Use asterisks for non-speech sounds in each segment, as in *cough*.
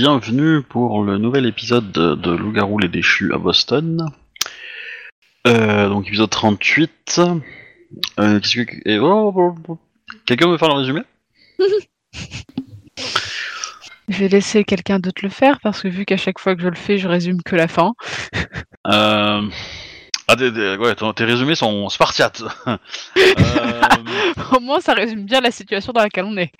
bienvenue pour le nouvel épisode de, de Loup-garou les déchus à Boston. Euh, donc épisode 38. Euh, qu'est-ce que... et- oh, oh, oh. Quelqu'un veut faire le résumé? *laughs* Je vais laisser quelqu'un d'autre le faire parce que vu qu'à chaque fois que je le fais, je résume que la fin. *laughs* euh... Ah, des- des- ouais, ton- tes résumés sont spartiates. *laughs* euh, Au moins, ça résume bien la situation dans laquelle on est.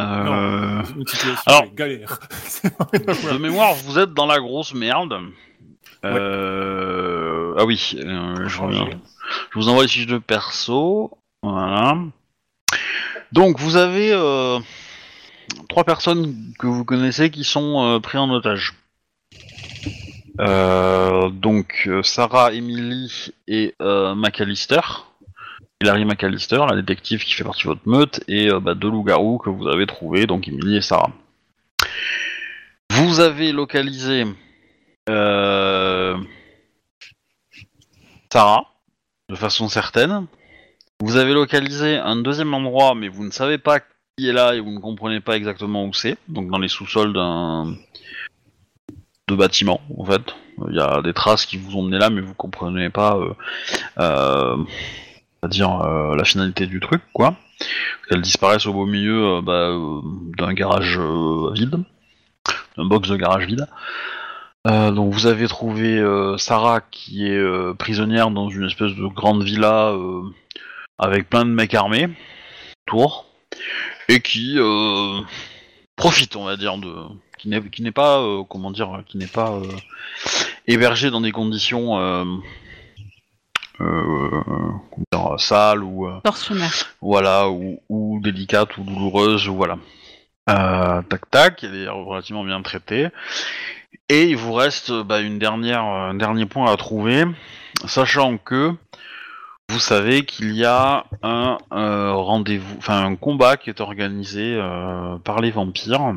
euh, Une situation alors- galère. *laughs* De mémoire, vous êtes dans la grosse merde. Euh, Ah oui, euh, je reviens. Je vous envoie les fiches de perso. Voilà. Donc vous avez euh, trois personnes que vous connaissez qui sont euh, pris en otage. Euh, donc euh, Sarah, Emily et euh, McAllister. Hilary McAllister, la détective qui fait partie de votre meute, et euh, bah, deux loups-garous que vous avez trouvés, donc Emily et Sarah. Vous avez localisé euh, Sarah, de façon certaine. Vous avez localisé un deuxième endroit, mais vous ne savez pas qui est là et vous ne comprenez pas exactement où c'est. Donc dans les sous-sols d'un de bâtiment, en fait. Il y a des traces qui vous ont mené là, mais vous comprenez pas, euh, euh, on va dire euh, la finalité du truc, quoi. Qu'elles disparaissent au beau milieu euh, bah, euh, d'un garage vide, d'un box de garage vide. Donc vous avez trouvé Sarah qui est prisonnière dans une espèce de grande villa avec plein de mecs armés autour et qui profite, on va dire, de qui n'est pas comment dire, qui n'est pas euh, hébergé dans des conditions euh, euh, sales ou euh, voilà, ou, ou délicate ou douloureuse, ou voilà. Euh, tac tac, elle est relativement bien traitée. Et il vous reste bah, une dernière, un dernier point à trouver, sachant que vous savez qu'il y a un euh, rendez-vous, enfin un combat qui est organisé euh, par les vampires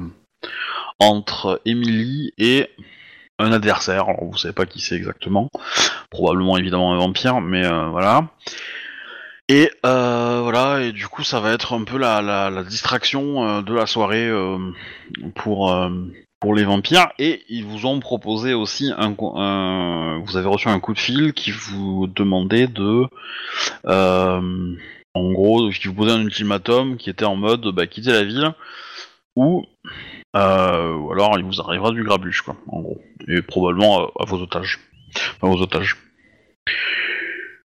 entre Emily et adversaire. Alors vous savez pas qui c'est exactement, probablement évidemment un vampire, mais euh, voilà. Et euh, voilà, et du coup, ça va être un peu la, distraction euh, de la soirée pour, pour les vampires. Et ils vous ont proposé aussi un, un- Vous avez reçu un coup de fil qui vous demandait de. en gros, qui vous posait un ultimatum qui était en mode bah, quitter la ville ou. Euh, ou alors il vous arrivera du grabuge, quoi, en gros. Et probablement à, à vos otages. Enfin, aux otages.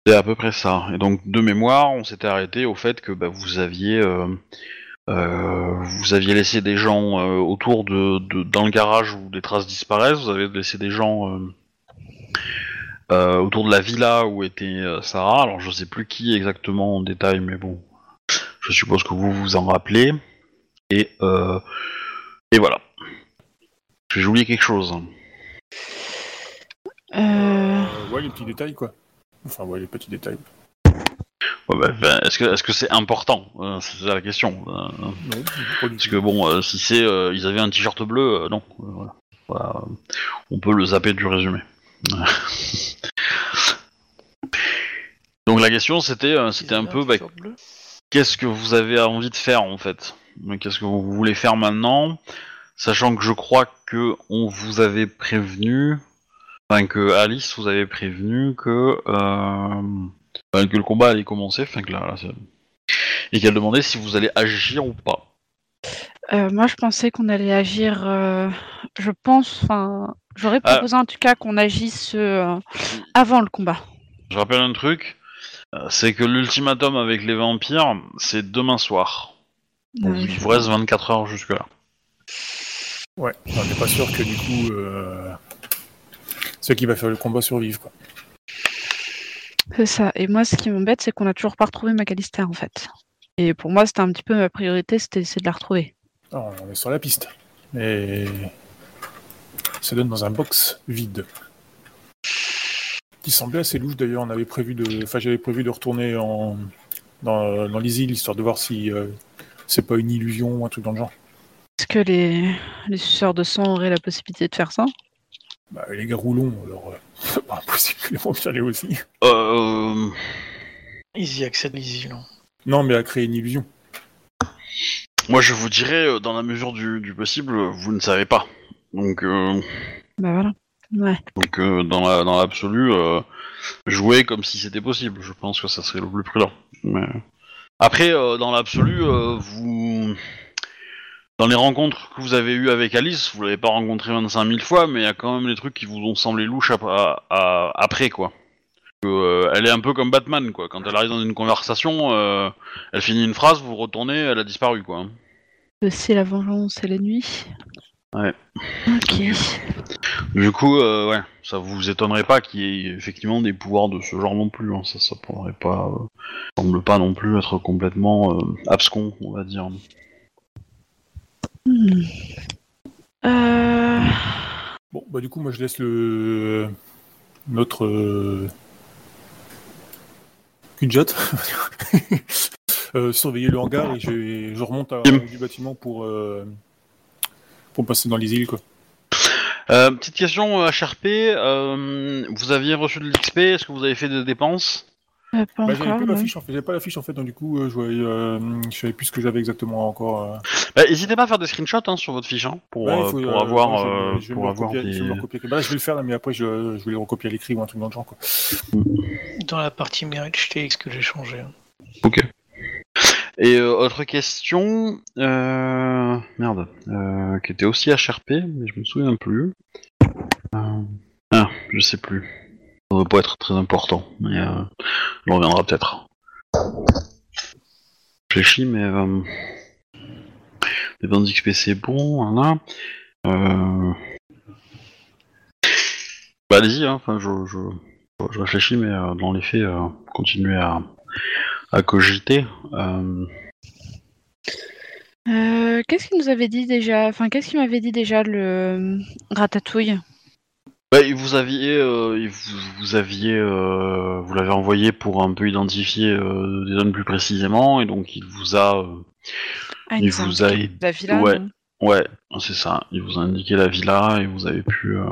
C'est à peu près ça. Et donc de mémoire, on s'était arrêté au fait que bah, vous aviez euh, euh, vous aviez laissé des gens autour de, dans le garage où des traces disparaissent. Vous avez laissé des gens autour de la villa où était Sarah. Alors je sais plus qui exactement en détail, mais bon, je suppose que vous vous en rappelez. Et et voilà. J'ai oublié quelque chose. Euh... Euh, ouais, les petits détails, quoi. Enfin, ouais, les petits détails. Ouais, bah, est-ce que est-ce que c'est important Euh, C'est ça la question. Euh, Non, Parce que bon, euh, si c'est, euh, ils avaient un t-shirt bleu, euh, non, voilà. Voilà, on peut le zapper du résumé. *laughs* Donc la question c'était, euh, c'était un peu, bah, qu'est-ce que vous avez envie de faire en fait? Qu'est-ce que vous voulez faire maintenant? Sachant que je crois que on vous avait prévenu, enfin que Alice vous avait prévenu que, euh, enfin, que le combat allait commencer, enfin que là, là, c'est- et qu'elle demandait si vous allez agir ou pas. Euh, moi, je pensais qu'on allait agir. euh, Je pense. Enfin, j'aurais Ah. proposé en tout cas qu'on agisse euh, avant le combat. Je rappelle un truc, euh, c'est que l'ultimatum avec les vampires, c'est demain soir. Donc Euh, il vous reste 24 heures jusque-là. Ouais, on n'est pas sûr que du coup, euh... ceux qui va faire le combat survivent, quoi. C'est ça. Et moi, ce qui m'embête, c'est qu'on a toujours pas retrouvé McAllister en fait. Et pour moi, c'était un petit peu ma priorité, c'était de la retrouver. Alors, on est sur la piste. Mais ça donne dans un box vide. Qui semblait assez louche d'ailleurs. On avait prévu de, enfin j'avais prévu de retourner en dans, dans les îles histoire de voir si euh, c'est pas une illusion ou un truc dans le genre. Est-ce que les, les suceurs de sang auraient la possibilité de faire ça? Bah, les gars roulons, alors euh, *laughs* c'est pas impossible que les vampires aussi. Euh, Ils y accèdent easy, non Non, mais à créer une illusion. moi, je vous dirais, euh, dans la mesure du, du possible, vous ne savez pas. Donc, euh, Bah voilà. Ouais. donc euh, dans la dans l'absolu, euh, jouer comme si c'était possible. Je pense que ça serait le plus prudent. Mais... Après, euh, dans l'absolu, euh, vous dans les rencontres que vous avez eues avec Alice, vous l'avez pas rencontrée 25 000 fois, mais il y a quand même des trucs qui vous ont semblé louches ap- à- à- après, quoi. Euh, elle est un peu comme Batman, quoi. Quand elle arrive dans une conversation, euh, elle finit une phrase, vous retournez, elle a disparu, quoi. Aussi la vengeance et la nuit. Ouais. Ok. Du coup, euh, ouais, ça vous étonnerait pas qu'il y ait effectivement des pouvoirs de ce genre non plus. hein. Ça, ça pourrait pas, euh, semble pas non plus être complètement abscon, on va dire. Hmm. Euh... Bon, bah du coup, moi je laisse le notre euh... Kunjat *laughs* euh, surveiller le hangar et je, je remonte à du bâtiment pour euh, pour passer dans les îles quoi. Euh, petite question HRP, euh, vous aviez reçu de l'XP, est-ce que vous avez fait des dépenses? Bah, j'avais encore. plus la non. fiche en fait, j'avais pas la fiche en fait, donc du coup euh, je voyais, euh, je savais plus ce que j'avais exactement encore. euh. bah, N'hésitez pas à faire des screenshots hein, sur votre fiche hein, pour, Ouais, il euh, faut, pour euh, avoir, je vais- euh, je vais pour me avoir recopier- je vais des... me recopier. Bah, là, je vais le faire là, mais après je, je vais les recopier à l'écrit ou un truc dans le genre quoi. Dans la partie mérite, je t'ai ce que j'ai changé. hein. Ok. Et euh, autre question, euh... merde, euh, qui était aussi HRP, mais je me souviens plus. Euh, Ah, je sais plus. Ça doit pas être très important, mais euh, reviendra peut-être. Je réfléchis, mais les bandes XP c'est bon, voilà. Bah allez-y, je, réfléchis, mais dans les faits, euh, continuez à à cogiter. Euh, Euh, qu'est-ce qu'il nous avait dit déjà Enfin, qu'est-ce qu'il m'avait dit déjà le euh, ratatouille? Bah, et vous aviez, euh, vous, vous aviez, euh, vous l'avez envoyé pour un peu identifier euh, des zones plus précisément, et donc il vous a, euh, Ah, il vous a, indiqué la villa. ouais, ouais, c'est ça. Il vous a indiqué la villa et vous avez pu euh,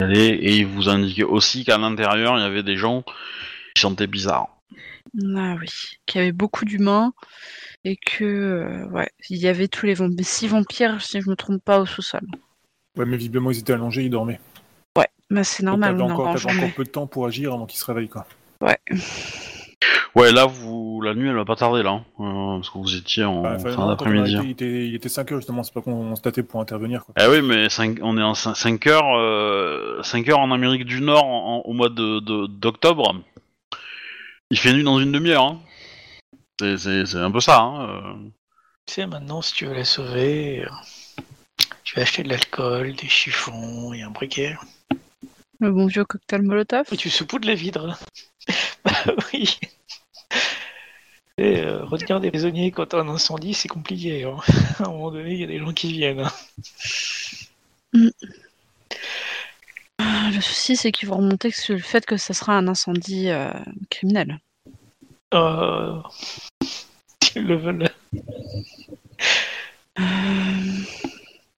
y aller, et il vous a indiqué aussi qu'à l'intérieur il y avait des gens qui chantaient bizarre. Ah oui, qu'il y avait beaucoup d'humains et que euh, ouais, il y avait tous les vampires, six vampires si je me trompe pas au sous-sol. Ouais, mais visiblement ils étaient allongés, ils dormaient. Ouais, bah c'est normal, t'avais encore, t'avais encore peu de temps pour agir avant qu'ils se réveillent quoi. Ouais. Ouais, là vous, la nuit elle va pas tarder là, hein, euh, parce que vous étiez en Bah, fin non, quand on a d'après-midi. arrêté, hein. Il était, il était 5 heures justement, c'est pas qu'on se tâtait pour intervenir quoi. Eh oui, mais cinq- on est en 5 heures, euh, 5 heures en Amérique du Nord en- au mois de de- d'octobre. Il fait nuit dans une demi-heure. Hein. C'est- C'est c'est un peu ça. Hein. euh. Tu sais, maintenant, si tu veux la sauver, euh, tu vas acheter de l'alcool, des chiffons et un briquet. Le bon vieux cocktail Molotov. Et tu de les vidres. *laughs* bah oui. Et euh, retenir des prisonniers quand t'as un incendie, c'est compliqué. hein. *laughs* À un moment donné, il y a des gens qui viennent. hein. Ah, Le souci, c'est qu'ils vont remonter sur le fait que ça sera un incendie euh, criminel. Euh... *laughs* Ils le veulent. Euh,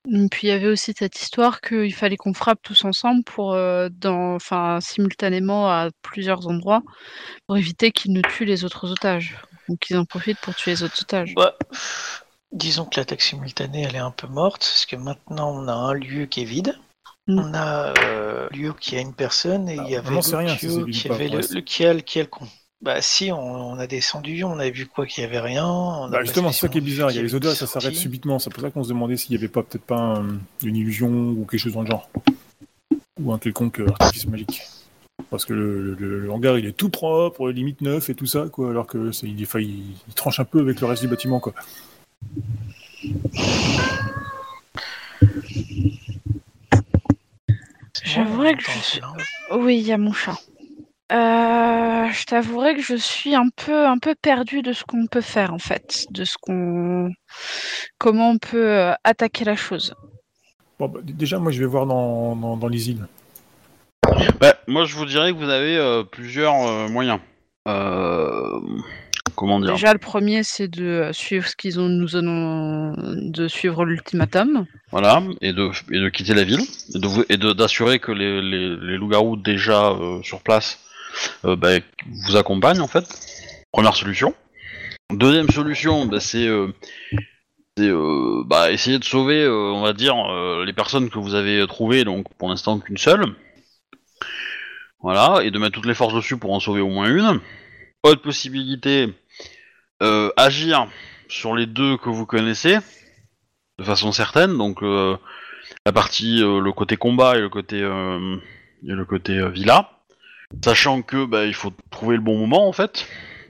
Puis il y avait aussi cette histoire qu'il fallait qu'on frappe tous ensemble pour, euh, dans, enfin, simultanément à plusieurs endroits, pour éviter qu'ils ne tuent les autres otages. ou qu'ils en profitent pour tuer les autres otages. Bah, disons que l'attaque simultanée, elle est un peu morte, parce que maintenant, on a un lieu qui est vide. Mm. On a euh, un lieu qui a une personne et Ah, il y avait l'autre rien si lieu qui avait le, le qui a le qui a le con. Bah si, on, on a descendu, on a vu quoi qu'il y avait rien. on a Bah, justement, c'est ça qui est bizarre. Il y a les odeurs, ça s'arrête subitement. C'est pour ça qu'on se demandait s'il n'y avait pas peut-être pas un- une illusion ou quelque chose dans le genre. Ou un quelconque euh, artifice magique. Parce que le, le- le hangar, il est tout propre, limite neuf et tout ça, quoi. Alors que il, enfin, il, il tranche un peu avec le reste du bâtiment, quoi. Bon, que je suis-. Oui, il y a mon chat. Euh, je t'avouerai que je suis un peu, un peu perdue de ce qu'on peut faire en fait, de ce qu'on, comment on peut euh, attaquer la chose. Bon, bah, déjà, moi, je vais voir dans, dans, dans les îles. Bah, moi, je vous dirais que vous avez euh, plusieurs euh, moyens. Euh, comment dire? Déjà, le premier, c'est de suivre ce qu'ils ont, nous ont, de suivre l'ultimatum. Voilà, et de, et de quitter la ville, et de vous- et de- d'assurer que les, les, les loups-garous déjà euh, sur place euh, bah, vous accompagnent en fait. Première solution. Deuxième solution, bah, c'est euh, euh, bah, essayer de sauver, euh, on va dire, euh, les personnes que vous avez trouvées, donc pour l'instant qu'une seule. Voilà, et de mettre toutes les forces dessus pour en sauver au moins une. Autre possibilité, euh, agir sur les deux que vous connaissez, de façon certaine, donc euh, la partie, euh, le côté combat et le côté, euh, et le côté euh, villa. Sachant que bah, il faut trouver le bon moment en fait,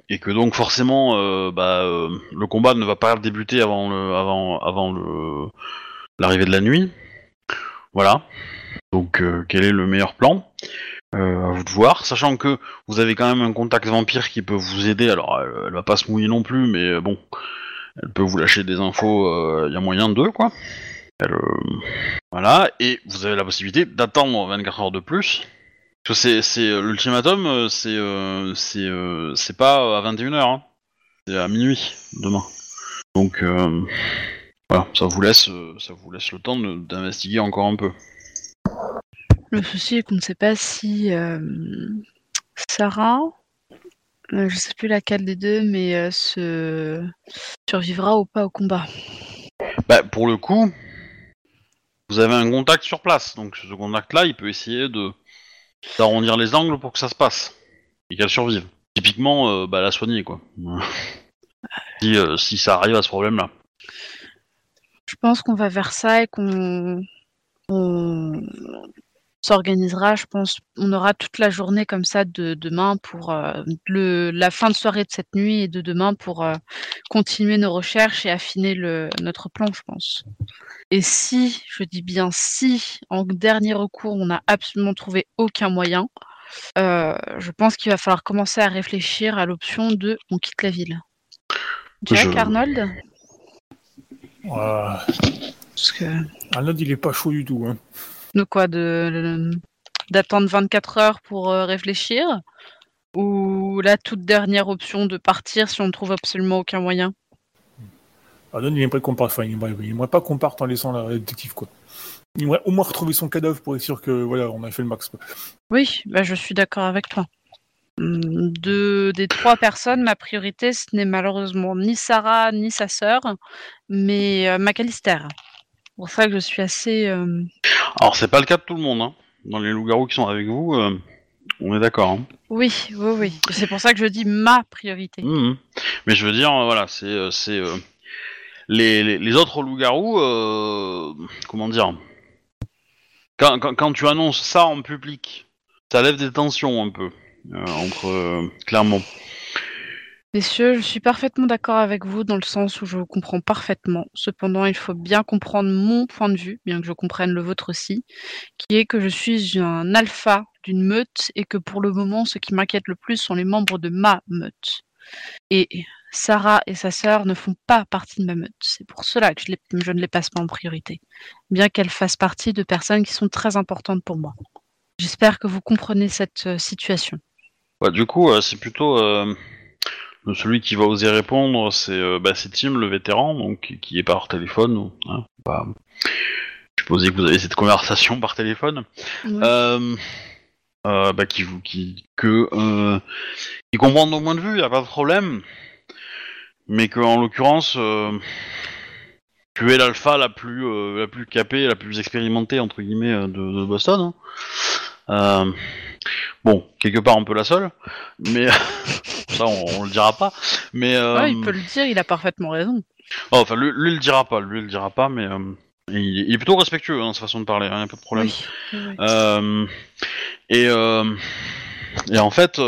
et que donc forcément euh, bah, euh, le combat ne va pas débuter avant l'arrivée de la nuit. Voilà. Donc euh, quel est le meilleur plan? À vous de voir, sachant que vous avez quand même un contact vampire qui peut vous aider. Alors elle, va pas se mouiller non plus, mais bon, elle peut vous lâcher des infos. Il y a moyen d'eux quoi. Voilà, et vous avez la possibilité d'attendre 24 heures de plus. C'est, c'est euh, l'ultimatum, euh, c'est, euh, c'est, euh, c'est pas à 21h, hein. c'est à minuit demain. Donc euh, voilà, ça vous laisse, ça vous laisse le temps de- d'investiguer encore un peu. Le souci est qu'on ne sait pas si euh, Sarah, euh, je sais plus laquelle des deux, mais euh, se survivra ou pas au combat. Bah, pour le coup, vous avez un contact sur place, donc ce contact-là, il peut essayer de d'arrondir les angles pour que ça se passe et qu'elle survive. Typiquement, euh, bah, la soigner quoi. *laughs* si, euh, si ça arrive à ce problème-là. Je pense qu'on va vers ça et qu'on on s'organisera. Je pense on aura toute la journée comme ça de demain pour euh, le, la fin de soirée de cette nuit et de demain pour euh, continuer nos recherches et affiner le, notre plan, je pense. Et si, je dis bien si, en dernier recours, on n'a absolument trouvé aucun moyen, euh, je pense qu'il va falloir commencer à réfléchir à l'option de on quitte la ville. Jack, Je- Arnold? Parce que... Arnold, il est pas chaud du tout. Hein. De quoi de d'attendre 24 heures pour euh, réfléchir? Ou la toute dernière option de partir si on ne trouve absolument aucun moyen? Arnold, il aimerait qu'on parte. Enfin, il aimerait, il aimerait pas qu'on parte en laissant la détective, quoi. Il aimerait au moins retrouver son cadavre pour être sûr que, voilà, on a fait le max, quoi. Oui, bah, je suis d'accord avec toi. Hum, De, des trois personnes, ma priorité, ce n'est malheureusement ni Sarah ni sa sœur, mais euh, McAllister. C'est pour ça que je suis assez... euh, Alors c'est pas le cas de tout le monde, hein. Dans les loups-garous qui sont avec vous, euh, on est d'accord. Hein. Oui, oui, oui. C'est pour ça que je dis ma priorité. Mhm. Mais je veux dire, euh, voilà, c'est, euh, c'est euh, les, les, les autres loups-garous, euh, comment dire, quand, quand, quand tu annonces ça en public, ça lève des tensions un peu euh, entre, euh, clairement. Messieurs, je suis parfaitement d'accord avec vous dans le sens où je comprends parfaitement. Cependant, il faut bien comprendre mon point de vue, bien que je comprenne le vôtre aussi, qui est que je suis un alpha d'une meute et que pour le moment, ce qui m'inquiète le plus sont les membres de ma meute. Et Sarah et sa sœur ne font pas partie de ma meute. C'est pour cela que je, ne les passe pas en priorité, bien qu'elles fassent partie de personnes qui sont très importantes pour moi. J'espère que vous comprenez cette euh, situation. Ouais, du coup, euh, c'est plutôt euh, celui qui va oser répondre, c'est euh, bah, Tim, le vétéran, donc qui est par téléphone. Hein, bah, je supposais que vous avez cette conversation par téléphone. Oui. Euh, euh, bah, qui vous qui que euh, qui comprend nos points de vue, y a pas de problème, mais que en l'occurrence euh, tu es l'alpha la plus euh, la plus capée, la plus expérimentée entre guillemets euh, de, de Boston. hein. Euh, bon, quelque part un peu la seule, mais *laughs* ça on, on le dira pas. Mais euh, Ouais, il peut le dire, il a parfaitement raison. oh, enfin lui, lui il le dira pas, lui il le dira pas, mais euh, il, il est plutôt respectueux dans sa façon de parler, hein, pas de problème. Oui, oui, oui. Euh, et, et en fait,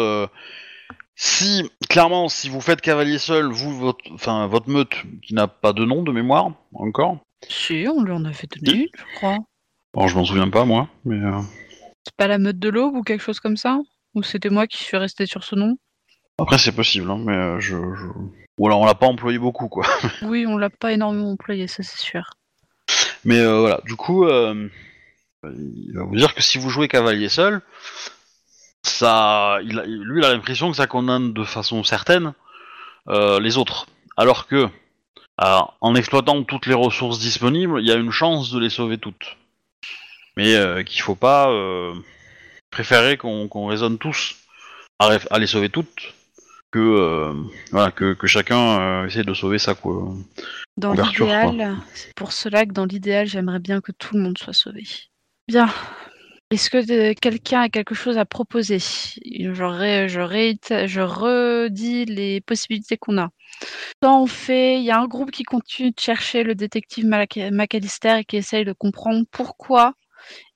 si clairement, si vous faites cavalier seul, vous, votre, enfin, votre meute, qui n'a pas de nom de mémoire encore, Si, on lui en avait donné une, je crois. bon, je m'en souviens pas moi, mais euh, C'est pas la meute de l'aube ou quelque chose comme ça? Ou c'était moi qui suis resté sur ce nom? Après c'est possible, hein, mais euh, je, je, ou alors on l'a pas employé beaucoup quoi. *laughs* Oui, on l'a pas énormément employé, ça c'est sûr. Mais euh, voilà, du coup, euh, il va vous dire que si vous jouez cavalier seul, ça, il a- lui, il a l'impression que ça condamne de façon certaine euh, les autres. Alors que, en exploitant toutes les ressources disponibles, il y a une chance de les sauver toutes. Mais qu'il faut pas préférer qu'on raisonne tous à les sauver toutes que euh, voilà que, que chacun euh, essaie de sauver sa quoi. Dans l'idéal, c'est pour cela que dans l'idéal, j'aimerais bien que tout le monde soit sauvé. Bien. Est-ce que de- quelqu'un a quelque chose à proposer? Je, ré- je, je redis les possibilités qu'on a. Soit on fait, il y a un groupe qui continue de chercher le détective McAllister et qui essaye de comprendre pourquoi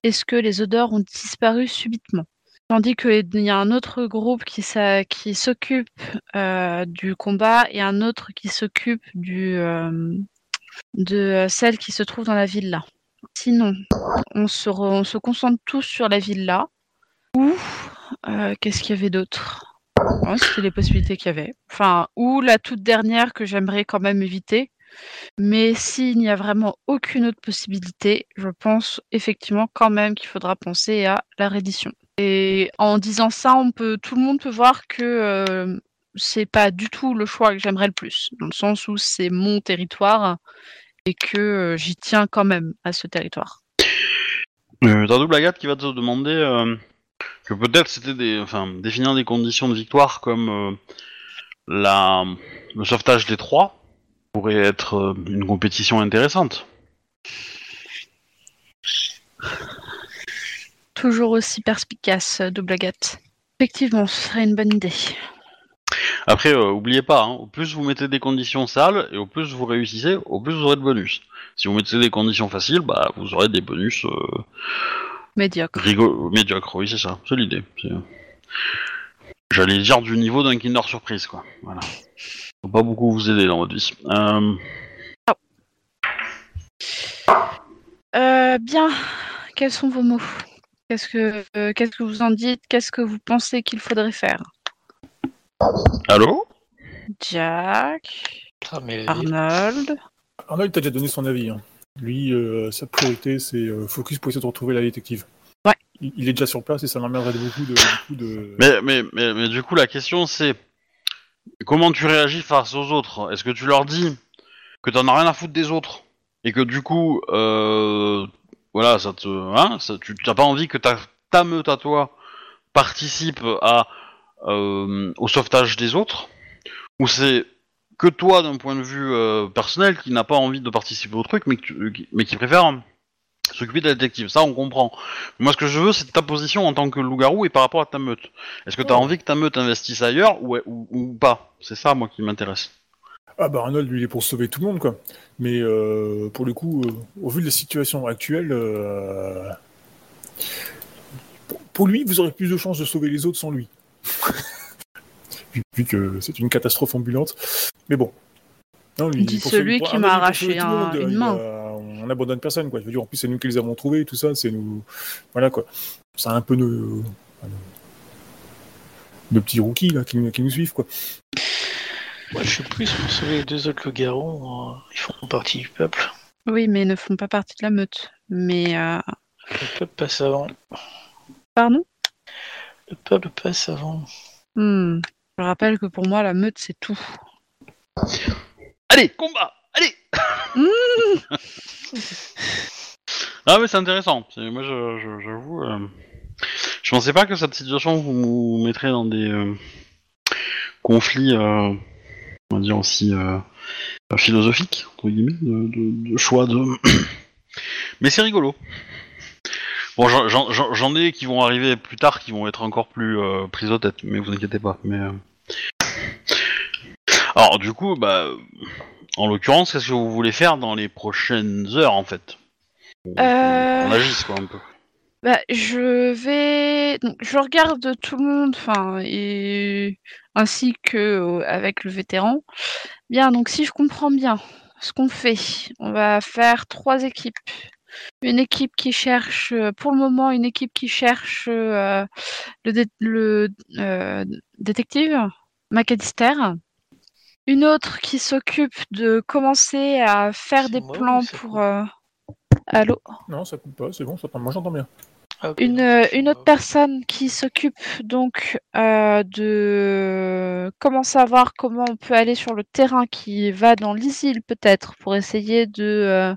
est-ce que les odeurs ont disparu subitement. Tandis qu'il y a un autre groupe qui, s'occupe euh, du combat et un autre qui s'occupe euh, de euh, celle qui se trouve dans la villa. Sinon, on se, re- on se concentre tous sur la villa. Ou qu'est-ce qu'il y avait d'autre? C'était les possibilités qu'il y avait. Enfin, ou la toute dernière que j'aimerais quand même éviter. Mais s'il n'y a vraiment aucune autre possibilité, je pense effectivement quand même qu'il faudra penser à la reddition. Et en disant ça, tout le monde peut voir que euh, c'est pas du tout le choix que j'aimerais le plus, dans le sens où c'est mon territoire et que euh, j'y tiens quand même à ce territoire. Euh, T'as double agate qui va te demander euh, que peut-être c'était enfin définir des conditions de victoire comme euh, le sauvetage des trois pourrait être euh, une compétition intéressante. Toujours aussi perspicace, euh, double agate. Effectivement, ce serait une bonne idée. Après, euh, oubliez pas, hein, au plus vous mettez des conditions sales et au plus vous réussissez, au plus vous aurez de bonus. Si vous mettez des conditions faciles, bah vous aurez des bonus euh, Médiocre. rigolo- médiocres. Oui, c'est ça, c'est l'idée. J'allais dire du niveau d'un Kinder Surprise, quoi. Voilà. Pas beaucoup vous aider dans votre vie. Euh, Euh, bien, quels sont vos mots? Qu'est-ce que euh, qu'est-ce que vous en dites? Qu'est-ce que vous pensez qu'il faudrait faire? Allô? Jack? Arnold? Arnold t'a déjà donné son avis. hein. Lui, euh, sa priorité, c'est euh, focus pour essayer de retrouver la détective. Ouais. Il, il est déjà sur place et ça m'emmerderait beaucoup de. beaucoup de... mais, mais, mais, mais du coup, la question c'est comment tu réagis face aux autres? Est-ce que tu leur dis que t'en as rien à foutre des autres? Et que du coup, euh, voilà, ça te, hein, ça, tu t'as pas envie que ta, meute à toi participe euh, au sauvetage des autres? Ou c'est que toi d'un point de vue euh, personnel qui n'a pas envie de participer au truc mais, que mais qui préfère s'occuper de la détective ça on comprend moi ce que je veux c'est ta position en tant que loup-garou et par rapport à ta meute est-ce que tu as Oh. envie que ta meute investisse ailleurs ou, ou, ou pas? C'est ça moi qui m'intéresse Ah bah Arnold, lui, il est pour sauver tout le monde, quoi. Mais euh, pour le coup, euh, au vu de la situation actuelle, euh, pour- pour lui, vous aurez plus de chances de sauver les autres sans lui. *laughs* vu, vu que c'est une catastrophe ambulante. Mais bon. Non, lui, Dit pour celui pour qui m'a pour arraché un- une il main. On abandonne personne, quoi. Je veux dire, en plus, c'est nous qui les avons trouvés, tout ça, c'est nous. Voilà, quoi. C'est un peu nos. nos petits rookies, là, qui, nous- qui nous suivent, quoi. Moi, je suis plus pour sauver les deux autres loups-garous. euh, Ils font partie du peuple. Oui, mais ils ne font pas partie de la meute. Mais euh, Le peuple passe avant. pardon? Le peuple passe avant. Hmm. Je rappelle que pour moi, la meute, c'est tout. allez combat allez *laughs* ah mais c'est intéressant. Moi je- je- j'avoue euh, je pensais pas que cette situation vous mettrait dans des euh, conflits euh, on va dire aussi euh, philosophiques entre guillemets de, choix de *coughs* mais c'est rigolo. Bon j'en- ai qui vont arriver plus tard qui vont être encore plus prises aux têtes mais vous inquiétez pas mais alors du coup bah en l'occurrence qu'est-ce que vous voulez faire dans les prochaines heures en fait? On, Euh. on agisse quoi un peu Bah, je vais. donc, je regarde tout le monde, enfin, et ainsi que euh, avec le vétéran. Bien, donc si je comprends bien ce qu'on fait, on va faire trois équipes. Une équipe qui cherche, euh, pour le moment, une équipe qui cherche euh, le, dé- le détective McAllister. Une autre qui s'occupe de commencer à faire des moi plans pour. euh, Allô Non, ça coupe pas, c'est bon, ça, moi j'entends bien. Ah, une, euh, une autre personne qui s'occupe donc euh, de commencer à voir comment on peut aller sur le terrain qui va dans les îles peut-être pour essayer de euh,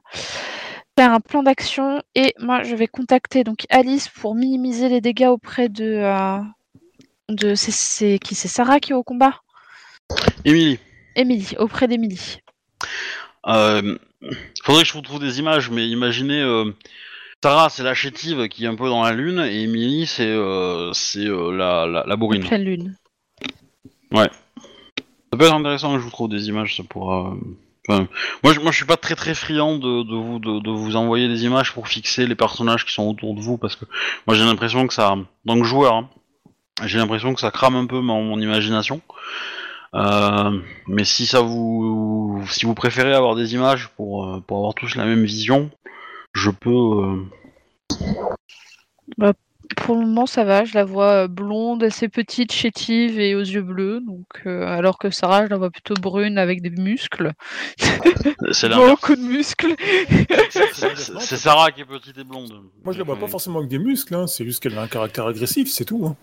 faire un plan d'action. Et moi je vais contacter donc Alice pour minimiser les dégâts auprès de euh, de c'est c'est qui c'est Sarah qui est au combat? Émilie, Émilie, auprès d'Émilie. euh, faudrait que je vous trouve des images, mais imaginez, euh, Sarah c'est la chétive qui est un peu dans la lune, et Émilie c'est euh, c'est euh, la, la, la bourrine. Pleine lune. Ça peut être intéressant que je vous trouve des images, ça pourra. euh, enfin, moi, je, moi, je suis pas très très friand de, de vous de, de vous envoyer des images pour fixer les personnages qui sont autour de vous, parce que moi j'ai l'impression que ça, que joueur, hein, j'ai l'impression que ça crame un peu mon, mon imagination. Euh, mais si ça vous, si vous préférez avoir des images pour euh, pour avoir tous la même vision, je peux. euh, Pour le moment, ça va. Je la vois blonde, assez petite, chétive et aux yeux bleus. Donc, euh, alors que Sarah, je la vois plutôt brune avec des muscles. *laughs* C'est. *laughs* Beaucoup de muscles. C'est- Sarah qui est petite et blonde. Moi, je la vois pas forcément avec des muscles, hein, c'est juste qu'elle a un caractère agressif, c'est tout. hein.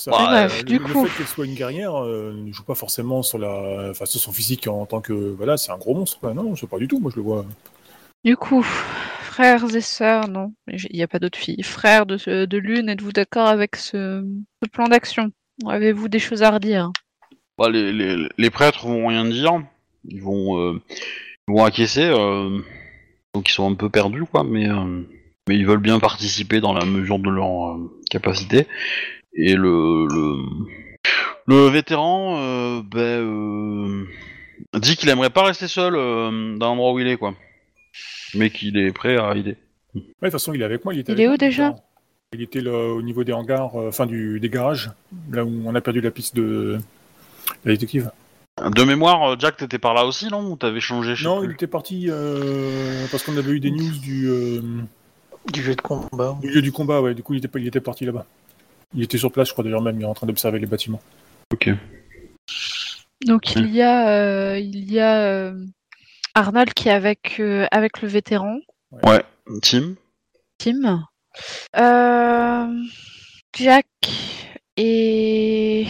Ça, Ouais, euh, bref, le, du le coup. fait qu'elle soit une guerrière euh, ne joue pas forcément sur la, enfin, sur son physique en tant que, voilà, c'est un gros monstre. quoi. non, c'est pas du tout. Moi, je le vois. Du coup, frères et sœurs, non, il n'y a pas d'autres filles. Frères de, ce- de Lune, êtes-vous d'accord avec ce, ce plan d'action? Avez-vous des choses à redire? Bah, les, les, les prêtres vont rien dire, ils vont, euh, ils vont acquiescer, euh, donc ils sont un peu perdus, quoi, mais, euh, mais ils veulent bien participer dans la mesure de leur euh, capacité. Et le, le, le vétéran euh, ben, euh, dit qu'il aimerait pas rester seul euh, dans l'endroit où il est, quoi, mais qu'il est prêt à aider. Ouais, de toute façon, il est avec moi. Il, était Il avec est moi, où déjà. Il était là au niveau des hangars, enfin du, des garages, là où on a perdu la piste de la détective. De mémoire, Jack, t'étais par là aussi, non? Ou t'avais changé je sais Non, il était parti euh, parce qu'on avait eu des news du, euh, Du jeu de combat. du lieu du combat. Ouais, du coup, il était, pas- il était parti là-bas. Il était sur place, je crois d'ailleurs même, il est en train d'observer les bâtiments. Ok. Donc il y a, euh, il y a euh, Arnold qui est avec, euh, avec le vétéran, Ouais, Tim Tim. Euh, Jack et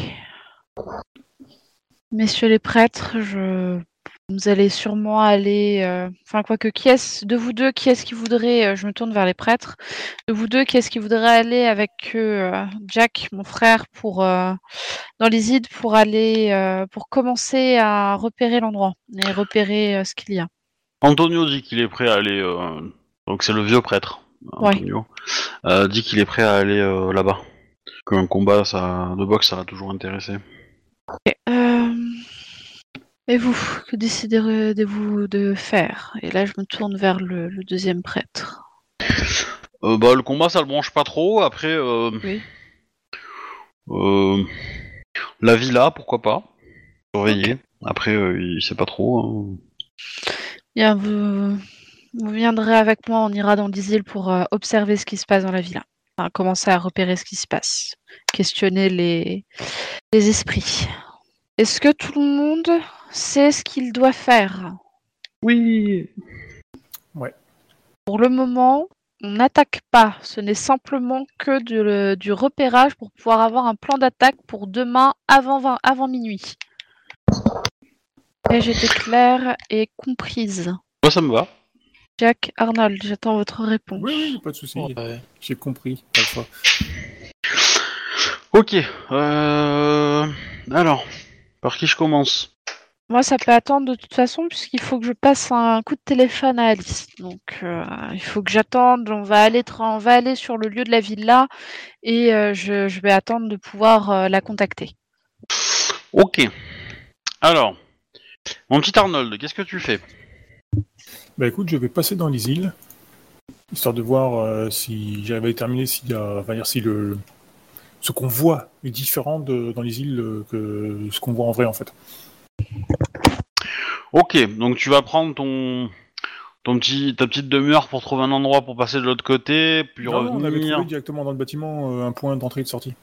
messieurs les prêtres, je... vous allez sûrement aller. euh, Enfin, quoique, qui est de vous deux, qui est-ce qui voudrait. euh, Je me tourne vers les prêtres. De vous deux, qui est-ce qui voudrait aller avec euh, Jack, mon frère, pour euh, dans les îles pour aller pour commencer à repérer l'endroit et repérer ce qu'il y a? Antonio dit qu'il est prêt à aller. Donc c'est le vieux prêtre. Antonio dit qu'il est prêt à aller là-bas. Qu'un combat ça, de boxe, ça l'a toujours intéressé. Euh, Et vous, que décidez-vous de faire? Et là, je me tourne vers le, le deuxième prêtre. Euh, bah le combat, ça le branche pas trop. Après, euh, Oui. euh, la villa, pourquoi pas? Surveiller. Après, il sait pas trop. hein. Bien, vous, vous viendrez avec moi, on ira dans les îles pour observer ce qui se passe dans la villa. Enfin, commencer à repérer ce qui se passe. Questionner les, les esprits. Est-ce que tout le monde sait ce qu'il doit faire Oui. Pour le moment, on n'attaque pas. Ce n'est simplement que du, du repérage pour pouvoir avoir un plan d'attaque pour demain avant, 20 avant minuit. Ai-je été claire et comprise Moi, ça me va. Jack Arnold, j'attends votre réponse. Oui, oui, pas de souci. Ouais. J'ai compris. Choix. Ok. Euh... Alors, par qui je commence? Moi, ça peut attendre de toute façon, puisqu'il faut que je passe un coup de téléphone à Alice. Donc, euh, il faut que j'attende. On va aller, tra- on va aller sur le lieu de la villa et euh, je, je vais attendre de pouvoir euh, la contacter. Ok. Alors, mon petit Arnold, qu'est-ce que tu fais? Bah écoute, je vais passer dans les îles, histoire de voir euh, si j'arrive à déterminer s'il y a, enfin, dire, si le, ce qu'on voit est différent de, dans les îles que ce qu'on voit en vrai en fait. Ok, donc tu vas prendre ton, ton petit, ta petite demi-heure pour trouver un endroit pour passer de l'autre côté, puis Non, non, on avait revenir. trouvé directement dans le bâtiment euh, un point d'entrée et de sortie,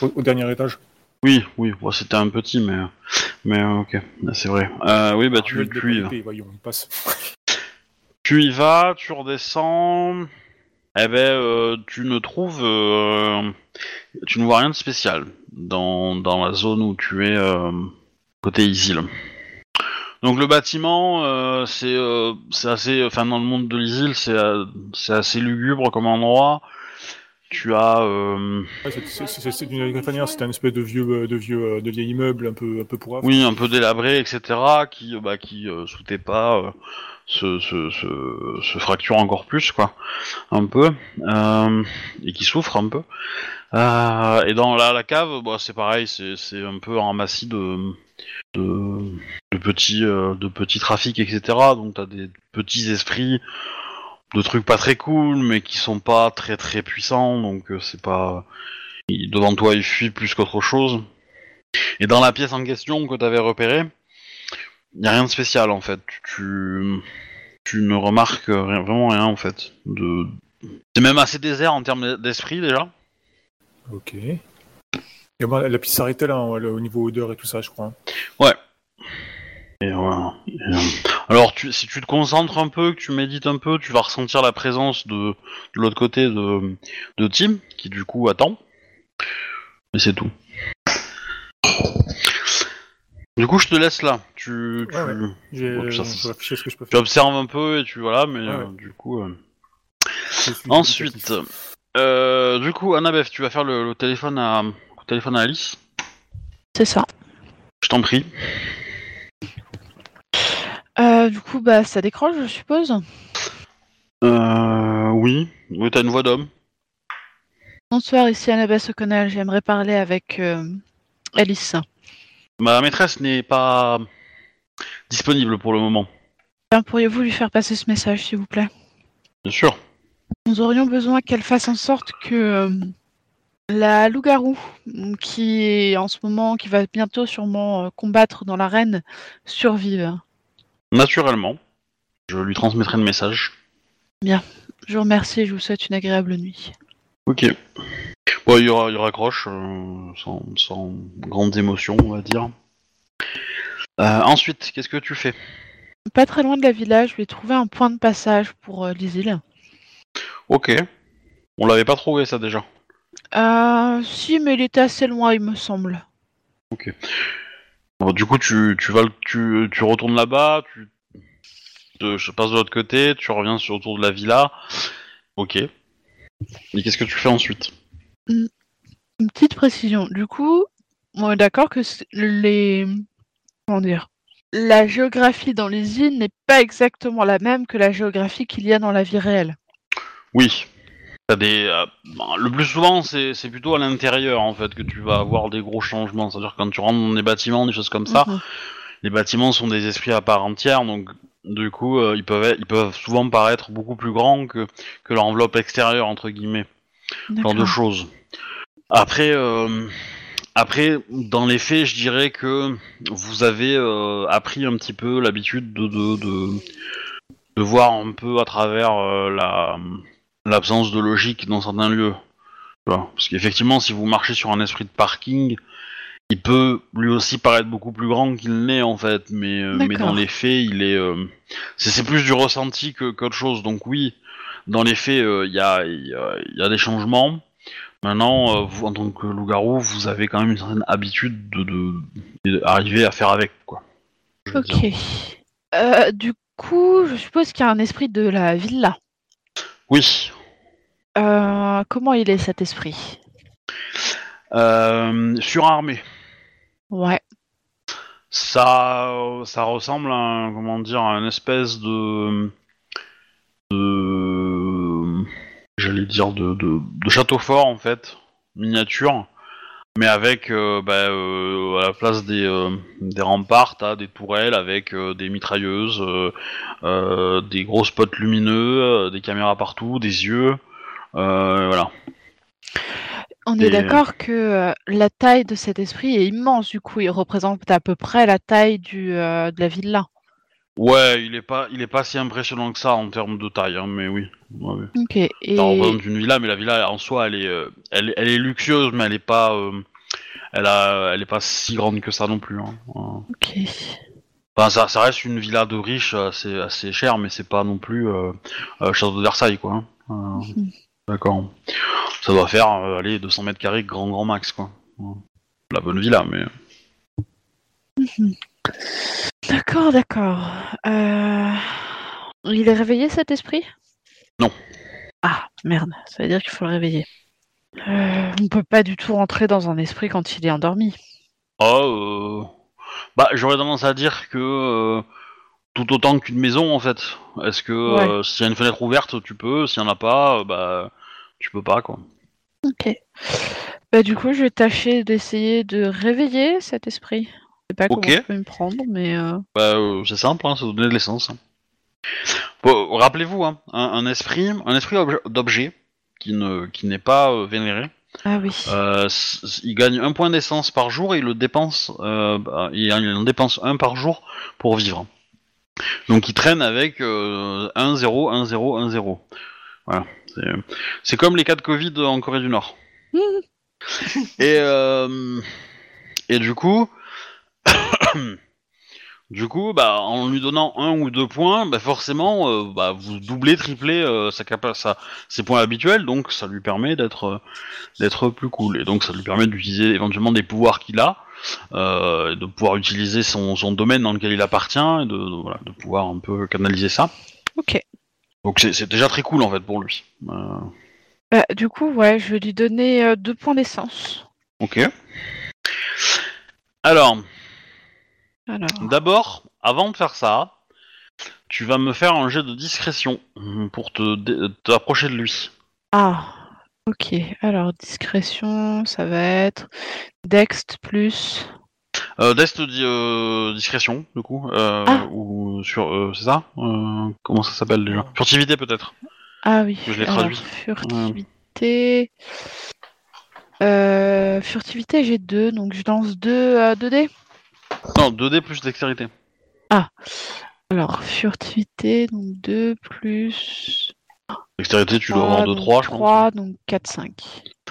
au, au dernier étage. Oui, oui, bon, c'était un petit, mais, mais euh, ok, c'est vrai. Euh, oui, bah tu, de tu, y vas. voyons, passe. *laughs* tu y vas, tu redescends. Eh ben, euh, tu ne trouves, tu ne vois rien de spécial dans, dans la zone où tu es côté Isil. Donc le bâtiment, euh, c'est euh, c'est assez, enfin dans le monde de l'Isil, c'est euh, c'est assez lugubre comme endroit. tu as Ouais, c'est- c'est- c'est c'est d'une greffanière, c'était un espèce de vieux, euh, de vieux, euh, de vieil immeuble un peu, un peu pourrave. oui un peu délabré, etc. qui euh, bah, qui euh, sous tes pas euh, se, se, se, se fracture encore plus quoi, un peu euh, et qui souffre un peu. Euh, et dans la, la cave, bah, c'est pareil, c'est c'est un peu un ramassis de de, petits euh, de petits trafics, etc. Donc t'as des petits esprits de trucs pas très cool, mais qui sont pas très très puissants, donc euh, c'est pas devant toi ils fuient plus qu'autre chose. Et dans la pièce en question que t'avais repérée, y a rien de spécial en fait. Tu tu ne remarques rien- vraiment rien en fait. De c'est même assez désert en termes d'esprit déjà. Ok. Et bon, la piste s'arrêtait là, hein, au niveau odeur et tout ça, je crois. Et voilà. Et, euh, alors, tu, si tu te concentres un peu, que tu médites un peu, tu vas ressentir la présence de, de l'autre côté de, de Tim, qui du coup attend. Et c'est tout. Du coup, je te laisse là. Tu, tu, Ouais, ouais. J'ai Bon, ça, je c'est- vais afficher ce que je peux tu faire. observes un peu et tu voilà, mais Ouais, euh, ouais. du coup. euh, Ensuite, euh, du coup, Annabeth, tu vas faire le, le téléphone à téléphone à Alice. C'est ça. Je t'en prie. Euh, du coup, bah, ça décroche, je suppose. Euh, oui, oui, t'as une voix d'homme. Bonsoir, ici Annabeth O'Connell. J'aimerais parler avec euh, Alice. Ma maîtresse n'est pas disponible pour le moment. Bien, Pourriez-vous lui faire passer ce message, s'il vous plaît? Bien sûr. Nous aurions besoin qu'elle fasse en sorte que euh, la loup-garou, qui est en ce moment, qui va bientôt sûrement euh, combattre dans l'arène, survive. Naturellement. Je lui transmettrai le message. Je vous remercie et je vous souhaite une agréable nuit. Ok. Bon, il, raccroche euh, sans, sans grandes émotions, on va dire. Euh, ensuite, qu'est-ce que tu fais? Pas très loin de la village, je vais trouver un point de passage pour euh, les îles. Ok. On l'avait pas trouvé ça déjà. Euh, si, mais il était assez loin, il me semble. Bon, du coup, tu, tu vas, tu, tu retournes là-bas, tu te, je passe de l'autre côté, tu reviens sur autour de la villa. Ok. Et qu'est-ce que tu fais ensuite? Une petite précision. Du coup, on est d'accord que les. Comment dire La géographie dans les îles n'est pas exactement la même que la géographie qu'il y a dans la vie réelle. Oui. T'as des, euh, ben, le plus souvent, c'est c'est plutôt à l'intérieur en fait que tu vas avoir des gros changements. C'est-à-dire quand tu rentres dans des bâtiments, des choses comme ça, Mhm. les bâtiments sont des esprits à part entière, donc du coup, euh, ils peuvent, être- ils peuvent souvent paraître beaucoup plus grands que que leur enveloppe extérieure entre guillemets. genre de D'accord. choses. Après, euh, après, dans les faits, je dirais que vous avez euh, appris un petit peu l'habitude de, de, de, de voir un peu à travers euh, la l'absence de logique dans certains lieux. Tu vois Parce qu'effectivement, si vous marchez sur un esprit de parking, il peut lui aussi paraître beaucoup plus grand qu'il n'est en fait, mais, euh, mais dans les faits, il est. euh, c'est c'est plus du ressenti que qu'autre chose. Donc oui, dans les faits, euh, il y, a, il y, a, y a des changements. Maintenant, vous, en tant que loup-garou, vous avez quand même une certaine habitude de, de, d'arriver à faire avec, quoi. Ok. Du coup, je suppose qu'il y a un esprit de la villa. Oui. Euh, comment il est cet esprit? Euh, surarmé. Ouais. Ça, ça ressemble à un, comment dire, à une espèce de, de, j'allais dire de, de, de château fort en fait, miniature, mais avec, euh, bah, euh, à la place des, euh, des remparts, t'as des tourelles avec des mitrailleuses, des gros spots lumineux, des caméras partout, des yeux, voilà. On est d'accord que euh, la taille de cet esprit est immense. Du coup, il représente à peu près la taille du, euh, de la villa. Ouais, il est pas, il est pas si impressionnant que ça en termes de taille, hein, mais oui. Ouais, ouais. Ok. Et représente une villa, mais la villa en soi, elle est, euh, elle, elle est luxueuse, mais elle est pas, euh, elle a, elle est pas si grande que ça non plus. Hein. Euh, ok. Enfin, ça, ça reste une villa de riche, assez, assez chère, mais c'est pas non plus euh, euh, château de Versailles, quoi. hein. Euh, Mhm. D'accord. Ça doit faire, euh, allez, 200 mètres carrés, grand grand max, quoi. La bonne villa, mais. D'accord, d'accord. Euh, Il est réveillé cet esprit? Non. Ah, merde. Ça veut dire qu'il faut le réveiller. Euh, on peut pas du tout rentrer dans un esprit quand il est endormi. Oh, euh... bah j'aurais tendance à dire que euh, tout autant qu'une maison en fait. Est-ce que euh, s'il y a une fenêtre ouverte, tu peux. S'il y en a pas, euh, bah tu peux pas quoi. Ok. Bah du coup, je vais tâcher d'essayer de réveiller cet esprit. Je sais pas Ok. comment je peux me prendre, mais euh, Bah euh, c'est simple, hein, c'est donner de l'essence. hein. Bon, rappelez-vous, hein, un, un esprit, un esprit obje- d'objet qui ne qui n'est pas euh, vénéré. ah oui. Euh, il gagne un point d'essence par jour et il le dépense, euh, bah, il il en dépense un par jour pour vivre. Donc il traîne avec euh, 1, 0, 1, 0, 1, 0. Voilà. C'est- comme les cas de Covid en Corée du Nord. *laughs* et, euh, et du coup, *coughs* du coup, bah, en lui donnant un ou deux points, bah, forcément, euh, bah, vous doublez, triplez euh, sa capa- sa- ses points habituels, donc ça lui permet d'être euh, d'être plus cool. Et donc ça lui permet d'utiliser éventuellement des pouvoirs qu'il a, euh, de pouvoir utiliser son, son domaine dans lequel il appartient, et de, de- voilà, de pouvoir un peu canaliser ça. Ok. Donc c'est déjà très cool en fait pour lui. Euh, Bah, du coup, ouais, je vais lui donner euh, deux points d'essence. ok. Alors, Alors. d'abord, avant de faire ça, tu vas me faire un jet de discrétion pour te t'approcher de lui. Ah. Ok. Alors discrétion, ça va être Dext plus. Euh, Dest dit euh, discrétion, du coup, euh, Ah. ou sur, euh, c'est ça Euh, Comment ça s'appelle déjà? Furtivité peut-être. Ah oui. Je l'ai traduit. Furtivité. Euh, furtivité, j'ai deux, donc je lance deux, euh, deux dés. Non, 2D plus dextérité. Alors, furtivité, donc 2 plus. Dextérité, tu dois avoir 2, 3, je pense. 3, donc 4, 5.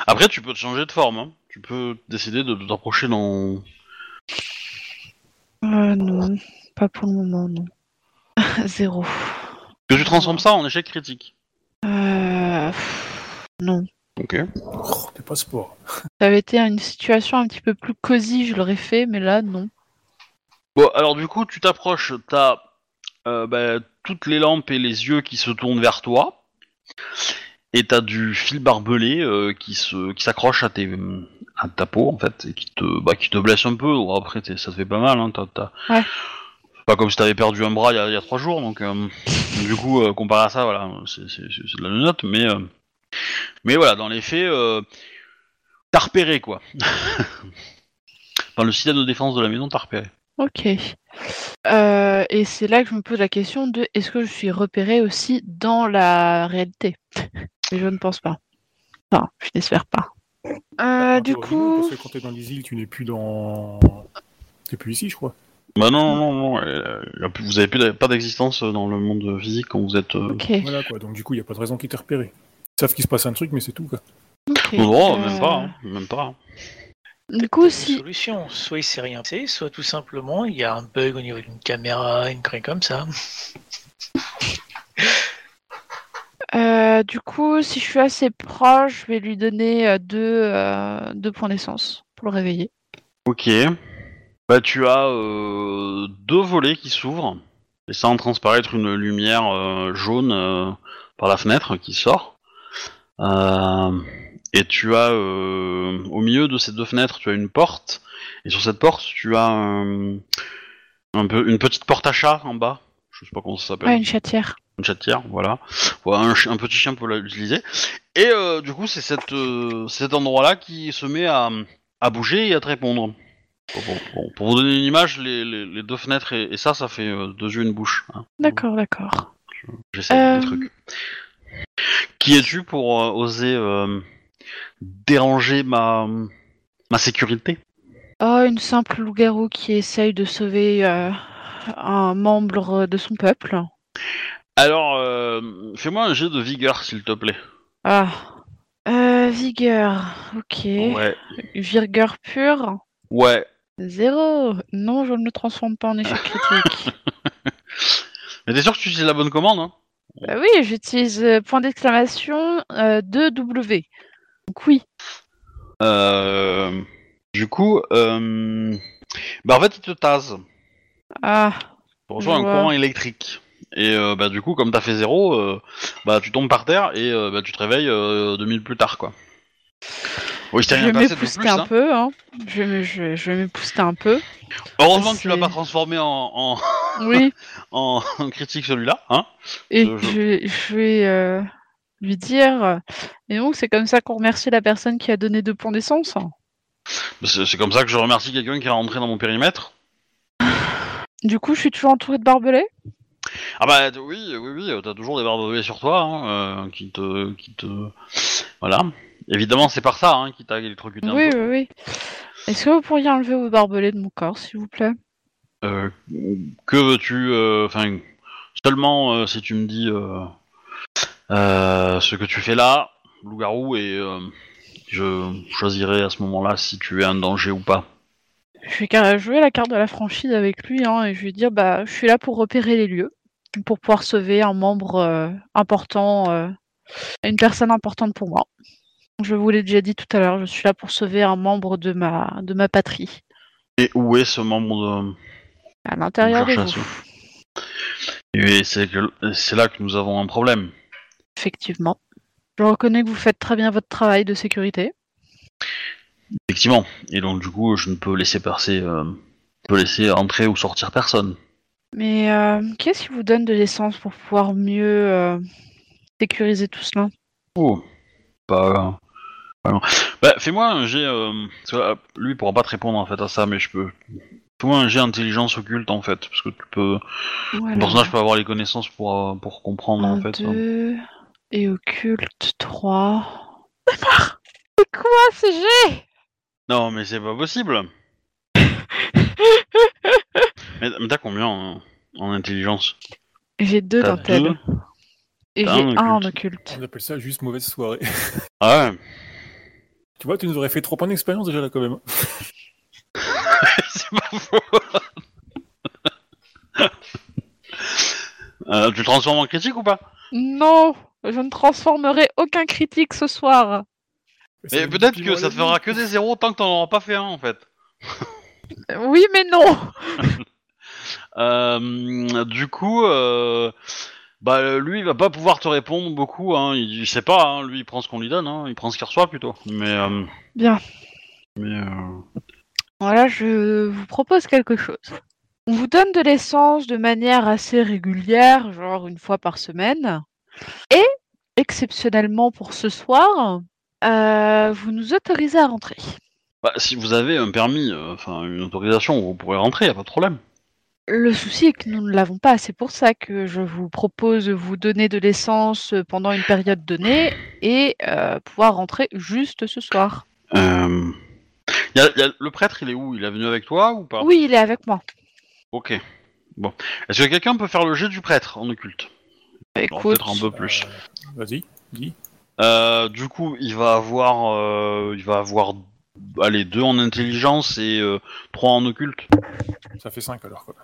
Après, tu peux te changer de forme. hein. Tu peux décider de, de t'approcher dans. Euh, non, pas pour le moment, non. *laughs* Zéro. Que tu transformes ça en échec critique. Euh... pff, Non. Ok. Oh, t'es pas sport. Ça avait été une situation un petit peu plus cosy, je l'aurais fait, mais là, non. Bon, alors du coup, tu t'approches, t'as euh, bah, toutes les lampes et les yeux qui se tournent vers toi, et t'as du fil barbelé euh, qui se, qui s'accroche à tes, à ta peau en fait, et qui te, bah, qui te blesse un peu. Bon, après, ça te fait pas mal, hein. T'as, t'as- Ouais. C'est pas comme si t'avais perdu un bras il y a, il y a trois jours, donc euh, du coup, euh, comparé à ça, voilà, c'est, de la note, mais, mais voilà, dans les faits, t'as repéré quoi. *laughs* Dans le système de défense de la maison, t'as repéré. Ok. Euh, et c'est là que je me pose la question de est-ce que je suis repérée aussi dans la réalité? Mais je ne pense pas. Enfin, je n'espère pas. Euh, Bah, du coup, Parce que quand t'es dans les îles, tu n'es plus dans. T'es plus ici, je crois. Bah non, non, non, non, vous avez plus pas d'existence dans le monde physique quand vous êtes... euh, ok. Voilà, quoi. Donc, du coup, il n'y a pas de raison qu'ils t'aient repéré. Ils savent qu'il se passe un truc, mais c'est tout, quoi. Non, non, Euh, même pas, hein, même pas. hein. Du coup, si. solutions. Soit il s'est rien passé, soit tout simplement il y a un bug au niveau d'une caméra, une connerie comme ça. *laughs* Euh, du coup, si je suis assez proche, je vais lui donner euh, deux, euh, deux points d'essence pour le réveiller. Ok. Bah tu as euh, deux volets qui s'ouvrent, laissant transparaître une lumière jaune par la fenêtre qui sort. Et tu as au milieu de ces deux fenêtres, tu as une porte, et sur cette porte, tu as un, un peu une petite porte à chat en bas. Je sais pas comment ça s'appelle. Ouais, une chatière. Une chatière, voilà. Voilà, un, petit chien peut l'utiliser. Et euh, du coup, c'est cette, euh, cet endroit-là qui se met à, à bouger et à te répondre. Bon, bon, bon, pour vous donner une image, les, les- les deux fenêtres et, et ça, ça fait euh, deux yeux, une bouche. hein. D'accord, d'accord. J'essaie des trucs. Qui es-tu pour oser déranger ma, ma sécurité? Oh, une simple loup-garou qui essaye de sauver un membre de son peuple. Alors, euh, fais-moi un jet de vigueur, s'il te plaît. Ah. Euh, vigueur. Ok. Ouais. Vigueur pure. Ouais. Zéro. Non, je ne le transforme pas en échec *laughs* critique. Mais t'es sûr que tu utilises la bonne commande hein? Bah oui, j'utilise euh, point d'exclamation euh, 2W. Donc oui. Euh, du coup, euh, bah en fait, il te tase. Ah. Reçois Je un courant électrique. Et euh, bah du coup, comme t'as fait zéro, euh, bah tu tombes par terre et euh, bah, tu te réveilles deux minutes plus tard, quoi. Oui, je vais m'épouster un Hein. peu, hein. Je vais, me- je je vais m'épouster un peu. Heureusement que tu l'as pas transformé en, en, Oui. *laughs* en critique celui-là. Hein. Et Je- je- vais- lui dire. Et donc, c'est comme ça qu'on remercie la personne qui a donné deux points d'essence. C'est c'est comme ça que je remercie quelqu'un qui est rentré dans mon périmètre. Du coup, je suis toujours entourée de barbelés. Ah bah t- oui, oui, oui, t'as toujours des barbelés sur toi hein, euh, qui te, qui te, voilà. Évidemment, c'est par ça hein, qui t'a électrocuté un Oui, peu. oui, oui. Est-ce que vous pourriez enlever vos barbelés de mon corps, s'il vous plaît? Euh, que veux-tu euh, Enfin, seulement si tu me dis ce que tu fais là, loup-garou, et je choisirai à ce moment-là si tu es un danger ou pas. Je vais jouer la carte de la franchise avec lui hein, et je vais dire bah, je suis là pour repérer les lieux, pour pouvoir sauver un membre euh, important, euh, une personne importante pour moi. Je vous l'ai déjà dit tout à l'heure, je suis là pour sauver un membre de ma, de ma patrie, Et où est ce membre de... à l'intérieur de vous. Et c'est que c'est là que nous avons un problème. Effectivement. Je reconnais que vous faites très bien votre travail de sécurité. Effectivement. Et donc du coup, je ne peux laisser passer, euh, je peux laisser entrer ou sortir personne. Mais euh, qu'est-ce qui vous donne de l'essence pour pouvoir mieux euh, sécuriser tout cela? Oh, pas. non. Bah, fais-moi un jet. euh, euh, lui, il pourra pas te répondre en fait à ça, mais je peux. Fais-moi un jet intelligence occulte en fait, parce que tu peux. Voilà. Le personnage peut avoir les connaissances pour euh, pour comprendre en fait. deux, et occulte 3. *laughs* C'est quoi ce jet? Non, mais c'est pas possible. *laughs* mais mais t'as combien en, en intelligence? J'ai deux T'as d'intel. deux? Et T'as j'ai un un en occulte. On appelle ça juste mauvaise soirée. *laughs* Ah ouais. tu vois, tu nous aurais fait 3 points d'expérience déjà là quand même. *laughs* c'est pas faux. *laughs* Euh, tu le transformes en critique ou pas? Non Je ne transformerai aucun critique ce soir. Mais nous peut-être que ça te fera que des zéros tant que t'en auras pas fait un en fait. Oui, mais non du coup, euh, bah lui il va pas pouvoir te répondre beaucoup. Hein. Il, il sait pas. Hein. Lui il prend ce qu'on lui donne. Hein. Il prend ce qu'il reçoit plutôt. Mais euh, Bien. mais euh, Voilà, je vous propose quelque chose. On vous donne de l'essence de manière assez régulière, genre une fois par semaine. Et, exceptionnellement pour ce soir, euh, vous nous autorisez à rentrer. bah, si vous avez un permis, euh, enfin une autorisation, vous pourrez rentrer. Y a pas de problème. Le souci est que nous ne l'avons pas. C'est pour ça que je vous propose de vous donner de l'essence pendant une période donnée et euh, pouvoir rentrer juste ce soir. Euh, y a- y a- le prêtre, il est où? Il est venu avec toi ou pas? Oui, il est avec moi. Ok. Bon. Est-ce que quelqu'un peut faire le jet du prêtre en occulte? Alors, Écoute, Peut-être un peu plus. Euh, Vas-y, dis. Euh, du coup, il va avoir, euh, il va avoir, allez, deux en intelligence et euh, trois en occulte. Ça fait 5 alors quoi.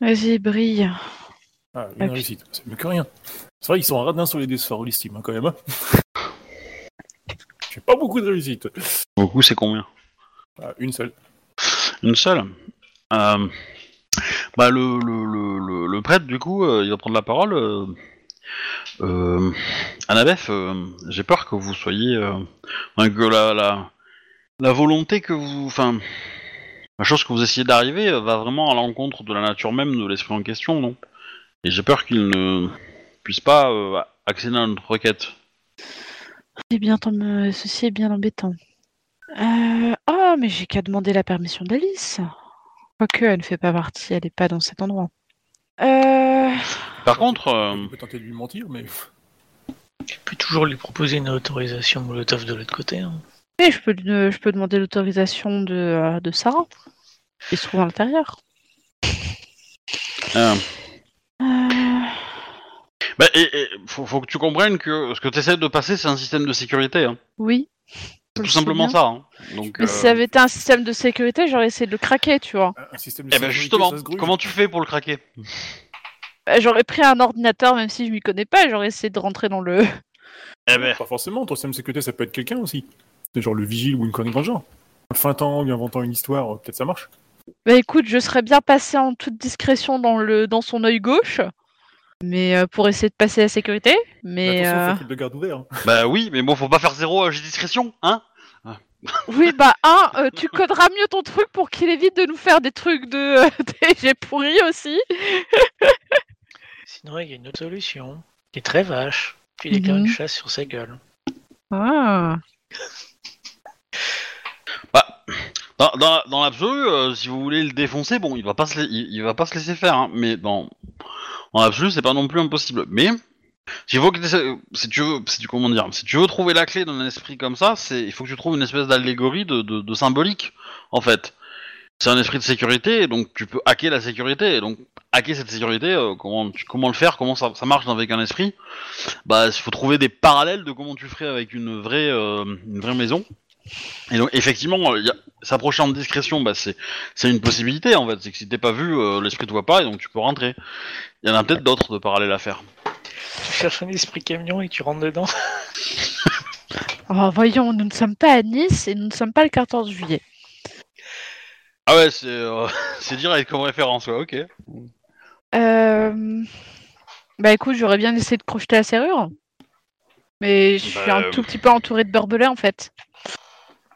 Vas-y, brille. Ah, une réussite, c'est mieux que rien. C'est vrai qu'ils sont radins sur les dés ce soir, l'estime, hein, quand même. hein. *laughs* J'ai pas beaucoup de réussite. Beaucoup, c'est combien? Ah, une seule. Une seule? Euh, bah le, le, le, le, le prêtre, du coup, euh, il va prendre la parole. Euh, euh, Annabeth, euh, j'ai peur que vous soyez, euh, enfin, que la, la, la volonté que vous, enfin, la chose que vous essayez d'arriver euh, va vraiment à l'encontre de la nature même de l'esprit en question, non? Et j'ai peur qu'il ne puisse pas euh, accéder à notre requête. C'est bien, ceci est bien embêtant. Euh... Oh, mais j'ai qu'à demander la permission d'Alice. Quoique, elle ne fait pas partie, elle n'est pas dans cet endroit. Euh... Par contre, euh, On peut tenter de lui mentir, mais Tu peux toujours lui proposer une autorisation Molotov de l'autre côté. hein. Oui, je peux, lui- je peux demander l'autorisation de, euh, de Sarah. Il se trouve à l'intérieur. euh, Euh... bah, et, et faut, faut que tu comprennes que ce que tu essaies de passer, c'est un système de sécurité. Hein. Oui. Tout simplement ça. Hein. Donc, Mais euh, si ça avait été un système de sécurité, j'aurais essayé de le craquer, tu vois. un système de Eh ben justement, comment tu fais pour le craquer? Euh, J'aurais pris un ordinateur, même si je m'y connais pas, et j'aurais essayé de rentrer dans le. Eh ben, Pas forcément, ton système de sécurité, ça peut être quelqu'un aussi. C'est genre le vigile ou une connerie dans le genre. En feintant, lui inventant une histoire, euh, peut-être ça marche. Bah écoute, je serais bien passé en toute discrétion dans, le... dans son œil gauche. mais euh, pour essayer de passer la sécurité. Mais Attention, euh, faut qu'il le garde ouvert. hein. *laughs* Bah oui, mais bon, faut pas faire zéro à discrétion, hein *laughs* oui, bah un, euh, tu coderas mieux ton truc pour qu'il évite de nous faire des trucs de *laughs* des j'ai pourri aussi. Sinon, il y a une autre solution, qui est très vache. Tu déclares Mhm. une chasse sur sa gueule. Ah. Bah, dans, l'absolu, euh, si vous voulez le défoncer, bon, il va pas il, va pas se laisser faire, hein, mais dans, dans l'absolu, c'est pas non plus impossible. Mais faut que si tu veux, si tu si tu veux trouver la clé d'un esprit comme ça, il faut que tu trouves une espèce d'allégorie de, symbolique, en fait. C'est un esprit de sécurité, donc tu peux hacker la sécurité. Donc hacker cette sécurité, euh, comment, le faire, comment ça, marche avec un esprit Bah, il faut trouver des parallèles de comment tu ferais avec une vraie, euh, une vraie maison. Et donc effectivement, euh, il y a- s'approcher en discrétion, bah, c'est c'est une possibilité en fait. C'est que si t'es pas vu, euh, l'esprit te voit pas et donc tu peux rentrer. Il y en a peut-être d'autres de parallèles à faire. Tu cherches un esprit camion et tu rentres dedans. *laughs* Oh, voyons, nous ne sommes pas à Nice et nous ne sommes pas le 14 juillet. Ah ouais, c'est euh, *laughs* c'est direct comme référence, ouais, ok. Euh... Bah écoute, j'aurais bien essayé de crocheter la serrure. Mais je suis Bah, un euh, tout petit peu entouré de barbelés en fait.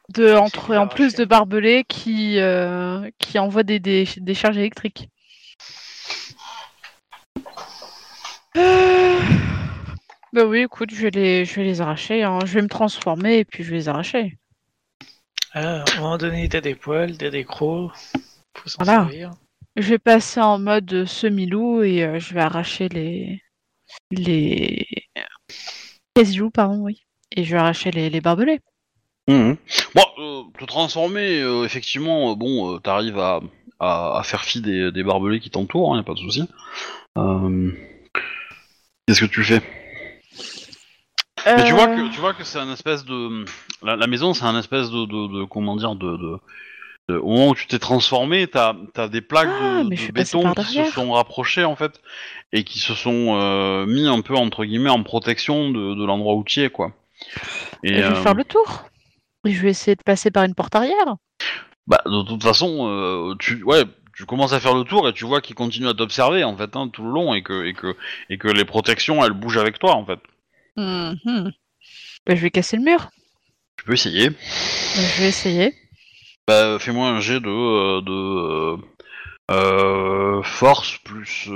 De, entre, en plus de barbelés qui, euh, qui envoient des, des, des charges électriques. Euh, Bah oui, écoute, je vais les, je vais les arracher. hein. Je vais me transformer et puis je vais les arracher. Ah, à un moment donné, t'as des poils, t'as des crocs. Faut s'en Voilà. servir. Je vais passer en mode semi-loup et euh, je vais arracher les. les. quasi-loups, pardon, oui. Et je vais arracher les, les barbelés. Mhm. Bon, euh, te transformer, euh, effectivement, euh, bon, euh, t'arrives à, à, à faire fi des, des barbelés qui t'entourent, hein, y a pas de souci. Euh, Qu'est-ce que tu fais? Mais tu vois que tu vois que c'est un espèce de la, la maison, c'est un espèce de, de, de- comment dire de, de, de- au moment où tu t'es transformé, t'as as des plaques Ah, de, béton qui se sont rapprochées en fait et qui se sont euh, mis un peu entre guillemets en protection de, de l'endroit où tu es quoi. Et je vais euh, faire le tour. Je vais essayer de passer par une porte arrière. bah de toute façon, euh, tu ouais. Tu commences à faire le tour et tu vois qu'il continue à t'observer en fait hein, tout le long et que, et que et que les protections elles bougent avec toi en fait. Mhm. Bah, je vais casser le mur. Tu peux essayer. Bah, je vais essayer. Bah, fais-moi un jet de, euh, de euh, euh, force plus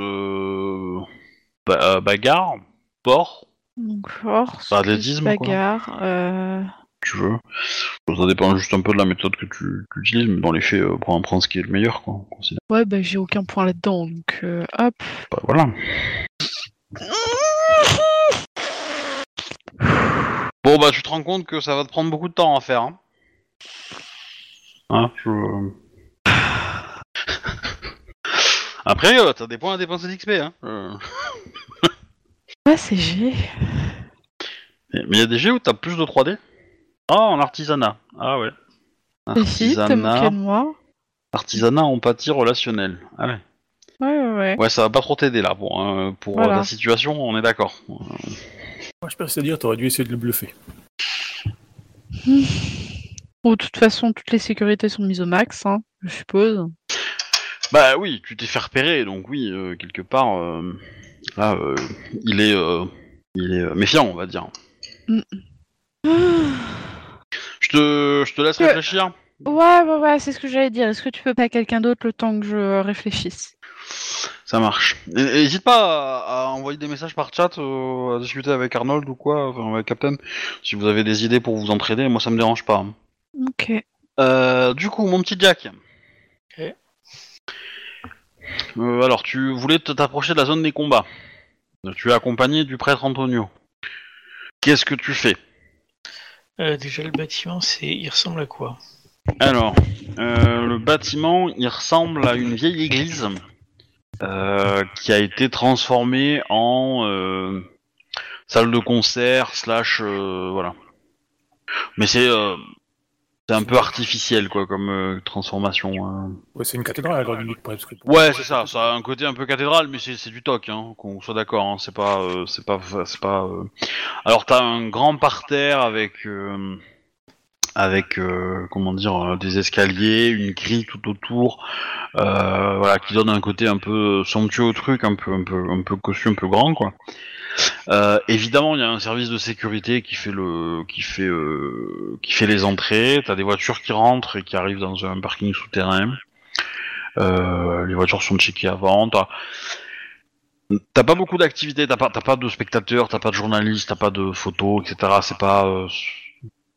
ba- bagarre, port, Donc force, athlétisme, bagarre. Euh, tu veux. Ça dépend juste un peu de la méthode que tu, tu utilises, mais dans les faits, euh, prends, prends ce qui est le meilleur, quoi. on considère. Ouais, bah j'ai aucun point là-dedans, donc euh, hop. Bah, voilà. Bon, bah, tu te rends compte que ça va te prendre beaucoup de temps à faire. Hein, Hein, je- *laughs* Après, euh, t'as des points à dépenser d'XP, hein. euh. Ah, c'est G. Mais il y a des jeux où t'as plus de 3D Ah, en artisanat. Ah ouais. Artisanat, moi. artisanat empathie relationnelle. Ah ouais. Ouais, ouais, ouais. Ouais, ça va pas trop t'aider là pour, euh, pour Voilà. euh, la situation, on est d'accord. Moi, je pense à dire, t'aurais dû essayer de le bluffer. Bon, de toute façon, toutes les sécurités sont mises au max, hein, je suppose. Bah oui, tu t'es fait repérer, donc oui, euh, quelque part, euh, là, euh, il est, euh, il est euh, méfiant, on va dire. Je te, je te laisse Que- réfléchir. Ouais, ouais, ouais, c'est ce que j'allais dire. Est-ce que tu peux pas quelqu'un d'autre le temps que je réfléchisse? Ça marche. N'hésite pas à, à envoyer des messages par chat, euh, à discuter avec Arnold ou quoi, enfin avec Captain, si vous avez des idées pour vous entraider, moi ça me dérange pas. Ok. Euh, du coup, mon petit Jack. Ok. Euh, alors, tu voulais te- t'approcher de la zone des combats. Tu es accompagné du prêtre Antonio. Qu'est-ce que tu fais? Euh, déjà, le bâtiment, c'est, il ressemble à quoi? Alors, euh, le bâtiment, il ressemble à une vieille église euh, qui a été transformée en euh, salle de concert slash voilà. Mais c'est c'est un peu artificiel quoi comme euh, transformation. hein. Ouais, c'est une cathédrale à grande limite presque. Ouais, c'est ça. Ça a un côté un peu cathédrale, mais c'est c'est du toc, hein, qu'on soit d'accord. Hein, c'est pas, euh, c'est pas, c'est pas. euh. Alors t'as un grand parterre avec euh, avec euh, comment dire euh, des escaliers, une grille tout autour, euh, voilà, qui donne un côté un peu somptueux au truc, un peu un peu un peu cossu, un peu grand quoi. Euh, évidemment, il y a un service de sécurité qui fait le qui fait euh, qui fait les entrées. T'as des voitures qui rentrent et qui arrivent dans un parking souterrain. Euh, les voitures sont checkées avant. T'as T'as pas beaucoup d'activités, t'as pas, t'as pas de spectateurs, t'as pas de journalistes, t'as pas de photos, etc. C'est pas, euh,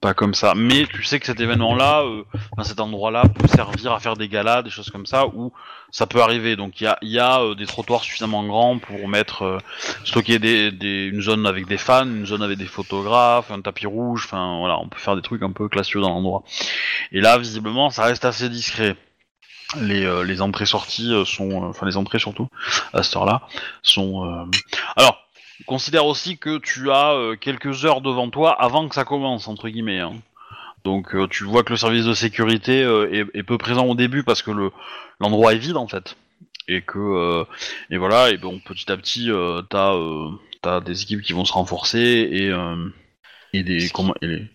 pas comme ça. Mais tu sais que cet événement-là, euh, cet endroit-là, peut servir à faire des galas, des choses comme ça, où ça peut arriver. Donc il y a, y a euh, des trottoirs suffisamment grands pour mettre, euh, stocker des, des, une zone avec des fans, une zone avec des photographes, un tapis rouge. Enfin voilà, on peut faire des trucs un peu classieux dans l'endroit. Et là, visiblement, ça reste assez discret. Les, euh, les entrées-sorties euh, sont, euh, enfin les entrées surtout à cette heure-là sont. Alors, considère aussi que tu as euh, quelques heures devant toi avant que ça commence entre guillemets. hein. Donc euh, tu vois que le service de sécurité euh, est, est peu présent au début parce que le l'endroit est vide en fait et que euh, et voilà et bon petit à petit euh, t'as t'as des équipes qui vont se renforcer et et des comment et les-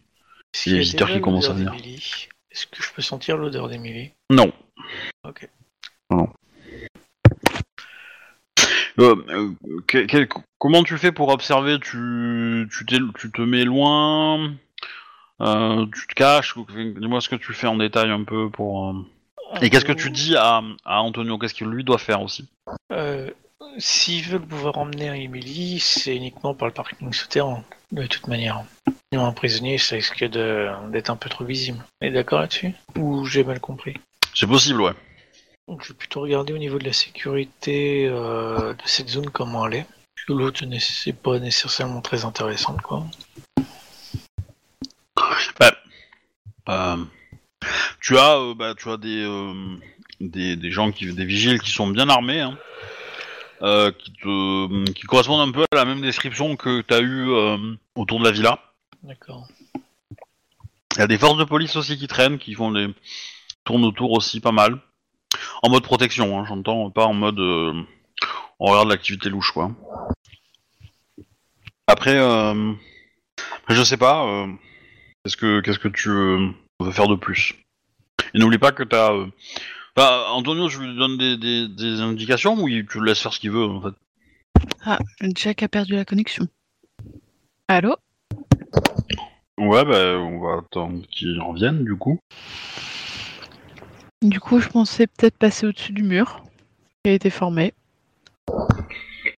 qu'il les visiteurs qui commencent à venir. Est-ce que je peux sentir l'odeur d'Emilie non Ok. non Euh, euh, quel- comment tu fais pour observer? Tu tu, te mets loin euh, tu te caches dis-moi ce que tu fais en détail un peu pour et qu'est-ce que tu dis à, à Antonio? Qu'est-ce qu'il lui doit faire aussi? S'ils veulent pouvoir emmener Emily, c'est uniquement par le parking souterrain, de toute manière. Sinon, un prisonnier, ça risque d'être un peu trop visible. Et d'accord là-dessus? Ou j'ai mal compris? C'est possible ouais Donc, je vais plutôt regarder au niveau de la sécurité euh, de cette zone comment elle est. L'autre, n'est- c'est pas nécessairement très intéressant, quoi. Euh, tu as, euh, bah, tu as des, des, des gens qui, des vigiles qui sont bien armés, hein, qui te, qui correspondent un peu à la même description que tu as eu autour de la villa. D'accord. Il y a des forces de police aussi qui traînent, qui font des tournent autour aussi pas mal, en mode protection, hein, j'entends, pas en mode euh, on regarde l'activité louche quoi. Après, euh, je sais pas, euh, qu'est-ce que qu'est-ce que tu euh, veux faire de plus? Et n'oublie pas que t'as, euh, bah, Antonio, je lui donne des, des, des indications ou tu le laisses faire ce qu'il veut en fait? Ah, Jack a perdu la connexion. Allô? Ouais, bah on va attendre qu'il revienne du coup. Du coup, je pensais peut-être passer au-dessus du mur qui a été formé.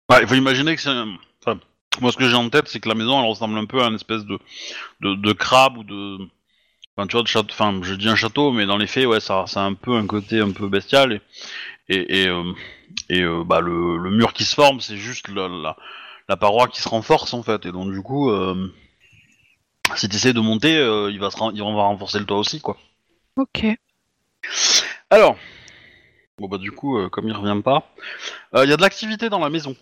Ouais, il faut imaginer que c'est. un- Enfin, moi, ce que j'ai en tête, c'est que la maison, elle ressemble un peu à une espèce de, de, de crabe ou de. Enfin, tu vois, de château. Enfin, je dis un château, mais dans les faits, ouais, ça, ça a un peu un côté un peu bestial. Et, et, et, euh, et, euh, bah, le, le mur qui se forme, c'est juste la, la, la paroi qui se renforce, en fait. Et donc, du coup, euh, si tu essaies de monter, euh, il, va se ren- il va renforcer le toit aussi, quoi. Ok. Alors. Bon, bah, du coup, euh, comme il revient pas, euh, il y a de l'activité dans la maison.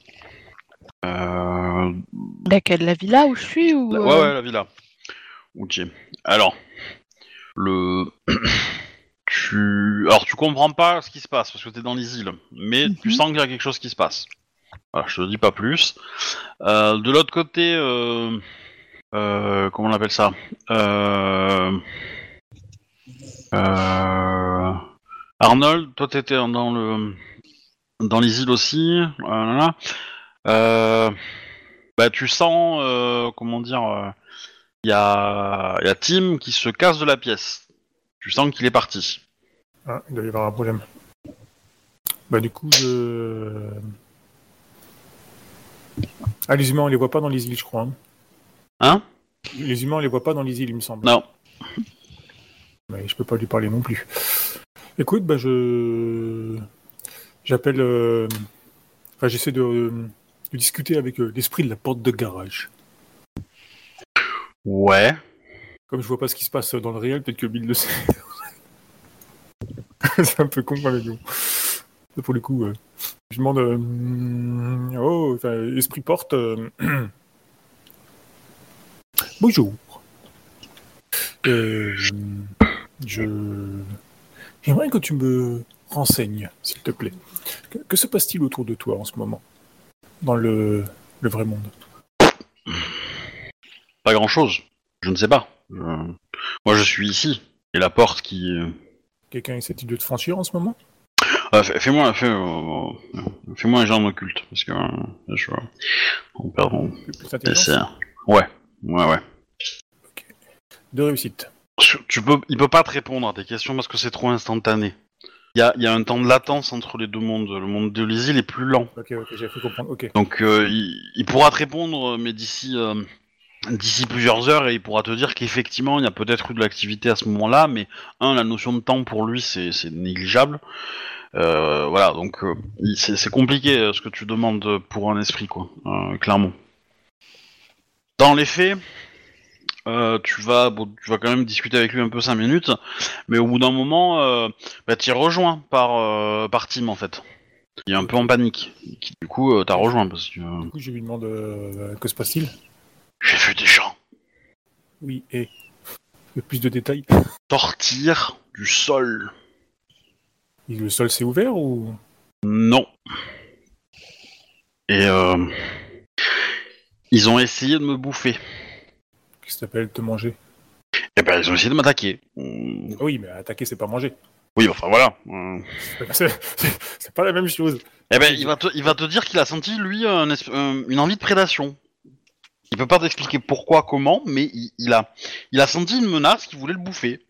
Euh, Laquelle La villa où je suis ou Ouais, euh, ouais, la villa. Ok. Alors, le. *coughs* tu. Alors, tu comprends pas ce qui se passe parce que t'es dans les îles, mais tu Mhm. sens qu'il y a quelque chose qui se passe. Voilà, je te dis pas plus. Euh, de l'autre côté, euh... euh, comment on appelle ça? Euh... euh, Arnold, toi t'étais dans le dans les îles aussi. Voilà. Euh... Bah, tu sens, euh, comment dire, euh, il y, a, y a Tim qui se casse de la pièce. Tu sens qu'il est parti. Ah, il doit y avoir un problème. Bah du coup, je... Ah, les humains, on les voit pas dans les îles, je crois. hein. Hein? Les humains, on les voit pas dans les îles, il me semble. Non. Mais je peux pas lui parler non plus. Écoute, bah je... J'appelle... euh, Enfin, j'essaie de... de discuter avec euh, l'esprit de la porte de garage. Ouais. Comme je vois pas ce qui se passe dans le réel, peut-être que Bill le sait. *laughs* C'est un peu con même. bon. Pour le coup, euh, je demande... euh, oh, enfin, esprit porte... *clears throat* Bonjour. Euh, je... J'aimerais que tu me renseignes, s'il te plaît. Que, que se passe-t-il autour de toi en ce moment Dans le, le vrai monde? Pas grand chose. Je ne sais pas. Je- Moi, je suis ici. Et la porte qui. euh, Quelqu'un essaie de te franchir en ce moment? Euh, fais- Fais-moi fais, euh, un genre occulte. Parce que. euh, je. On perd. Ouais, ouais, ouais. De réussite. Tu tu peux, il peut pas te répondre à tes questions parce que c'est trop instantané. Il y a, y a un temps de latence entre les deux mondes. Le monde de l'Easy est plus lent. Ok, ok, j'ai cru comprendre. Donc euh, il, il pourra te répondre, mais d'ici euh, d'ici plusieurs heures, et il pourra te dire qu'effectivement il y a peut-être eu de l'activité à ce moment-là, mais un, la notion de temps pour lui c'est c'est négligeable. Euh, voilà, donc euh, c'est compliqué euh, ce que tu demandes pour un esprit, quoi, euh, clairement. Dans les faits, euh, tu vas bon, tu vas quand même discuter avec lui un peu 5 minutes, mais au bout d'un moment, euh, bah, tu rejoint par euh, par Tim en fait. Il est un peu en panique, qui du coup euh, t'a rejoint parce que euh, Du coup, je lui demande euh, que se passe-t-il? J'ai vu des gens Oui, et le plus de détails. sortir du sol. Et Le sol s'est ouvert ou? Non. Et euh, ils ont essayé de me bouffer. Qu'est-ce que t'appelles te manger Et ben ils ont essayé de m'attaquer. Ah Oui, mais attaquer, c'est pas manger. Oui, enfin voilà. *laughs* Hum. C'est pas la même chose. Eh ben il va te, il va te dire qu'il a senti lui un une envie de prédation. Il peut pas t'expliquer pourquoi, comment, mais il, il a, il a senti une menace qui voulait le bouffer.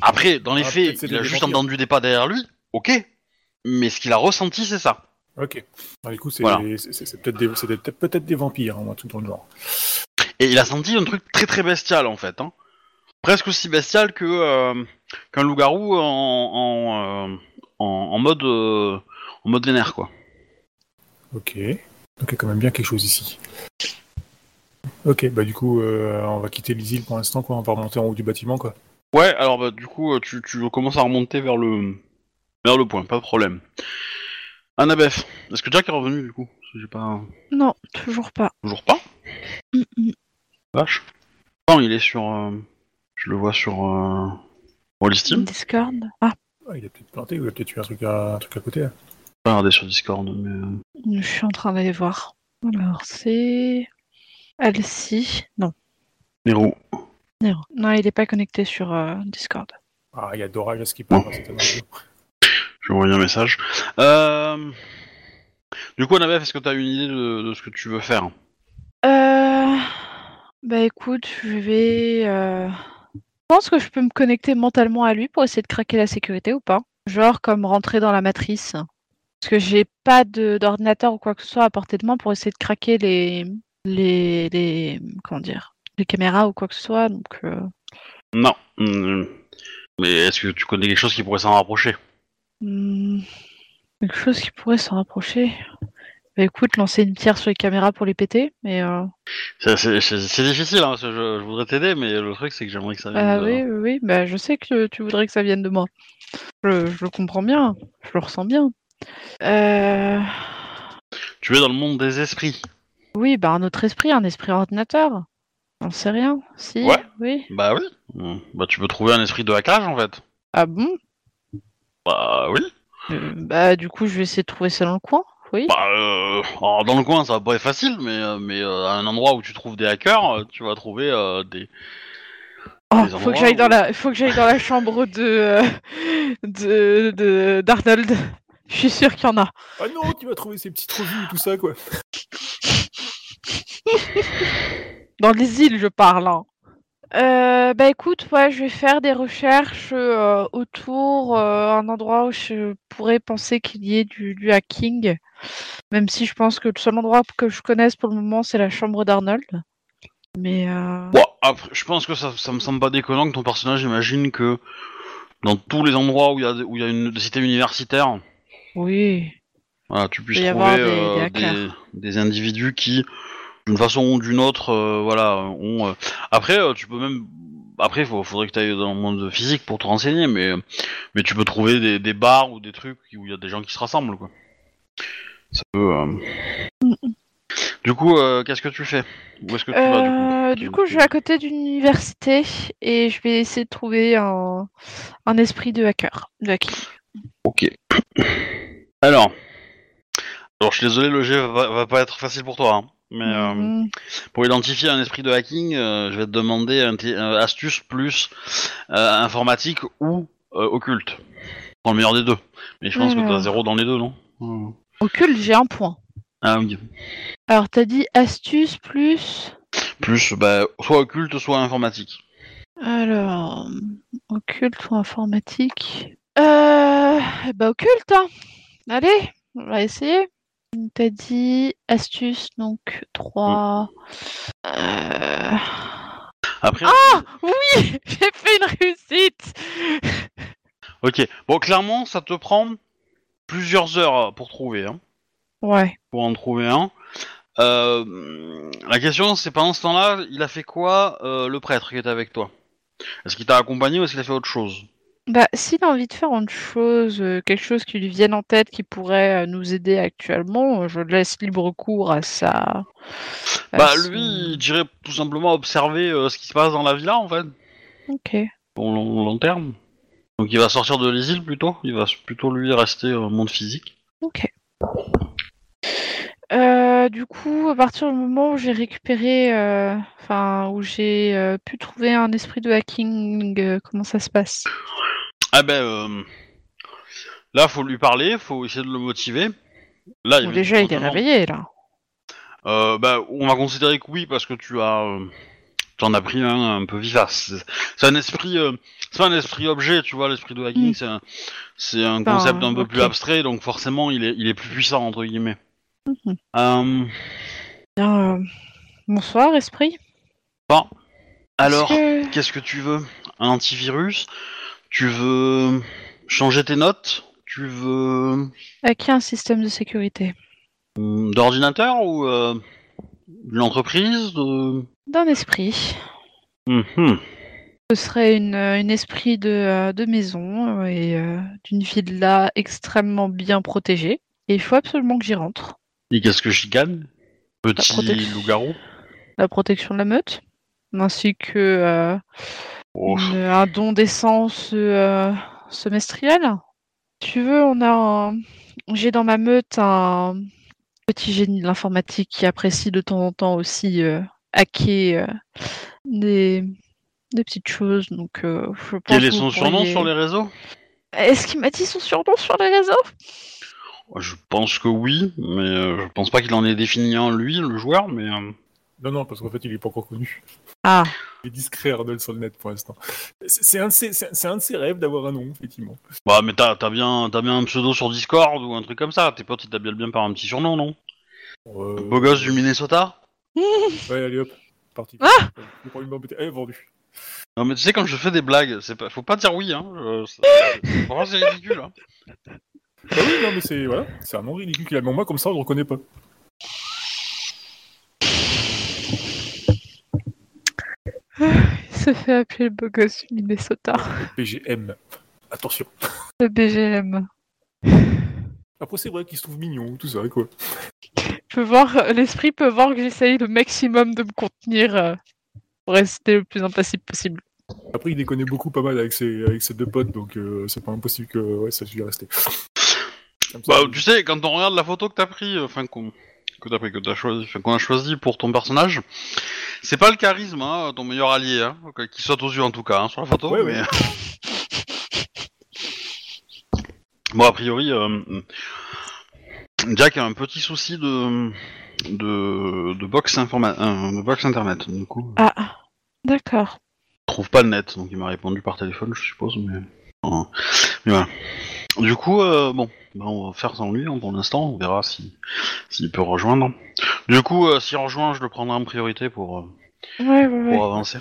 Après, dans les Ah, faits, il a juste entendu des pas derrière lui. Ok. Mais ce qu'il a ressenti, c'est ça. Ok. Bah, du coup, c'est Voilà. peut-être des, c'est peut-être peut-être des vampires, hein, un truc dans le genre. Et il a senti un truc très très bestial en fait. Hein. Presque aussi bestial que euh, qu'un loup-garou en, en, euh, en, en mode euh, en mode vénère quoi. Ok. Donc il y a quand même bien quelque chose ici. Ok, bah du coup, euh, on va quitter les îles pour l'instant, quoi. On va remonter en haut du bâtiment, quoi. Ouais, alors bah, du coup tu, tu commences à remonter vers le vers le point, pas de problème. Annabeth, est-ce que Jack est revenu du coup? Pas Non, toujours pas. toujours pas? Mm, mm. Vache. Non, il est sur. euh, Je le vois sur. Euh... Roll Steam. Discord. Ah, Ah, il a peut-être planté, ou il a peut-être eu un truc à, un truc à côté. hein. Pas regarder sur Discord, mais. euh, je suis en train d'aller voir. Alors, c'est. Alcy. Non. Nero. Nero. Non, il n'est pas connecté sur euh, Discord. Ah, il y a Dora à ce qui parle, c'est tellement beau. Je vais envoyer un message. Euh... Du coup, Annabeth, est-ce que tu as une idée de, de ce que tu veux faire? Euh... Bah écoute, je vais... euh, Je pense que je peux me connecter mentalement à lui pour essayer de craquer la sécurité ou pas. Genre comme rentrer dans la matrice. Parce que j'ai pas de- d'ordinateur ou quoi que ce soit à portée de main pour essayer de craquer les... les... les... comment dire les caméras ou quoi que ce soit. Donc euh, Non. Hum, Mais est-ce que tu connais quelque chose qui pourrait s'en rapprocher? Hmm, quelque chose qui pourrait s'en rapprocher? Bah écoute, lancer une pierre sur les caméras pour les péter, mais... Euh... C'est difficile, hein, parce que je, je voudrais t'aider, mais le truc, c'est que j'aimerais que ça vienne Ah de- oui, oui, oui, bah, je sais que tu voudrais que ça vienne de moi. Je, je le comprends bien, je le ressens bien. Euh... Tu es dans le monde des esprits. Oui, bah un autre esprit, un esprit ordinateur. On sait rien. Si, Ouais. oui. Bah oui. Hum, Bah tu peux trouver un esprit de hackage, en fait. Ah bon? Bah oui. Euh, Bah du coup, je vais essayer de trouver ça dans le coin. Oui. Bah, euh, alors, dans le coin, ça va pas être facile, mais, euh, mais euh, à un endroit où tu trouves des hackers, tu vas trouver euh, des. oh, faut que j'aille où- dans la, faut que j'aille dans la chambre de, euh, d'Arnold. Je suis sûr qu'il y en a. Ah non, tu vas trouver ces petites revues et tout ça, quoi. Dans les îles, je parle. hein. Euh, bah écoute, ouais, je vais faire des recherches euh, autour euh, un endroit où je pourrais penser qu'il y ait du, du hacking. Même si je pense que le seul endroit que je connaisse pour le moment, c'est la chambre d'Arnold. Mais euh, Bon, après, je pense que ça, ça me semble pas déconnant que ton personnage imagine que dans tous les endroits où il y a, des- où il y a une des cités universitaires, oui. voilà, tu puisses trouver des- euh, des hackers. des, des individus qui, d'une façon ou d'une autre, euh, voilà, ont. euh, Après, tu peux même. Après, il faudrait que tu ailles dans le monde physique pour te renseigner, mais, mais tu peux trouver des, des bars ou des trucs où il y a des gens qui se rassemblent, quoi. Ça peut. euh. Du coup, euh, qu'est-ce que tu fais? Où est-ce que tu vas, du coup? Euh, du coup, je vais à côté d'une université et je vais essayer de trouver un, un esprit de hacker. De hacking. Ok. Alors. Alors, je suis désolé, le jet va, va pas être facile pour toi. hein. Mais euh, Mhm. pour identifier un esprit de hacking, euh, je vais te demander un t- astuce plus euh, informatique ou euh, occulte. Dans le meilleur des deux. Mais je pense que t'as zéro dans les deux, non? Occulte, j'ai un point. Ah oui. Alors, t'as dit astuce plus. Plus, bah, soit occulte, soit informatique. Alors, occulte ou informatique Euh. Bah, occulte, hein. Allez, on va essayer. T'as dit astuce, donc 3. Euh... Après, Oui, *laughs* j'ai fait une réussite. ok. Bon, clairement, ça te prend plusieurs heures pour trouver, hein. Ouais. Pour en trouver un. Euh, la question, c'est pendant ce temps-là, il a fait quoi, euh, le prêtre qui était avec toi? Est-ce qu'il t'a accompagné ou est-ce qu'il a fait autre chose? Bah, s'il a envie de faire autre chose, euh, quelque chose qui lui vienne en tête qui pourrait euh, nous aider actuellement, euh, je laisse libre cours à à Bah, son- lui, il dirait tout simplement observer euh, ce qui se passe dans la villa, en fait, Ok. pour long, long terme. Donc il va sortir de l'asile plutôt, il va plutôt lui rester au monde physique. Ok. Euh, du coup, à partir du moment où j'ai récupéré, euh, enfin, où j'ai euh, pu trouver un esprit de hacking, comment ça se passe? Ah ben, là, faut lui parler, faut essayer de le motiver. Là, il Déjà, il est réveillé là. Bah, on va considérer que oui, parce que tu as, euh, tu en as pris un un peu vivace. C'est- un esprit, euh, c'est un esprit objet, tu vois, l'esprit de hacking, Mm. c'est un, c'est un Enfin, concept un peu ok. plus abstrait, donc forcément, il est, il est plus puissant entre guillemets. Mhm. Euh, Bien, euh, bonsoir, esprit. bon, alors, Est-ce que- qu'est-ce que tu veux? Un antivirus? Tu veux changer tes notes? Tu veux Hacker un système de sécurité hum, d'ordinateur ou euh, de... d'un esprit. Mhm. Ce serait une, euh, une esprit de, euh, de maison euh, et euh, d'une villa extrêmement bien protégée. Et il faut absolument que j'y rentre. Et qu'est-ce que j'y gagne? Petit loup-garou? La protection de la meute, ainsi que euh, Oh. une- un don d'essence euh, semestriel. Si tu veux, on a j'ai dans ma meute un petit génie de l'informatique qui apprécie de temps en temps aussi hacker euh, des, des petites choses. Donc, euh, je pense Quel est son surnom pourriez- sur les réseaux? Est-ce qu'il m'a dit son surnom sur les réseaux? Je pense que oui, mais euh, je pense pas qu'il en ait défini un lui, le joueur, mais... euh, Non, non, parce qu'en fait, il est pas encore connu. Ah, Il est discret, Arnold, sur le net pour l'instant. C'est un, de ses- c'est c'est un de ses rêves d'avoir un nom, effectivement. Bah, mais t'as t'as bien, t'as bien un pseudo sur Discord ou un truc comme ça. Tes potes, ils t'appellent bien par un petit surnom, non? Euh, Beau gosse du Minnesota? *laughs* Ouais, allez hop, parti. Ah premier embêté. Eh, vendu. Non, mais tu sais, quand je fais des blagues, c'est pas... faut pas dire oui, hein. je- c'est- *laughs* c'est- Vraiment, c'est ridicule, hein. Bah oui, non, mais c'est voilà, c'est un nom ridicule qu'il a. Mais moi, comme ça, on le reconnaît pas. il se fait appeler le beau gosse du Minnesota. PGM. Attention. Le BGM. Après, c'est vrai qu'il se trouve mignon, tout ça, quoi. *laughs* Je peux voir, l'esprit peut voir que j'essaye le maximum de me contenir euh, pour rester le plus impassible possible. Après, il déconne beaucoup pas mal avec ses, avec ses deux potes, donc euh, c'est pas impossible que ouais, ça suffit à rester. Bah, tu sais, quand on regarde la photo que t'as pris, euh, enfin, qu'on que t'as pris, que t'as choisi, enfin, qu'on a choisi pour ton personnage, c'est pas le charisme, hein, ton meilleur allié, hein, qui saute aux yeux en tout cas, hein, sur la photo. Ouais, mais... ouais. *laughs* bon, a priori, euh, Jack a un petit souci de de, de box informa- euh, de box internet, du coup. Ah, d'accord. Il trouve pas le net, donc il m'a répondu par téléphone, je suppose, mais. euh, mais voilà. Du coup, euh, bon, bah, on va faire sans lui hein, pour l'instant, on verra si s'il peut rejoindre. Du coup, euh, s'il rejoint, je le prendrai en priorité pour, euh, Ouais, ouais, ouais. pour avancer.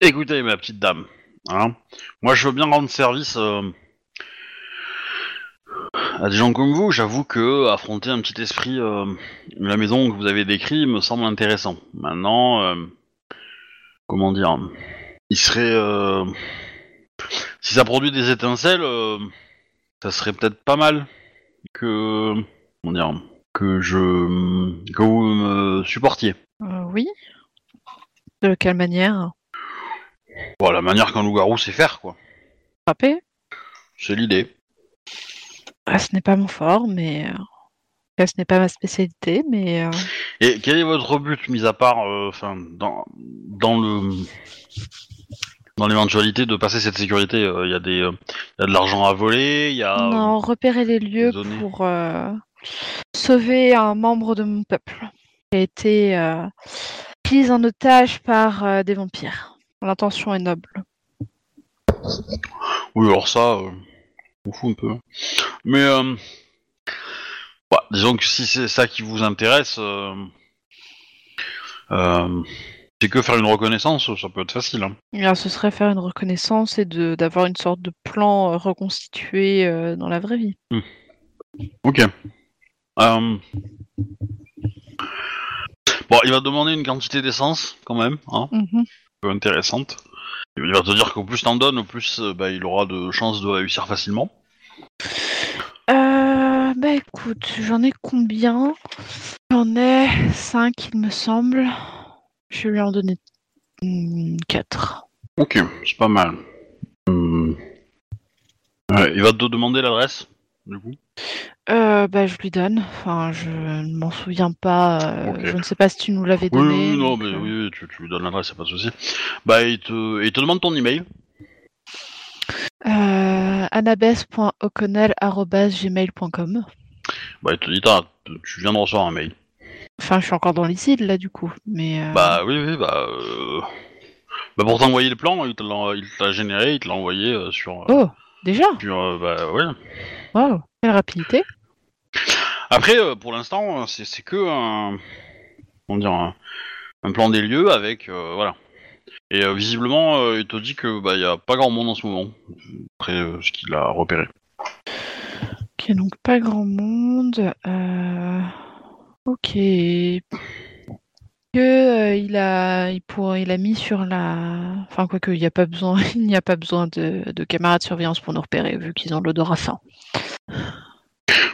Écoutez, ma petite dame, hein, moi je veux bien rendre service à des gens comme vous. J'avoue que affronter un petit esprit euh, de la maison que vous avez décrit me semble intéressant. Maintenant, euh, comment dire, il serait, euh, si ça produit des étincelles, ça serait peut-être pas mal que, comment dire, que je, que vous me supportiez. Oui. De quelle manière? Bon, la manière qu'un loup-garou sait faire, quoi. Frapper C'est l'idée. Ah, Ce n'est pas mon fort, mais euh, ce n'est pas ma spécialité, mais euh, Et quel est votre but, mis à part, euh, dans, dans le, dans l'éventualité de passer cette sécurité, euh, il y a des, il y a de l'argent à voler, il y a. non, repérer les lieux données. pour sauver un membre de mon peuple qui a été pris en otage par des vampires. L'intention est noble. Oui, alors ça, on fout un peu. Mais, euh, bah, disons que si c'est ça qui vous intéresse, euh, euh, c'est que faire une reconnaissance, ça peut être facile. hein. Alors, ce serait faire une reconnaissance et de- d'avoir une sorte de plan euh, reconstitué euh, dans la vraie vie. Ok. Euh, Bon, il va demander une quantité d'essence, quand même, hein, Mhm. un peu intéressante. Il va te dire qu'au plus t'en donnes, au plus euh, bah, il aura de chances de réussir facilement. Euh, bah écoute, j'en ai combien? J'en ai 5, il me semble. Je vais lui en donner 4. Ok, c'est pas mal. Hum. Ouais, il va te demander l'adresse, du coup? Euh, bah je lui donne. Enfin, je ne m'en souviens pas. euh. Je ne sais pas si tu nous l'avais donné. oui, non, mais euh, oui, tu, tu lui donnes l'adresse, pas de souci. Bah, il te, il te demande ton email. Euh, annabeth.o'connell.gmail.com Bah, il te dit, tu viens de recevoir un mail. Enfin, je suis encore dans îles là du coup. Mais euh, Bah, oui, oui, bah. Bah, pour t'envoyer le plan, il l'a généré, il te l'a envoyé sur. Oh, déjà sur euh, bah, ouais. Waouh, quelle rapidité. Après, euh, pour l'instant, euh, c'est c'est que un. Comment dire un, un plan des lieux avec. euh, voilà. Et euh, visiblement, euh, il te dit que bah, y a pas grand monde en ce moment. Après euh, ce qu'il a repéré. Ok, donc pas grand monde. Euh... Ok. Que euh, il a, il pour, il a mis sur la, enfin quoi que, il n'y a pas besoin, *laughs* il n'y a pas besoin de, de camarades de surveillance pour nous repérer vu qu'ils ont l'odorat fin.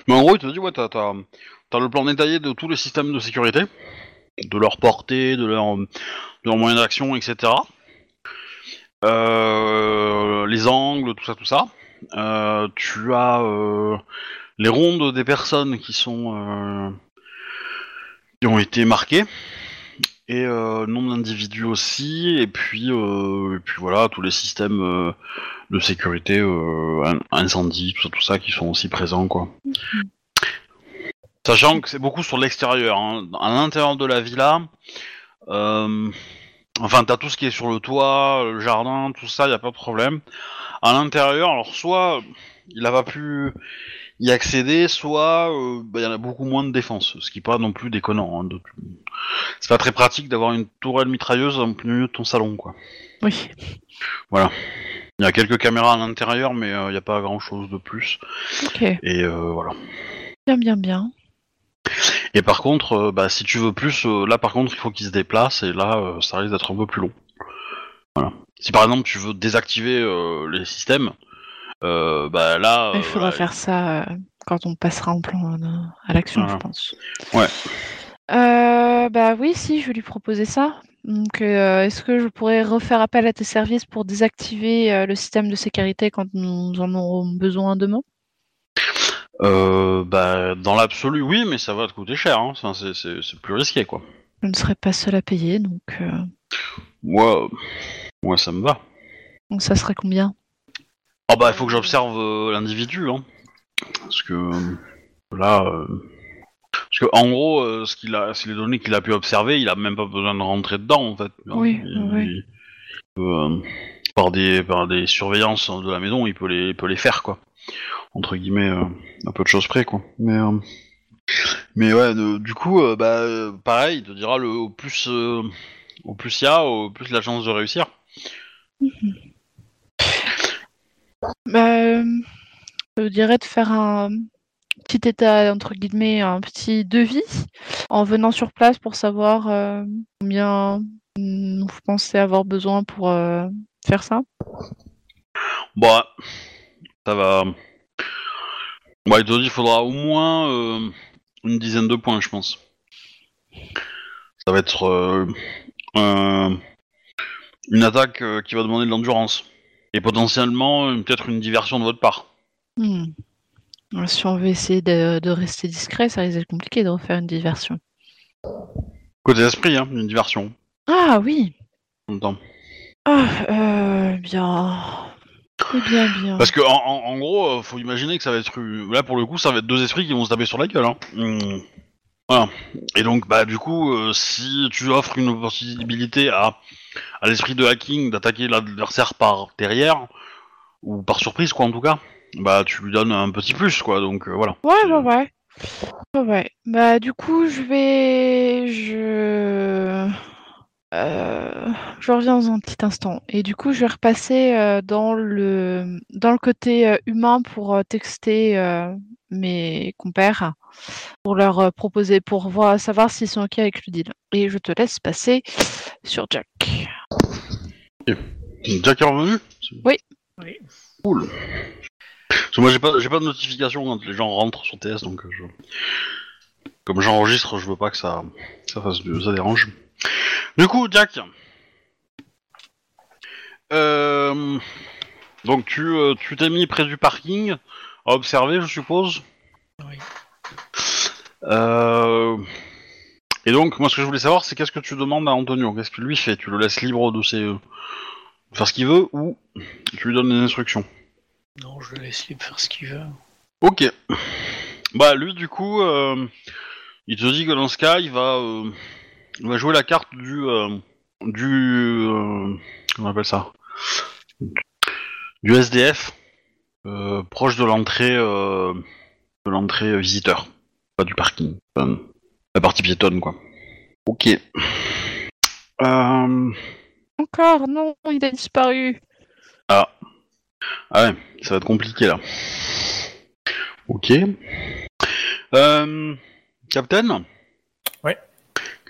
Mais en gros, il te dit, ouais, t'as t'as- le plan détaillé de tous les systèmes de sécurité, de leur portée, de leur, de leurs moyens d'action, etc. Euh, les angles, tout ça, tout ça. Euh, tu as les rondes des personnes qui sont qui ont été marquées et euh, nombre d'individus aussi et puis euh, puis voilà tous les systèmes euh, de sécurité in- incendie tout ça tout ça qui sont aussi présents quoi sachant que c'est beaucoup sur l'extérieur hein. à l'intérieur de la villa enfin t'as tout ce qui est sur le toit le jardin tout ça y a pas de problème à l'intérieur alors soit il a pas pu y accéder soit euh, bah, il y en a beaucoup moins de défense ce qui est pas non plus déconnant hein, de- c'est pas très pratique d'avoir une tourelle mitrailleuse en plein milieu de ton salon quoi Oui. il y a quelques caméras à l'intérieur, mais euh, il n'y a pas grand chose de plus. Ok. Et euh, voilà. Bien, bien, bien. Et par contre, bah, si tu veux plus, là par contre, il faut qu'il se déplace, et là, ça risque d'être un peu plus long. Voilà. Si par exemple tu veux désactiver les systèmes, bah là. Il euh, faudra voilà, faire ça euh, quand on passera en plan euh, à l'action, Voilà. je pense. Ouais. Euh, bah oui, si, je vais lui proposer ça. Donc, euh, est-ce que je pourrais refaire appel à tes services pour désactiver euh, le système de sécurité quand nous en aurons besoin demain? Euh, bah, dans l'absolu, oui, mais ça va te coûter cher. Hein. Enfin, c'est- c'est c'est plus risqué, quoi. Je ne serai pas seule à payer, donc, euh, Moi, euh, moi, ça me va. donc ça serait combien? Ah bah, il faut que j'observe euh, l'individu, hein. Parce que euh, là, euh, parce que en gros, euh, ce qu'il a, c'est les données qu'il a pu observer, il a même pas besoin de rentrer dedans, en fait. Oui, Il- oui. il peut, euh, par des, par des surveillances de la maison, il peut les, il peut les faire, quoi. Entre guillemets, euh, un peu de choses près, quoi. Mais, euh, mais ouais, de- du coup, euh, bah, euh, pareil, il te dira le, au plus, euh, au plus il y a, au plus la chance de réussir. Bah, je dirais de faire un petit état, entre guillemets, un petit devis en venant sur place pour savoir euh, combien vous pensez avoir besoin pour euh, faire ça. Bon, ça va. Bon, il faudra au moins euh, une dizaine de points, je pense. Ça va être euh, un- une attaque euh, qui va demander de l'endurance. Et potentiellement, peut-être une diversion de votre part. Hmm. Si on veut essayer de, de rester discret, ça risque d'être compliqué de refaire une diversion. Côté esprit, hein, une diversion. Ah oui. En même temps. Ah, euh, bien. Eh bien, bien. Parce que en, en- en gros, euh, faut imaginer que ça va être euh, là pour le coup, ça va être deux esprits qui vont se taper sur la gueule. Hein. Hmm. Voilà. Et donc, bah du coup, euh, si tu offres une possibilité à, à l'esprit de hacking d'attaquer l'adversaire par derrière ou par surprise, quoi, en tout cas, bah tu lui donnes un petit plus, quoi. Donc euh, voilà. Ouais, ouais, ouais. Ouais, ouais. Bah, du coup, je vais. Je. Euh, je reviens dans un petit instant. Et du coup, je vais repasser euh, dans le dans le côté euh, humain pour euh, texter euh, mes compères pour leur euh, proposer, pour voir, savoir s'ils sont ok avec le deal. Et je te laisse passer sur Jack. Jack est revenu? Oui. Oui. Cool. Parce que moi j'ai pas j'ai pas de notification quand les gens rentrent sur TS donc je comme j'enregistre je veux pas que ça ça fasse du- ça dérange. Du coup Jack euh, donc tu euh, tu t'es mis près du parking à observer je suppose. Oui. Euh, Et donc moi ce que je voulais savoir c'est qu'est-ce que tu demandes à Antonio? Qu'est-ce que lui fait? Tu le laisses libre de ses de faire ce qu'il veut ou tu lui donnes des instructions? Non, je le laisse libre faire ce qu'il veut. Ok. Bah lui du coup, il te dit que dans ce cas, il va, il va jouer la carte du, euh, du, euh, comment on appelle ça, du SDF, euh, proche de l'entrée, euh, de l'entrée visiteur, pas du parking, Enfin, la partie piétonne quoi. Ok. Euh, Encore, non, il a disparu. Ah ouais, ça va être compliqué là. Ok. Euh, Captain?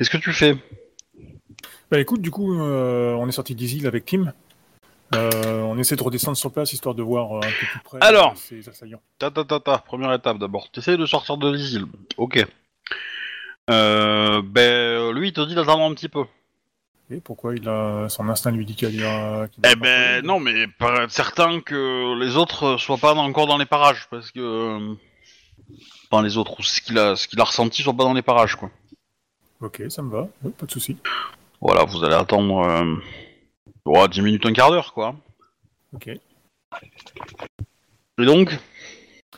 Qu'est-ce que tu fais? Bah écoute, du coup, euh, on est sorti des îles avec Tim. Euh, on essaie de redescendre sur place histoire de voir euh, un peu plus près Alors. ces assaillants. Ta ta ta ta, première étape d'abord. T'essayes de sortir de l'isle. Ok. Euh, ben, lui, il te dit d'attendre un petit peu. Et pourquoi il a son instinct lui dit qu'il y a. Eh ben, non, mais pour être certain que les autres soient pas encore dans les parages, parce que... Enfin, les autres, ou ce qu'il a, ce qu'il a ressenti soit pas dans les parages, quoi. Ok, ça me va, Ouais, pas de souci. Voilà, vous allez attendre... Euh... oh, 10 minutes, un quart d'heure, quoi. Ok. Et donc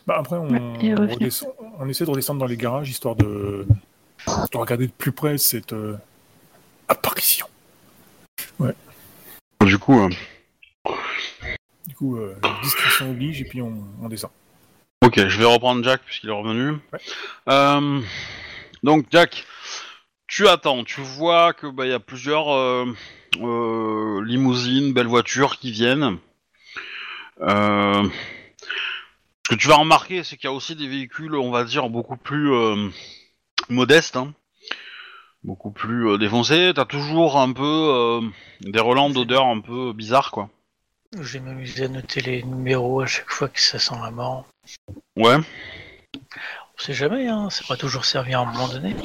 Bah après, on, Ouais, redescend- essaie de redescendre dans les garages histoire de, de regarder de plus près cette euh, apparition. Du coup... euh, Du coup, euh, discrétion oblige et puis on, on descend. Ok, je vais reprendre Jack puisqu'il est revenu. Ouais. Euh, donc Jack, tu attends, tu vois que bah il y a plusieurs euh, euh, limousines, belles voitures qui viennent. Euh, ce que tu vas remarquer, c'est qu'il y a aussi des véhicules, on va dire beaucoup plus modestes, hein, beaucoup plus défoncés. T'as toujours un peu des relents d'odeur un peu bizarres, quoi. Je vais m'amuser à noter les numéros à chaque fois que ça sent la mort. Ouais. On sait jamais, hein, ça pourrait toujours servir à un moment donné.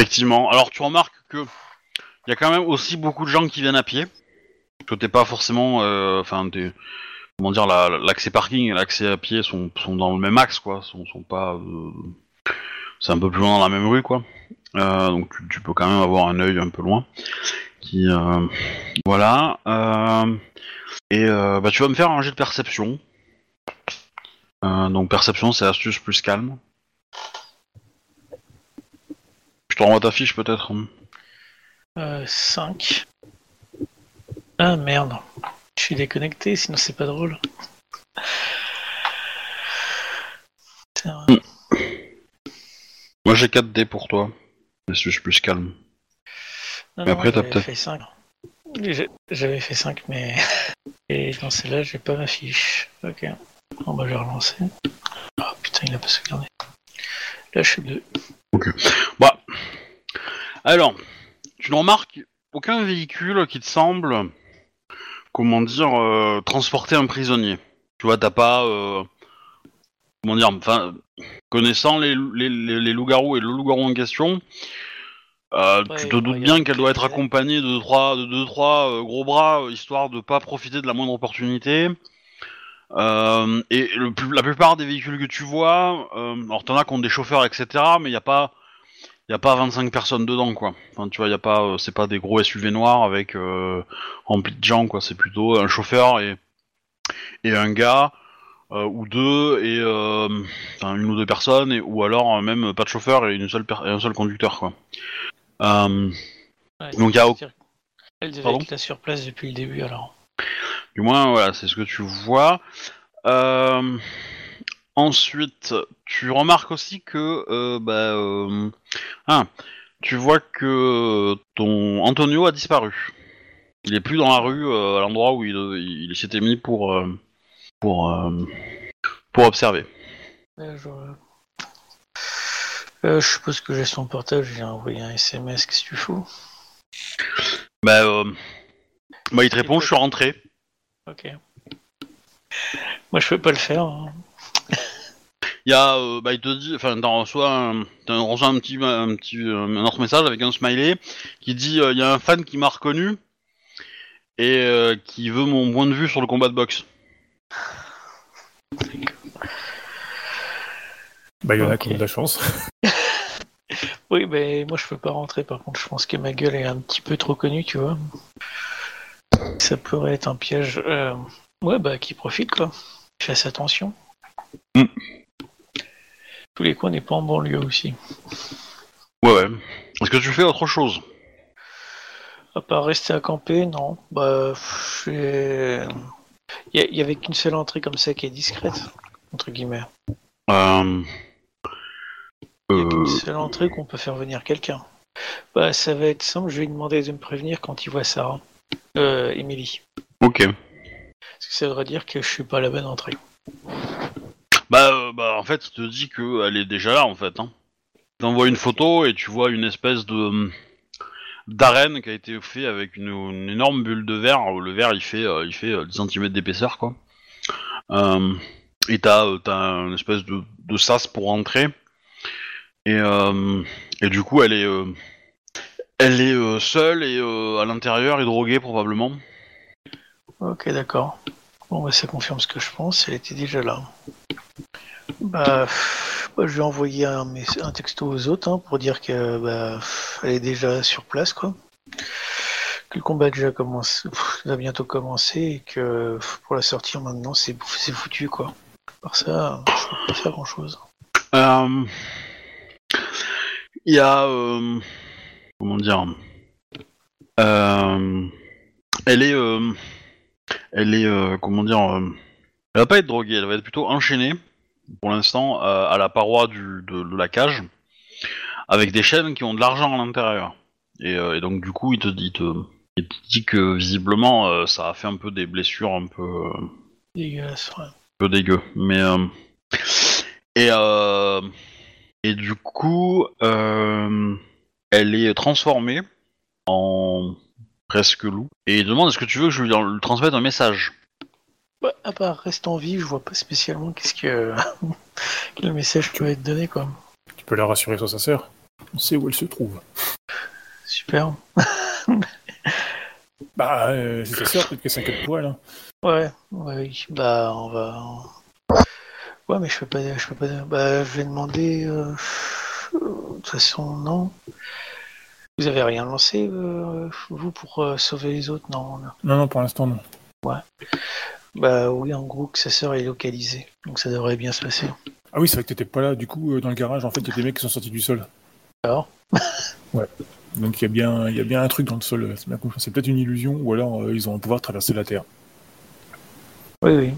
Effectivement. Alors tu remarques que il y a quand même aussi beaucoup de gens qui viennent à pied. Que t'es pas forcément, euh, enfin, t'es- comment dire, la- l'accès parking et l'accès à pied sont, dans le même axe, quoi. Sont, pas, euh, c'est un peu plus loin dans la même rue, quoi. Euh, donc tu, peux quand même avoir un œil un peu loin. Qui, euh, voilà. Euh, et euh, bah tu vas me faire un jet de perception. Euh, donc perception, c'est astuce plus calme. Je te renvoie ta fiche peut-être. Euh, 5. Ah merde. Je suis déconnecté, sinon c'est pas drôle. Putain, Moi j'ai 4 dés pour toi. Mais je suis plus calme. non, Mais non, après, t'as j'avais peut-être- fait 5. J'ai- J'avais fait 5, mais. *laughs* Et dans celle-là, j'ai pas ma fiche. Ok. Bon, bah, je vais relancer. Oh putain, il a pas sauvegardé. Là, je suis 2. Bah. Alors, tu ne remarques aucun véhicule qui te semble, comment dire, euh, transporter un prisonnier. Tu vois, t'as pas, euh, comment dire, enfin, connaissant les, les, les, les loups-garous et le loup-garou en question, euh, Ouais, tu te doutes bien qu'elle doit être accompagnée de trois, de deux, trois euh, gros bras, euh, histoire de pas profiter de la moindre opportunité. Et le la plupart des véhicules que tu vois, alors t'en as qui ont des chauffeurs, etc., mais il n'y a pas, y a pas 25 personnes dedans, quoi. Enfin, tu vois, y a pas, euh, c'est pas des gros SUV noirs avec euh, remplis de gens, quoi. C'est plutôt un chauffeur et et un gars euh, ou deux et euh, enfin, une ou deux personnes, et, ou alors même pas de chauffeur et une seule per- et un seul conducteur, quoi. Ouais, Donc, il y a Elle devait Pardon être là sur place depuis le début alors. Du moins, voilà, c'est ce que tu vois. Euh, ensuite, tu remarques aussi que, euh, bah, euh, ah, tu vois que ton Antonio a disparu. Il est plus dans la rue, euh, à l'endroit où il, il, s'était mis pour, pour, pour observer. Je... Je suppose que j'ai son portable, j'ai envoyé un SMS, qu'est-ce que tu fous? Bah, bah, il te répond, je suis rentré. Ok. Moi je peux pas le faire. hein. Il y a, euh, bah, il te dit, enfin, t'en reçois, un, t'en reçois un petit, un petit, euh, un autre message avec un smiley qui dit, euh, il y a un fan qui m'a reconnu et euh, qui veut mon point de vue sur le combat de boxe. Bah, il y en a Ok. qui ont de la chance. *laughs* Oui, mais moi je peux pas rentrer par contre, je pense que ma gueule est un petit peu trop connue, tu vois. Ça pourrait être un piège. Euh, Ouais, bah qui profite quoi. Fasse attention. Mm. Tous les coins n'est pas en banlieue aussi. Ouais, ouais. Est-ce que tu fais autre chose? À part rester à camper, non. Bah, il y, avait qu'une seule entrée comme ça qui est discrète, entre guillemets. euh... Euh, seule entrée qu'on peut faire venir quelqu'un. Bah, ça va être simple, je vais lui demander de me prévenir quand il voit Sarah. Euh, Emily. Ok. Parce que ça voudrait dire que je suis pas à la bonne entrée. Bah, euh, bah, en fait, il te dit qu'elle est déjà là, en fait. Hein. Il t'envoie une photo et tu vois une espèce de d'arène qui a été fait avec une, énorme bulle de verre. Le verre, il fait, euh, il fait euh, 10 cm d'épaisseur, quoi. Euh, et t'as, euh, une espèce de, sas pour rentrer. Et, euh, et du coup, elle est, euh, elle est euh, seule et euh, à l'intérieur et droguée probablement. Ok, d'accord. Bon, bah, ça confirme ce que je pense, elle était déjà là. Bah, je vais envoyer un, texto aux autres hein, pour dire que bah, elle est déjà sur place, quoi. Que le combat déjà commencé, pff, va bientôt commencer et que pour la sortir maintenant, c'est foutu, quoi. Par ça, je peux pas faire grand chose. Euh, Il y a. euh, comment dire Euh, Elle est. Elle est. comment dire Elle va pas être droguée, elle va être plutôt enchaînée, pour l'instant, euh, à la paroi du, de, de la cage, avec des chaînes qui ont de l'argent à l'intérieur. Et, euh, et donc, du coup, il te dit, il te, il te dit que visiblement, euh, ça a fait un peu des blessures un peu. Dégueulasse, ouais. peu dégueu. Mais et et du coup, elle est transformée en presque loup et il demande est-ce que tu veux que je lui transmette un message? Bah, à part reste en vie, je vois pas spécialement qu'est-ce que *laughs* quel message peut être donné, quoi. Tu peux la rassurer sur sa sœur. On sait où elle se trouve. Super. *laughs* Bah, euh, c'est sa sœur, peut-être qu'elle s'inquiète pour elle. hein. Ouais, ouais, oui. Bah, on va. Ouais, mais je peux pas. Je peux pas. Bah, je vais demander. euh, De toute façon, non. Vous avez rien lancé, euh, vous, pour euh, sauver les autres? Non. non. Non, pour l'instant, non. Bah, oui, en gros, que sa sœur est localisée. Donc ça devrait bien se passer. Ah oui, c'est vrai que t'étais pas là. Du coup, euh, dans le garage, en fait, il y a des mecs qui sont sortis du sol. Alors *laughs* Donc il y, a bien- il y a bien un truc dans le sol. euh, C'est bien compris. C'est peut-être une illusion, ou alors euh, ils ont un pouvoir traverser la Terre. Oui, oui.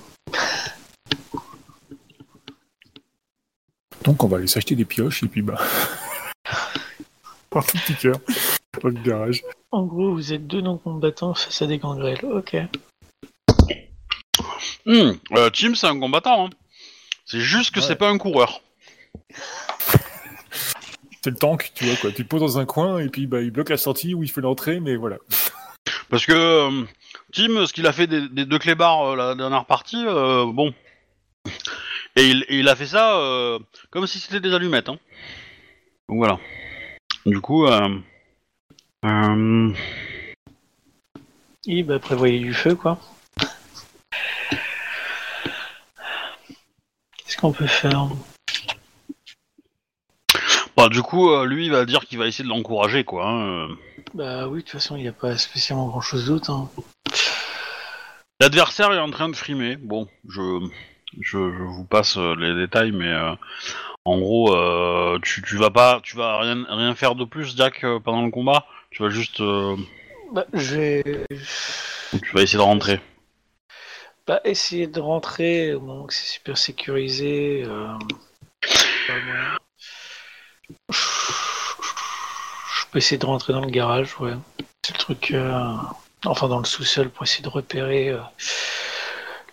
Donc on va aller s'acheter des pioches, et puis bah... *laughs* Par tout petit cœur, dans le garage. En gros, vous êtes deux non-combattants face à des gangrels. Ok. Hmm, euh, Tim, c'est un combattant. hein. C'est juste que Ouais. c'est pas un coureur. C'est le tank, tu vois, quoi. Tu le poses dans un coin, et puis bah, il bloque la sortie, ou il fait l'entrée, mais voilà. *laughs* Parce que euh, Tim, ce qu'il a fait des, des deux clébards euh, la dernière partie, euh, bon. Et il, et il a fait ça euh, comme si c'était des allumettes. Hein. Donc voilà. Du coup, euh, euh, bah, prévoyez du feu, quoi. Qu'on peut faire Bah, du coup, euh, lui, il va dire qu'il va essayer de l'encourager, quoi. hein, euh. Bah oui, de toute façon, il n'y a pas spécialement grand chose d'autre. hein. L'adversaire est en train de frimer. Bon, je, je, je vous passe euh, les détails, mais euh, en gros, euh, tu, tu vas pas, tu vas rien, rien faire de plus, Jack, euh, pendant le combat? Tu vas juste, euh, Bah, je vais tu vas essayer de rentrer. Bah, essayer de rentrer au moment que c'est super sécurisé. euh. Je peux essayer de rentrer dans le garage, ouais. C'est le truc. euh, Enfin, dans le sous-sol pour essayer de repérer euh,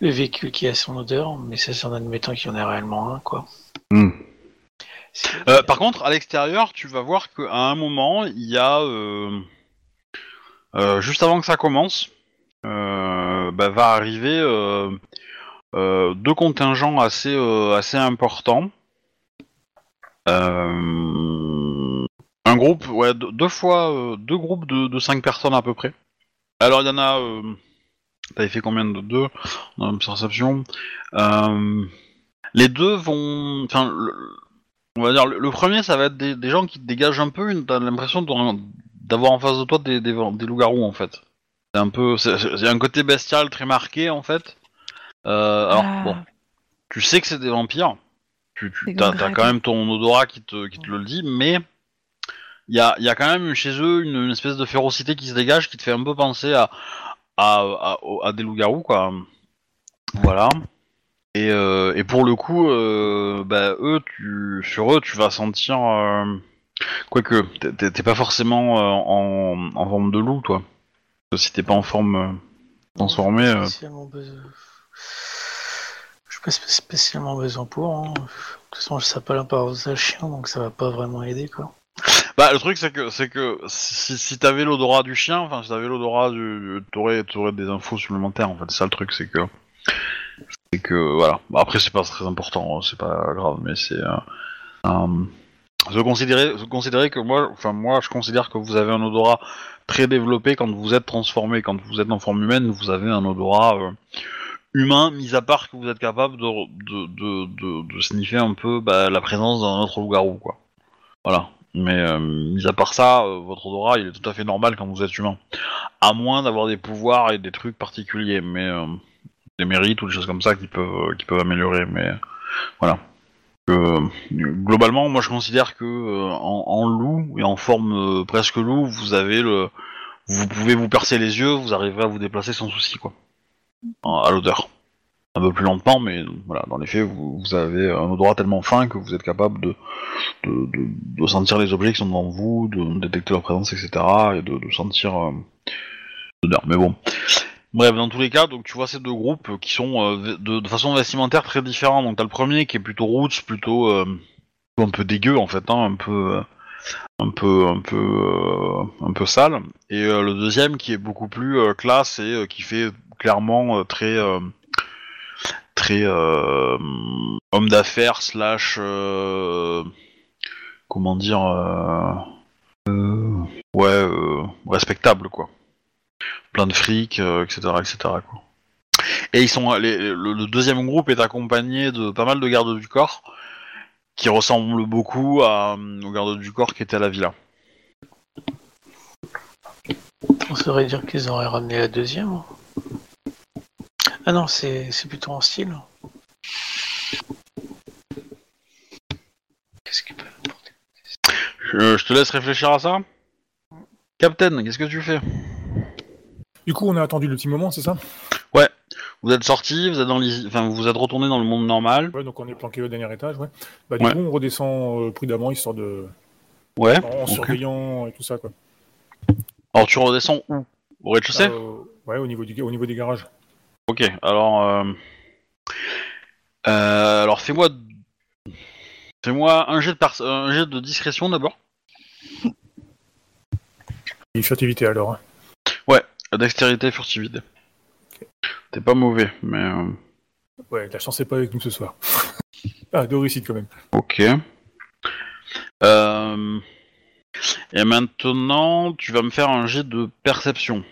le véhicule qui a son odeur, mais ça, c'est en admettant qu'il y en ait réellement un, quoi. Euh, par contre, à l'extérieur, tu vas voir qu'à un moment, il y a, euh, euh, juste avant que ça commence, bah, va arriver euh, euh, deux contingents assez, euh, assez importants. Euh, un groupe, ouais, deux, fois, euh, deux groupes de, cinq personnes à peu près. Alors il y en a, euh, t'avais fait combien de deux dans la perception? Euh, Les deux vont, enfin, on va dire, le, premier, ça va être des, gens qui te dégagent un peu, t'as l'impression d'avoir en face de toi des, des loups-garous, en fait. C'est un peu... c'est- c'est- Il y a un côté bestial très marqué, en fait. Euh, alors, Ah. bon, tu sais que c'est des vampires. Tu, tu t'as quand même ton odorat qui te, qui te le dit, mais il y a, y a quand même chez eux une, une espèce de férocité qui se dégage, qui te fait un peu penser à, à, à, des loups-garous, quoi. Voilà. Et, euh, et pour le coup, euh, bah, eux, tu, sur eux, tu vas sentir. Quoique, t'es- pas forcément en, en forme de loup, toi. Si t'es pas en forme euh, transformée. Pas euh, spécialement besoin- J'ai pas spé- spécialement besoin pour. hein. De toute façon, je s'appelle un parasage chien, donc ça va pas vraiment aider, quoi. Bah, le truc, c'est que, c'est que si, si t'avais l'odorat du chien, enfin, si t'avais l'odorat du. T'aurais, t'aurais des infos supplémentaires, en fait. C'est ça le truc, c'est que. C'est que, voilà. Bah, après, c'est pas très important, hein, c'est pas grave, mais c'est. Euh, euh, se considérer que moi, enfin, moi, je considère que vous avez un odorat très développé quand vous êtes transformé. Quand vous êtes en forme humaine, vous avez un odorat euh, humain, mis à part que vous êtes capable de, de, de, de, sniffer un peu bah, la présence d'un autre loup-garou, quoi. Voilà. Mais euh, mis à part ça, euh, votre odorat il est tout à fait normal quand vous êtes humain. À moins d'avoir des pouvoirs et des trucs particuliers, mais des mérites ou des choses comme ça qui peuvent, qui peuvent améliorer. Mais voilà. Globalement, moi je considère que euh, en, loup et en forme euh, presque loup, vous avez le, vous pouvez vous percer les yeux, vous arriverez à vous déplacer sans souci quoi, à l'odeur. Un peu plus lentement, mais voilà, dans les faits, vous, avez un odorat tellement fin que vous êtes capable de, de, sentir les objets qui sont devant vous, de détecter leur présence, etc. et de, de sentir euh, l'odeur. Mais bon. Bref, dans tous les cas, donc tu vois ces deux groupes qui sont euh, de, façon vestimentaire très différents. Donc t'as le premier qui est plutôt roots, plutôt euh, un peu dégueu en fait, hein, un peu, euh, un peu, un peu, euh, un peu sale. Et euh, le deuxième qui est beaucoup plus euh, classe et euh, qui fait clairement euh, très, euh, très euh, homme d'affaires slash, euh, comment dire, euh, euh, ouais, euh, respectable quoi plein de fric, euh, etc., etc. Quoi. Et ils sont, les- le, le deuxième groupe est accompagné de pas mal de gardes du corps qui ressemblent beaucoup à, euh, aux gardes du corps qui étaient à la villa. On saurait dire qu'ils auraient ramené la deuxième. hein. Ah non, c'est c'est plutôt en style. Qu'est-ce qu'ils peuvent apporter? Je, je te laisse réfléchir à ça. Captain, qu'est-ce que tu fais? Du coup, on a attendu le petit moment, c'est ça? Vous êtes sorti, vous êtes dans les, enfin vous êtes retourné dans le monde normal. Ouais, donc on est planqué au dernier étage, ouais. Bah, du Ouais. coup, on redescend euh, prudemment, histoire de. Ouais. en surveillant et tout ça, quoi. Alors tu redescends où? Au rez-de-chaussée? Euh, ouais, au niveau, du, au niveau des garages. Ok. Alors, euh, euh, alors fais-moi, fais-moi un jet de par- un jet de discrétion d'abord. Alors. hein. Dextérité, furtivité. T'es pas mauvais, mais euh, Ouais, la chance n'est pas avec nous ce soir. *laughs* ah, deux réussites quand même. ok. Euh, Et maintenant, tu vas me faire un jet de perception.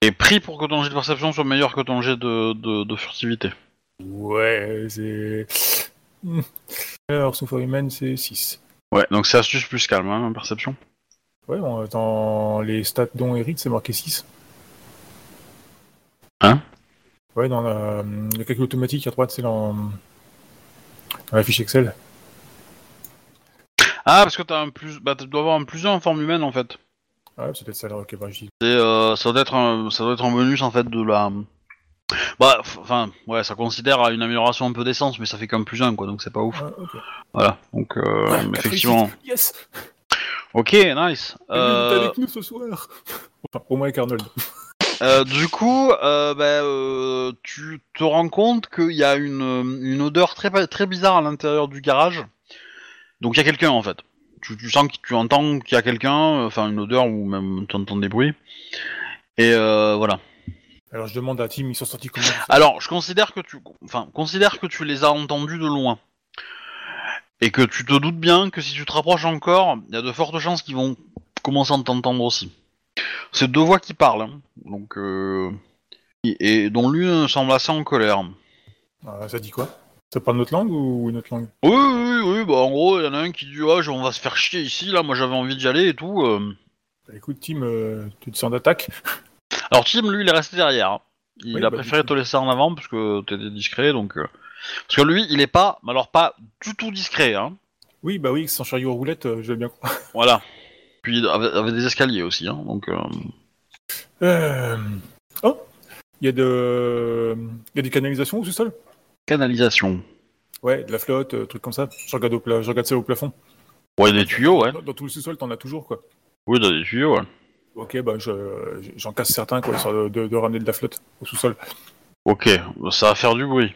Et pris pour que ton jet de perception soit meilleur que ton jet de, de, de furtivité. Ouais, c'est. Hmm. Alors, humaine, c'est 6. Ouais, donc c'est astuce plus calme, hein, perception. Ouais, bon, dans les stats dont hérite, c'est marqué 6. Hein? Ouais, dans la... le calcul automatique à droite, c'est dans... dans la fiche Excel. Ah, parce que t'as un plus, bah, tu dois avoir un plus un en forme humaine en fait. Ouais, c'est peut-être ça, alors, ok, bah, je dis. C'est, euh, ça doit être un, ça doit être un bonus en fait de la. Bah, enfin, ouais, ça considère à une amélioration un peu d'essence, mais ça fait comme plus un quoi, donc c'est pas ouf. Ah. Voilà, donc euh, Ah, effectivement. Yes Ok, nice. T'es Euh, avec nous ce soir *laughs* Enfin, au moins avec Arnold. euh, du coup, euh, bah, euh, tu te rends compte qu'il y a une, une odeur très très bizarre à l'intérieur du garage. Donc il y a quelqu'un en fait. Tu, tu sens que tu entends qu'il y a quelqu'un, enfin une odeur ou même tu entends des bruits. Et voilà. Alors, je demande à Tim, ils sont sortis comment? Alors, je considère que tu, enfin, considère que tu les as entendus de loin. Et que tu te doutes bien que si tu te rapproches encore, il y a de fortes chances qu'ils vont commencer à t'entendre aussi. C'est deux voix qui parlent, hein. donc euh, et, et dont l'une semble assez en colère. Ah, Ça dit quoi? Ça parle notre langue ou une autre langue? Oui, oui, oui, bah en gros, il y en a un qui dit ah, on va se faire chier ici, là, moi j'avais envie d'y aller et tout. euh. Bah, Écoute, Tim, euh, tu te sens d'attaque? Alors Tim, lui, il est resté derrière. hein. Il Oui, a bah, préféré te laisser en avant parce que t'étais discret, donc. Parce que lui, il est pas, mais alors pas du tout discret, hein. Oui, bah oui, sans chariot aux roulettes, euh, je vais bien croire. *laughs* Voilà. Puis avec, avec des escaliers aussi, hein, donc. euh, Euh... Oh Il y, a de... il y a des canalisations au sous-sol? Canalisation. Ouais, de la flotte, euh, trucs comme ça. Je regarde, au pla- je regarde ça au plafond. Ouais, des tuyaux, ouais. Dans, dans tout le sous-sol, t'en as toujours, quoi. Oui, dans des tuyaux, ouais. Ok, bah je- j'en casse certains, quoi, histoire de, de- de ramener de la flotte au sous-sol. Ok, ça va faire du bruit.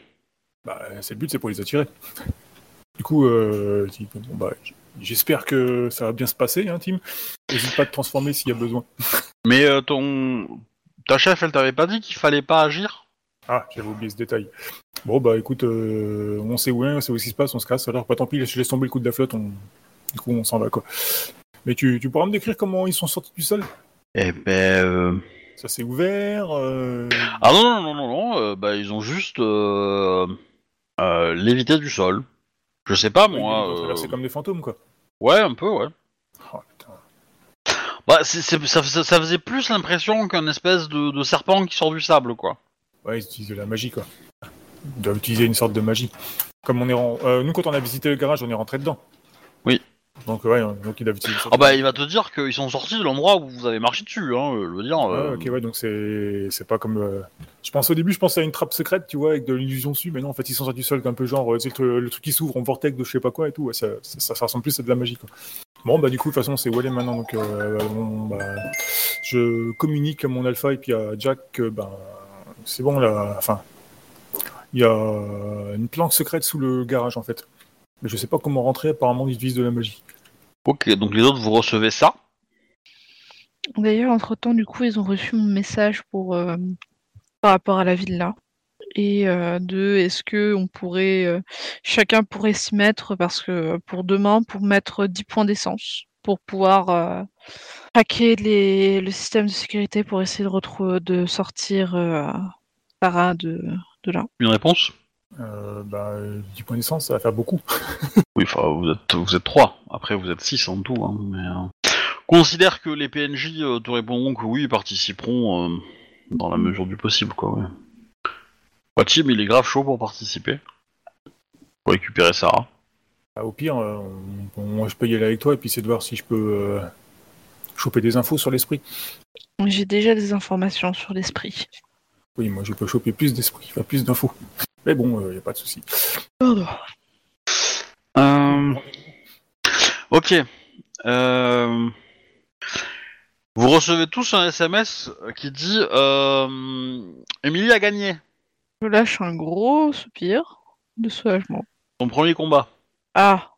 Bah, c'est le but, c'est pour les attirer. Du coup, euh, bon, bah, j'espère que ça va bien se passer, hein, Tim. N'hésite pas à te transformer s'il y a besoin. Mais euh, ton. Ta chef, elle t'avait pas dit qu'il fallait pas agir? Ah, j'avais oublié ce détail. Bon, bah écoute, euh, on sait où est, on sait où ce qui se passe, on se casse. Alors, pas tant pis, je laisse tomber le coup de la flotte, on... du coup, on s'en va, quoi. Mais tu, tu pourras me décrire comment ils sont sortis du sol? Eh ben. euh, Ça s'est ouvert euh, Ah non, non, non, non, non, euh, bah ils ont juste. Euh... lévité du sol. Je sais pas, oui, moi. ont euh, comme des fantômes, quoi. Ouais, un peu, ouais. Oh, putain. Bah, c'est- c'est- ça, ça- ça faisait plus l'impression qu'un espèce de, de serpent qui sort du sable, quoi. Ouais, ils utilisent de la magie, quoi. Ils doivent utiliser une sorte de magie. Comme on est euh, nous, quand on a visité le garage, on est rentré dedans. Oui. Donc, ouais, donc doivent utiliser ça. Ah bah, il va te dire qu'ils sont sortis de l'endroit où vous avez marché dessus, hein, euh, je veux dire. Ah, euh, ok, ouais, donc c'est c'est pas comme. euh, Je pense au début, je pensais à une trappe secrète, tu vois, avec de l'illusion dessus, mais non, en fait, ils sont sortis du sol, un peu genre, euh, tu sais, le, le truc qui s'ouvre en vortex de je sais pas quoi et tout, ouais, ça, ça, ça ressemble plus à de la magie, quoi. Bon, bah, du coup, de toute façon, c'est Wally maintenant, donc, euh, bon, bah, je communique à mon alpha et puis à Jack que, ben, c'est bon, là, enfin, il y a une planque secrète sous le garage, en fait. Mais je sais pas comment rentrer, apparemment, ils utilisent de la magie. Ok, donc les autres, vous recevez ça. D'ailleurs, entre-temps, du coup, ils ont reçu mon message pour, euh, par rapport à la villa. Et euh, de est-ce que on pourrait euh, chacun pourrait s'y mettre parce que pour demain pour mettre 10 points d'essence pour pouvoir euh, hacker les, le système de sécurité pour essayer de retrouver de sortir euh, Sarah de, de là. Une réponse? Euh, bah, 10 points d'essence, ça va faire beaucoup. *laughs* Oui, enfin, vous êtes, vous êtes trois. Après, vous êtes six en tout. Hein, mais, euh, Considère que les PNJ euh, te répondront que oui, ils participeront euh, dans la mesure du possible, quoi. Ouais. Tim, il est grave chaud pour participer. Pour récupérer Sarah. Bah, au pire, euh, on- moi je peux y aller avec toi et puis c'est de voir si je peux euh, choper des infos sur l'esprit. J'ai déjà des informations sur l'esprit. Oui, moi je peux choper plus d'esprit, enfin plus d'infos. Mais bon, il n'y a pas de souci. Euh, Ok. Euh, Vous recevez tous un SMS qui dit euh... Émilie a gagné Je lâche un gros soupir de soulagement. son premier combat. Ah,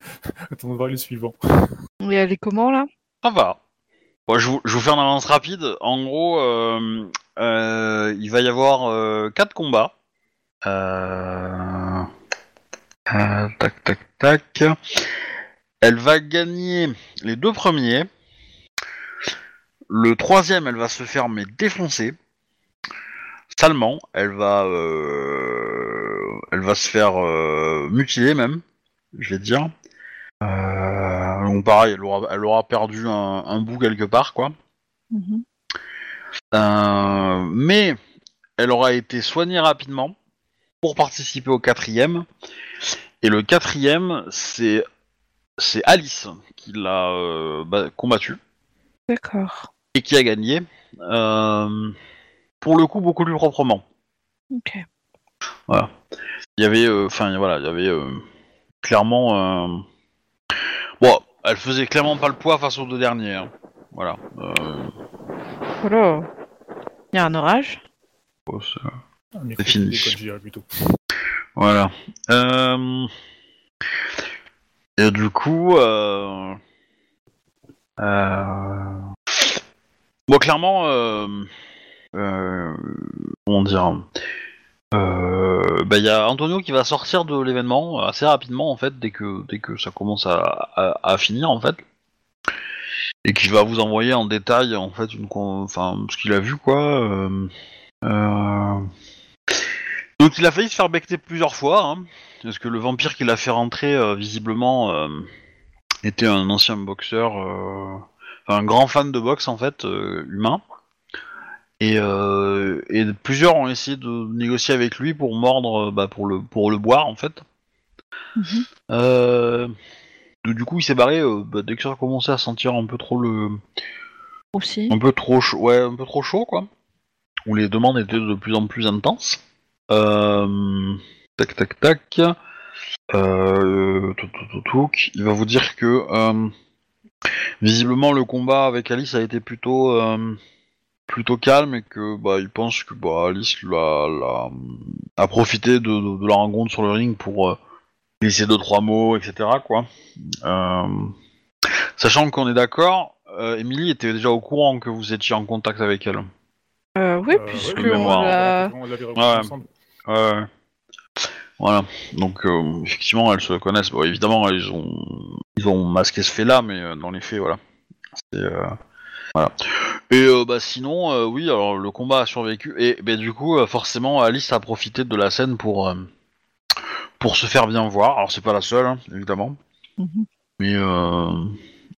*laughs* Attends, on va voir le suivant. et elle est comment là? Ça va. Bon, je, vous, je vous fais un avance rapide. En gros, euh, euh, il va y avoir euh, quatre combats. Euh... euh, tac, tac, tac. Elle va gagner les deux premiers. Le troisième, elle va se faire mais défoncer. Salement, elle va, euh, va se faire mutiler même, je vais te dire. Donc pareil, elle aura, elle aura perdu un, un bout quelque part, quoi. Mhm. Mais elle aura été soignée rapidement pour participer au quatrième. Et le quatrième, c'est c'est Alice qui l'a euh, bah, combattu D'accord. et qui a gagné. Euh, pour le coup, beaucoup plus proprement. Ok. Il y avait, euh, enfin voilà, il y avait euh, clairement. euh, Bon, elle faisait clairement pas le poids face aux deux derniers. hein. Voilà. Euh, Voilà. Il y a un orage. bon, c'est- Un C'est fini. qui déconne, je dirais plutôt. Voilà. Euh... Et du coup, euh... euh, bon, clairement, euh... euh, comment dire, euh... bah, il y a Antonio qui va sortir de l'événement assez rapidement en fait, dès que dès que ça commence à, à, à finir en fait, et qui va vous envoyer en détail en fait une, con- enfin, ce qu'il a vu quoi. euh, euh, donc il a failli se faire becter plusieurs fois, hein, parce que le vampire qui l'a fait rentrer, euh, visiblement, euh, était un ancien boxeur, euh, enfin, un grand fan de boxe en fait, humain. Et, et plusieurs ont essayé de négocier avec lui pour mordre, bah, pour le pour le boire en fait. Mhm. Donc, du coup il s'est barré bah, dès que ça a commencé à sentir un peu trop le, Aussi. un peu trop chaud, ouais, un peu trop chaud, quoi. Où les demandes étaient de plus en plus intenses. Euh, tac, tac, tac. Euh. Il va vous dire que euh, visiblement le combat avec Alice a été plutôt euh, plutôt calme et que bah il pense que bah Alice l'a, l'a- a profité de, de- de la rencontre sur le ring pour euh, glisser deux trois mots, etc. quoi. Euh, sachant qu'on est d'accord, euh, Emily était déjà au courant que vous étiez en contact avec elle. Euh, oui, Euh, puisque ouais, on mémoire. l'a. On l'avait revu Ouais. ensemble. Ouais. Voilà. Donc euh, effectivement, elles se connaissent. Bon, évidemment, ils ont ils ont masqué ce fait-là, mais euh, dans les faits, voilà. C'est, euh, Voilà. Et euh, bah sinon, euh, oui, alors le combat a survécu. Et bah, du coup, euh, forcément, Alice a profité de la scène pour euh, pour se faire bien voir. Alors c'est pas la seule, hein, évidemment. Mhm. Mais euh,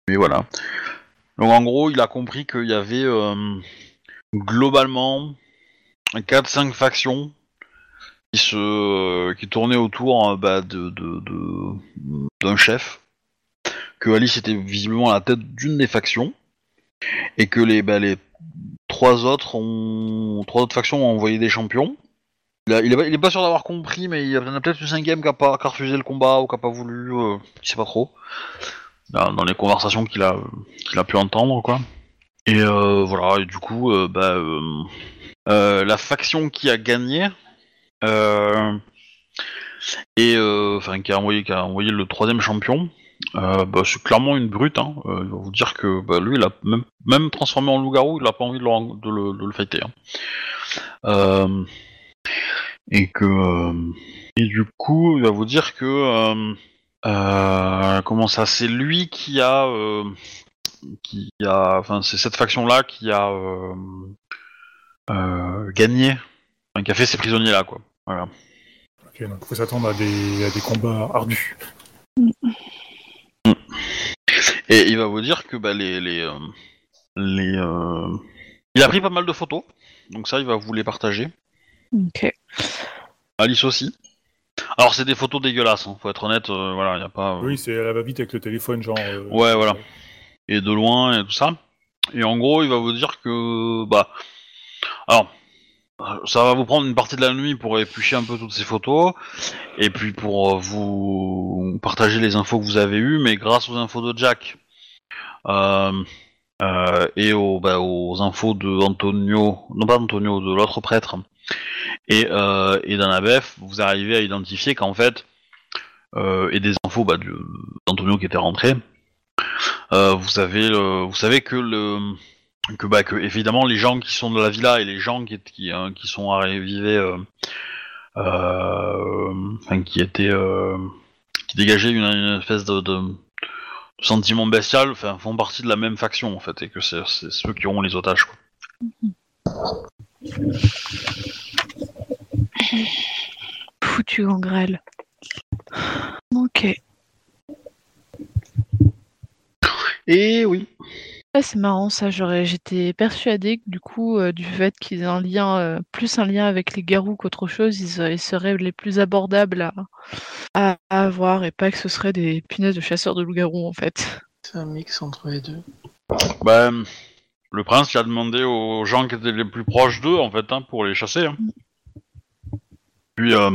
mais voilà. Donc en gros, il a compris qu'il y avait euh, globalement 4-5 factions qui se qui tournaient autour euh, bah, de d'un chef. Que Alice était visiblement à la tête d'une des factions et que les bah, les trois autres ont trois autres factions ont envoyé des champions. Il, a- il est, pas, sûr d'avoir compris, mais il y en a peut-être une cinquième qui a, pas, qui a refusé le combat ou qui a pas voulu, euh, je sais pas trop. Dans, les conversations qu'il a qu'il a pu entendre, quoi. Et euh, voilà, et du coup, euh, bah, euh, la faction qui a gagné, et euh, enfin qui a envoyé le troisième champion, euh, bah, c'est clairement une brute. Hein. Euh, il va vous dire que bah, lui, il a même, même transformé en loup-garou, il a pas envie de le, fighter. hein. Euh, et que euh, et du coup, il va vous dire que euh, euh, comment ça, c'est lui qui a euh, qui a, enfin c'est cette faction-là qui a euh, euh, gagné, enfin, qui a fait ces prisonniers-là, quoi. Voilà. Ok, donc faut s'attendre à des, à des combats ardus. Et il va vous dire que bah, les les euh, les euh, il a pris pas mal de photos, donc ça il va vous les partager. Ok. Alice aussi. Alors c'est des photos dégueulasses, hein, faut être honnête, euh, voilà, y a pas. euh, Oui, c'est elle va vite avec le téléphone, genre. euh, Ouais, voilà. et de loin et tout ça. Et en gros, il va vous dire que bah alors ça va vous prendre une partie de la nuit pour éplucher un peu toutes ces photos. Et puis pour euh, vous partager les infos que vous avez eues, mais grâce aux infos de Jack euh, euh, et aux, bah, aux infos de Antonio, non pas Antonio, de l'autre prêtre et, euh, d'Anabef, vous arrivez à identifier qu'en fait euh, et des infos bah, d'Antonio qui était rentré, euh, vous le- vous savez que le que bah que évidemment les gens qui sont de la villa et les gens qui qui, hein, qui sont arrivés, euh, euh, enfin qui étaient euh, qui dégageaient une, une espèce de, de sentiment bestial, enfin font partie de la même faction en fait et que c'est c'est ceux qui auront les otages. Quoi. Foutu. Monsieur Gangrel. Ok. Et oui. Ouais, c'est marrant ça, j'aurais j'étais persuadée que du coup, euh, du fait qu'ils aient un lien, euh, plus un lien avec les garous qu'autre chose, ils, ils seraient les plus abordables à, à, à avoir et pas que ce seraient des punaises de chasseurs de loups-garous en fait. C'est un mix entre les deux. Bah, le prince il a demandé aux gens qui étaient les plus proches d'eux, en fait, hein, pour les chasser. hein. Puis, euh,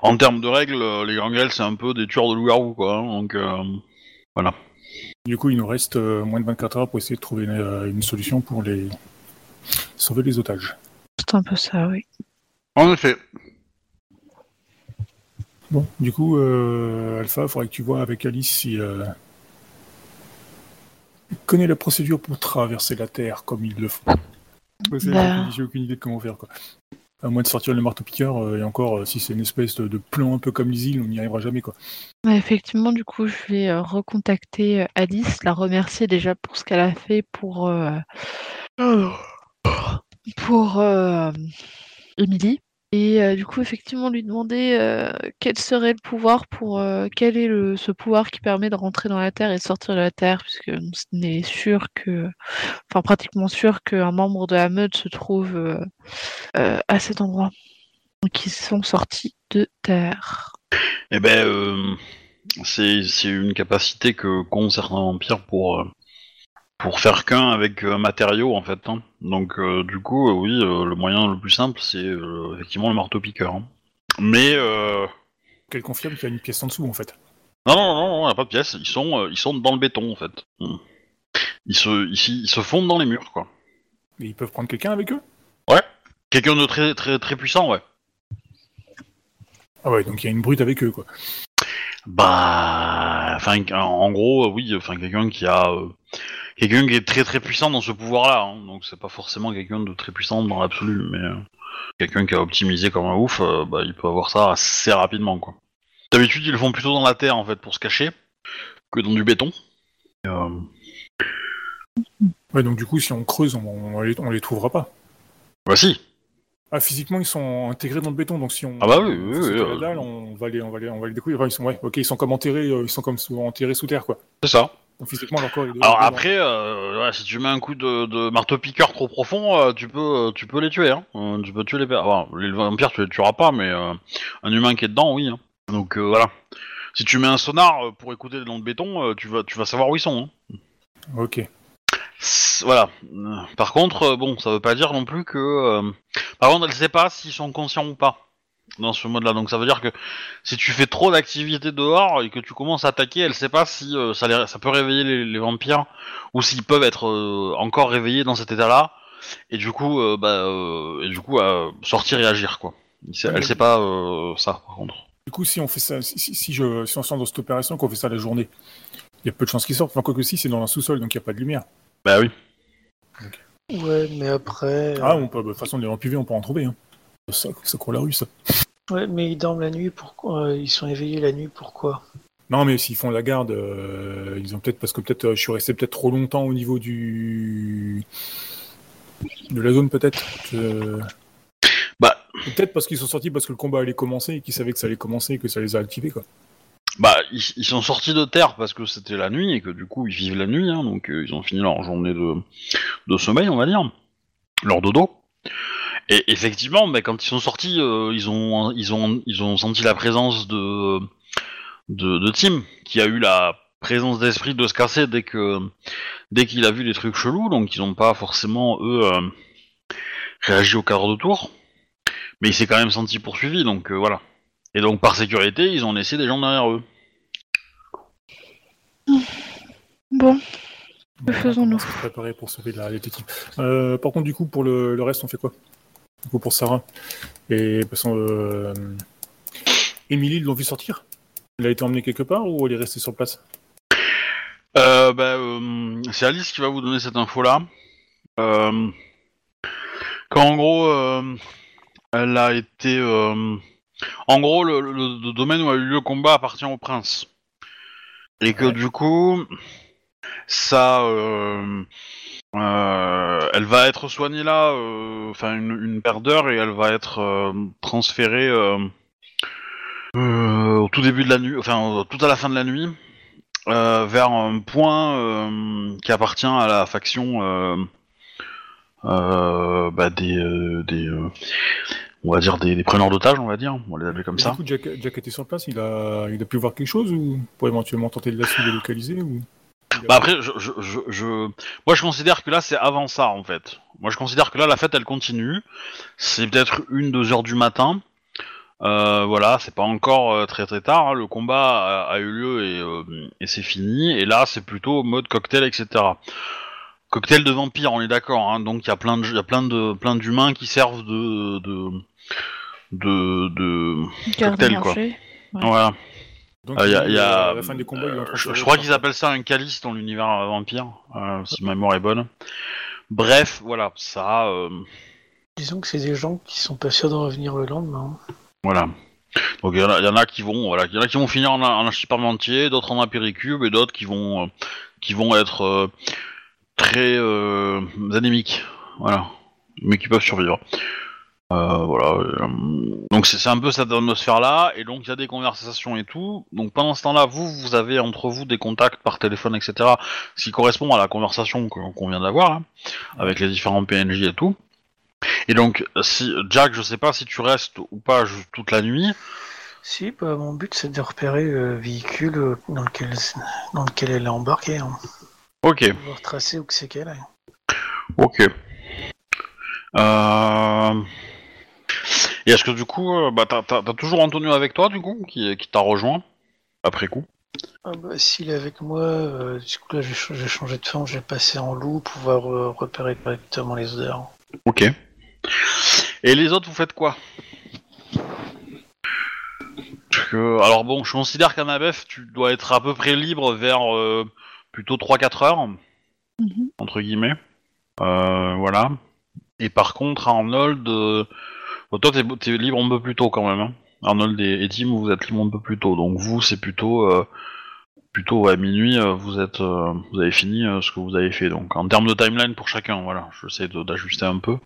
en termes de règles, les gangrels, c'est un peu des tueurs de loups-garous, quoi. hein, donc, euh, voilà. Du coup, il nous reste euh, moins de 24 heures pour essayer de trouver une, euh, une solution pour les sauver les otages. C'est un peu ça, oui. En effet. Bon, du coup, euh, Alpha, il faudrait que tu vois avec Alice si euh, il connaît la procédure pour traverser la Terre comme il le faut. Parce que Bah. J'ai aucune idée de comment faire, quoi. À moins de sortir le marteau-piqueur, euh, et encore, euh, si c'est une espèce de, de plan un peu comme les îles, on n'y arrivera jamais, quoi. Effectivement, du coup, je vais euh, recontacter Alice, la remercier déjà pour ce qu'elle a fait pour euh, pour Emily. Et euh, du coup, effectivement, lui demander euh, quel serait le pouvoir pour euh, quel est le, ce pouvoir qui permet de rentrer dans la Terre et de sortir de la Terre, puisque ce n'est sûr que, enfin pratiquement sûr qu'un membre de la meute se trouve à cet endroit. Donc ils sont sortis de Terre. Eh ben, c'est une capacité que qu'ont certains vampires pour pour faire qu'un avec un matériau en fait. hein. Donc euh, du coup, euh, oui, euh, le moyen le plus simple, c'est euh, effectivement le marteau piqueur. hein. Mais euh, Qu'elle confirme qu'il y a une pièce en dessous, en fait. non, non, non, non, y a pas de pièce. Ils sont euh, ils sont dans le béton en fait. Hmm. Ils se ils se fondent dans les murs quoi. Et ils peuvent prendre quelqu'un avec eux? Quelqu'un de très très très puissant, ouais. Ah ouais, donc il y a une brute avec eux, quoi. Bah, enfin, en gros, euh, oui, enfin, quelqu'un qui a, euh, quelqu'un qui est très très puissant dans ce pouvoir-là. hein. donc, c'est pas forcément quelqu'un de très puissant dans l'absolu, mais euh, quelqu'un qui a optimisé comme un ouf, euh, bah, il peut avoir ça assez rapidement, quoi. D'habitude, ils le font plutôt dans la terre, en fait, pour se cacher, que dans du béton. Euh, Ouais, donc du coup, si on creuse, on, on, les, on les trouvera pas. Bah, si. Ah, physiquement, ils sont intégrés dans le béton, donc si on. Ah bah oui, oui, oui, la dalle, on va les, on va les, on va les découvrir. Enfin, ils sont, ouais, ok, ils sont comme enterrés, ils sont comme sous, enterrés sous terre, quoi. C'est ça. Donc physiquement, leur corps. il est- Alors il est après, euh, ouais, si tu mets un coup de, de marteau-piqueur trop profond, euh, tu peux, euh, tu peux les tuer. Hein. Euh, tu peux tuer les, per- enfin, les vampires, tu les tueras pas, mais euh, un humain qui est dedans, oui. hein. Donc euh, voilà. Si tu mets un sonar euh, pour écouter dans le béton, euh, tu vas, tu vas savoir où ils sont. hein. dans- Ok. Voilà. Euh, Par contre, euh, bon, ça veut pas dire non plus que. euh, Par contre, elle sait pas s'ils sont conscients ou pas dans ce mode-là. Donc ça veut dire que si tu fais trop d'activités dehors et que tu commences à attaquer, elle sait pas si euh, ça, les- ça peut réveiller les, les vampires ou s'ils peuvent être euh, encore réveillés dans cet état-là. Et du coup, euh, bah, euh, et du coup, euh, sortir et agir quoi. Elle sait- pas euh, ça par contre. Du coup, si on fait ça, si, si- si je, si on lance dans cette opération, qu'on fait ça la journée, il y a peu de chances qu'ils sortent. Enfin, quoi que si, c'est dans un sous-sol, donc il n'y a pas de lumière. Bah oui. Ouais, mais après. Ah, on peut, de toute façon, des PV, on peut en trouver. Hein. Ça, ça court la rue, ça. Ouais, mais ils dorment la nuit, pourquoi euh, Ils sont éveillés la nuit, pourquoi? Non, mais s'ils font la garde, euh, ils ont peut-être parce que peut-être euh, je suis resté peut-être trop longtemps au niveau du de la zone, peut-être. Bah, Peut-être parce qu'ils sont sortis parce que le combat allait commencer et qu'ils savaient que ça allait commencer et que ça les a activés, quoi. bah, ils, ils sont sortis de terre parce que c'était la nuit et que du coup ils vivent la nuit, hein, donc euh, ils ont fini leur journée de, de sommeil, on va dire, leur dodo. Et effectivement, bah, quand ils sont sortis, euh, ils ont ils ont ils ont senti la présence de de, de Tim qui a eu la présence d'esprit de se casser dès que dès qu'il a vu les trucs chelous, donc ils n'ont pas forcément eux euh, réagi au cadre de tour, mais il s'est quand même senti poursuivi, donc euh, voilà. Et donc par sécurité, ils ont laissé des gens derrière eux. Bon, Bon, faisons-nous préparer pour sauver la. Euh, par contre, du coup, pour le, le reste, on fait quoi? Du coup, pour Sarah. Et parce euh, Emily, ils l'ont vu sortir? Elle a été emmenée quelque part ou elle est restée sur place? Euh, bah, euh, c'est Alice qui va vous donner cette info-là. Euh, quand en gros, euh, elle a été... euh, en gros, le, le- le domaine où a eu lieu le combat appartient au prince. Et que Ouais. du coup, ça... euh, elle va être soignée là, euh, enfin une, une paire d'heures, et elle va être euh, transférée au tout début de la nuit, enfin tout à la fin de la nuit, vers un point qui appartient à la faction bah, des, des on va dire des, des preneurs d'otages, on va dire, on va les appeler comme Et ça. Du coup, Jack, Jack était sur place, il a, il a pu voir quelque chose ou pour éventuellement tenter de la localiser ou... Bah après, je, je, je, je- moi je considère que là c'est avant ça en fait. Moi je considère que là la fête elle continue. C'est peut-être une deux heures du matin. Euh, voilà, c'est pas encore euh, très très tard. hein. Le combat a, a eu lieu et, euh, et c'est fini. Et là c'est plutôt mode cocktail etc. Cocktail de vampire, on est d'accord. Hein, donc il y a plein de il y a plein de plein d'humains qui servent de de de, de... Cocktail, quoi. Voilà. Donc, Euh, y a- il- y a- à la fin des combats, il est en train de je, crois qu'ils appellent ça un calice dans l'univers euh, vampire, euh, si ma mémoire est bonne. Bref, voilà, ça, euh, Disons que c'est des gens qui sont pas sûrs de revenir le lendemain. voilà. Donc il y, en a- y en a qui vont, voilà, il y en a qui vont finir en, en archiparmentier, d'autres en apéricube et d'autres qui vont, euh, qui vont être euh, très euh, anémiques, voilà, mais qui peuvent survivre. Euh, voilà. euh, donc c'est un peu cette atmosphère-là, et donc il y a des conversations et tout. Donc pendant ce temps-là, vous, vous avez entre vous des contacts par téléphone, etc. Ce qui correspond à la conversation que- qu'on vient d'avoir, hein, avec les différents PNJ et tout. Et donc, si Jack, je sais pas si tu restes ou pas toute la nuit. Si, bah, mon but c'est de repérer le véhicule euh, dans lequel, dans lequel elle est embarquée. Hein. Ok, Pouvoir tracer où que c'est qu'elle est. ok. Euh... Et est-ce que du coup, euh, bah, t'as, t'as- t'as toujours Antonio avec toi, du coup, qui, qui t'a rejoint après coup? Ah bah, S'il est avec moi, euh, du coup là je vais ch- je vais changer de forme, je vais passer en loup, pouvoir euh, repérer correctement les odeurs. Ok. Et les autres, vous faites quoi? Parce que- Alors bon, je considère qu'à Nabef, tu dois être à peu près libre vers euh, plutôt 3-4 heures, Mhm. entre guillemets. Euh, voilà. Et par contre, Arnold, euh, toi t'es, t'es libre un peu plus tôt quand même. Hein. Arnold et, Tim, vous êtes libre un peu plus tôt. Donc vous, c'est plutôt, euh, plutôt à minuit, euh, vous êtes, euh, vous avez fini ce que vous avez fait. Donc en termes de timeline pour chacun, voilà, j'essaie de- d'ajuster un peu.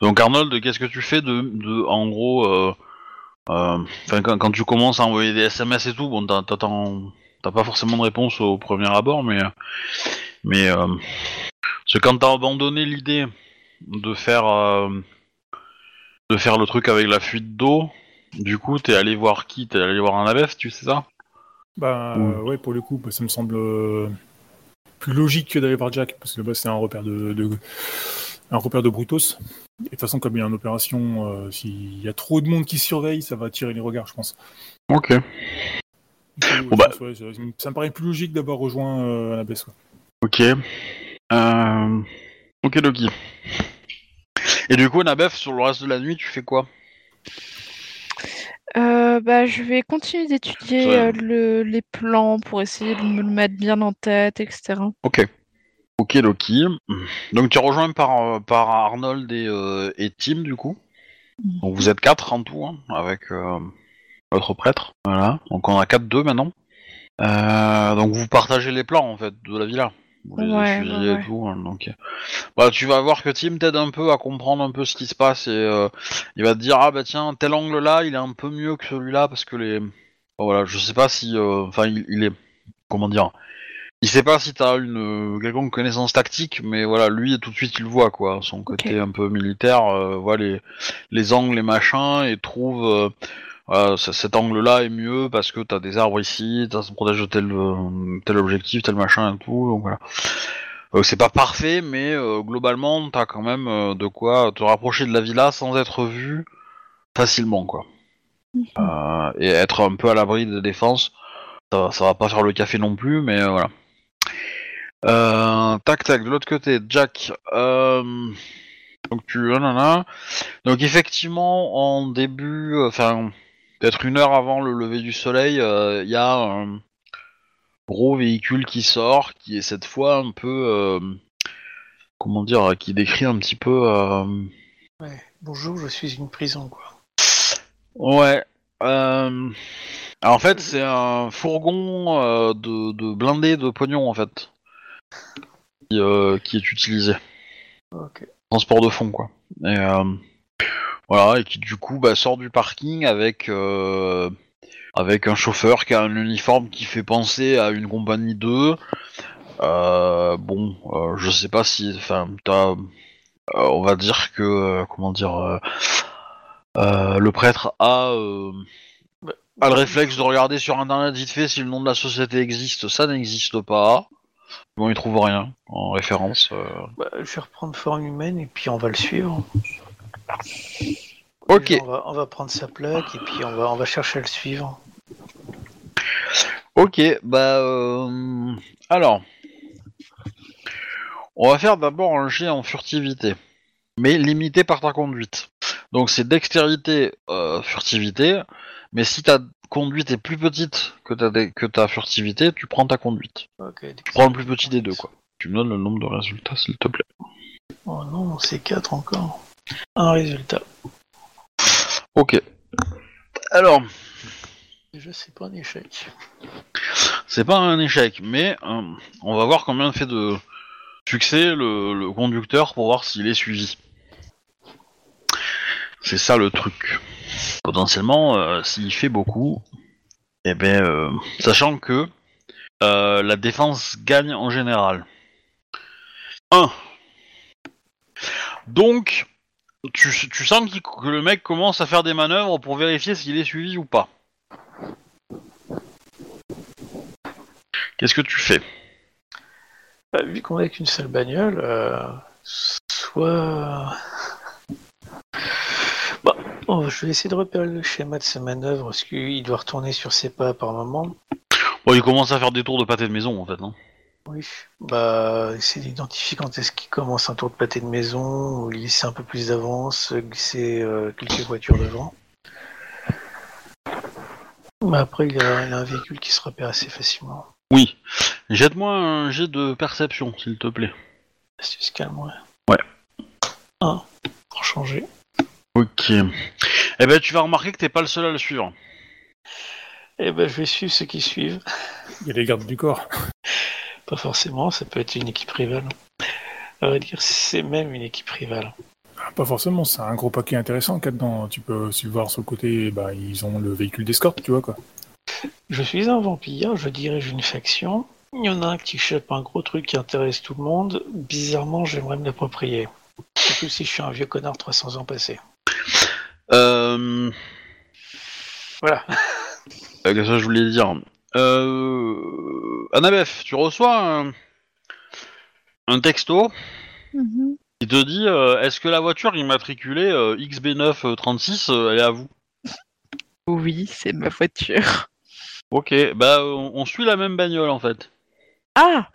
Donc, Arnold, qu'est-ce que tu fais de, en gros, enfin, quand, tu commences à envoyer des SMS et tout, bon, t'as- t'as pas forcément de réponse au premier abord, mais mais parce que quand t'as abandonné l'idée de faire euh, de faire le truc avec la fuite d'eau, du coup t'es allé voir qui? T'es allé voir un ABF, tu sais ça? Bah Ou- euh, ouais, pour le coup, bah, ça me semble euh, plus logique que d'aller voir Jack, parce que là c'est un repère de, de- un repère de Brutus. Et de toute façon, comme il y a une opération, euh, s'il y a trop de monde qui surveille, ça va attirer les regards, je pense. Ok. Bon, bah. pense, ouais, ça, ça me paraît plus logique d'avoir rejoint euh, quoi. Ok. Euh... Ok, Loki. Et du coup, Nabef, sur le reste de la nuit, tu fais quoi? Euh, bah, je vais continuer d'étudier Ouais. euh, le- les plans pour essayer de me le mettre bien en tête, etc. Ok. Ok, Loki. Donc tu es rejoint par, par Arnold et, euh, et Tim, du coup? Donc vous êtes quatre en tout, hein, avec votre prêtre. Voilà. Donc on a 4-2 maintenant. Euh, donc vous partagez les plans, en fait, de la villa. Vous les Ouais, et ouais. tout. hein, donc... euh, Bah, tu vas voir que Tim t'aide un peu à comprendre un peu ce qui se passe et euh, il va te dire ah bah tiens tel angle là il est un peu mieux que celui-là parce que les Bon, voilà je sais pas si euh, enfin il, il est comment dire il sait pas si t'as une euh, quelconque connaissance tactique mais voilà lui tout de suite il voit quoi son côté un peu militaire euh, voit les les angles les machins et trouve euh, cet angle là est mieux parce que t'as des arbres ici ça se protège de tel euh, tel objectif tel machin et tout donc voilà euh, c'est pas parfait, mais euh, globalement, t'as quand même euh, de quoi te rapprocher de la villa sans être vu facilement, quoi. Euh, et être un peu à l'abri des défenses. Ça, va- ça va pas faire le café non plus, mais voilà. Tac tac, de l'autre côté, Jack. Donc tu, nanana. Donc effectivement, en début, enfin peut-être une heure avant le lever du soleil, il y a un gros véhicule qui sort, qui est cette fois un peu, euh, comment dire, qui décrit un petit peu, euh, Ouais. Bonjour, je suis une prison, quoi. ouais. euh, alors, en fait, c'est un fourgon euh, de, de blindés de pognon en fait, qui, euh, qui est utilisé, Ok. transport de fond quoi. Et euh, Voilà, et qui du coup bah, sort du parking avec euh, avec un chauffeur qui a un uniforme qui fait penser à une compagnie 2. Euh, bon, euh, je sais pas si, enfin, euh, on va dire que, comment dire, le prêtre a, a le réflexe de regarder sur internet vite fait si le nom de la société existe. Ça n'existe pas. Bon, il trouve rien en référence. Bah, je vais reprendre forme humaine et puis on va le suivre. Ok. On va, on va prendre sa plaque et puis on va, on va chercher à le suivre. Ok, bah euh, alors, on va faire d'abord un jet en furtivité, mais limité par ta conduite. Donc c'est dextérité, euh, furtivité, mais si ta conduite est plus petite que ta, que ta furtivité, tu prends ta conduite. Tu prends le plus petit des deux, quoi. Tu me donnes le nombre de résultats, s'il te plaît. Oh non, c'est 4 encore. Un résultat. Ok. Alors, Déjà, c'est pas un échec. c'est pas un échec, mais euh, on va voir combien fait de succès le, le conducteur pour voir s'il est suivi. C'est ça le truc. Potentiellement, euh, s'il fait beaucoup, eh ben, euh, sachant que la défense gagne en général. 1. Donc, tu, tu sens que le mec commence à faire des manœuvres pour vérifier s'il est suivi ou pas. Qu'est-ce que tu fais? Bah, vu qu'on est avec une seule bagnole, euh, soit. Bon, oh, je vais essayer de repérer le schéma de sa manœuvre, parce qu'il doit retourner sur ses pas par moment. Bon, il commence à faire des tours de pâté de maison en fait. Hein. Oui. Bah, essayer d'identifier quand est-ce qu'il commence un tour de pâté de maison, ou glisser un peu plus d'avance, glisser euh, quelques voitures devant. Bah, après, il a, il a un véhicule qui se repère assez facilement. Oui. Jette-moi un jet de perception, s'il te plaît. Astuce calme, ouais. Ouais. Un. Pour changer. Ok. Eh ben, tu vas remarquer que t'es pas le seul à le suivre. Eh ben, je vais suivre ceux qui suivent. Il y a les gardes du corps. *laughs* Pas forcément, ça peut être une équipe rivale. À vrai dire, c'est même une équipe rivale. Ah, Pas forcément, c'est un gros paquet intéressant qu'il y a dedans. Tu peux aussi le voir sur le côté, bah, ils ont le véhicule d'escorte, tu vois quoi. Je suis un vampire, je dirige une faction. Il y en a un qui chope un gros truc qui intéresse tout le monde. Bizarrement, j'aimerais me l'approprier. Surtout si je suis un vieux connard 300 ans passé. Euh... Voilà. euh, Qu'est-ce que je voulais dire? Euh... Annabeth, tu reçois un... un texto Mhm. qui te dit euh, Est-ce que la voiture immatriculée euh, XB936, euh, elle est à vous? Oui, c'est ma voiture. Ok, bah on, on suit la même bagnole en fait. Ah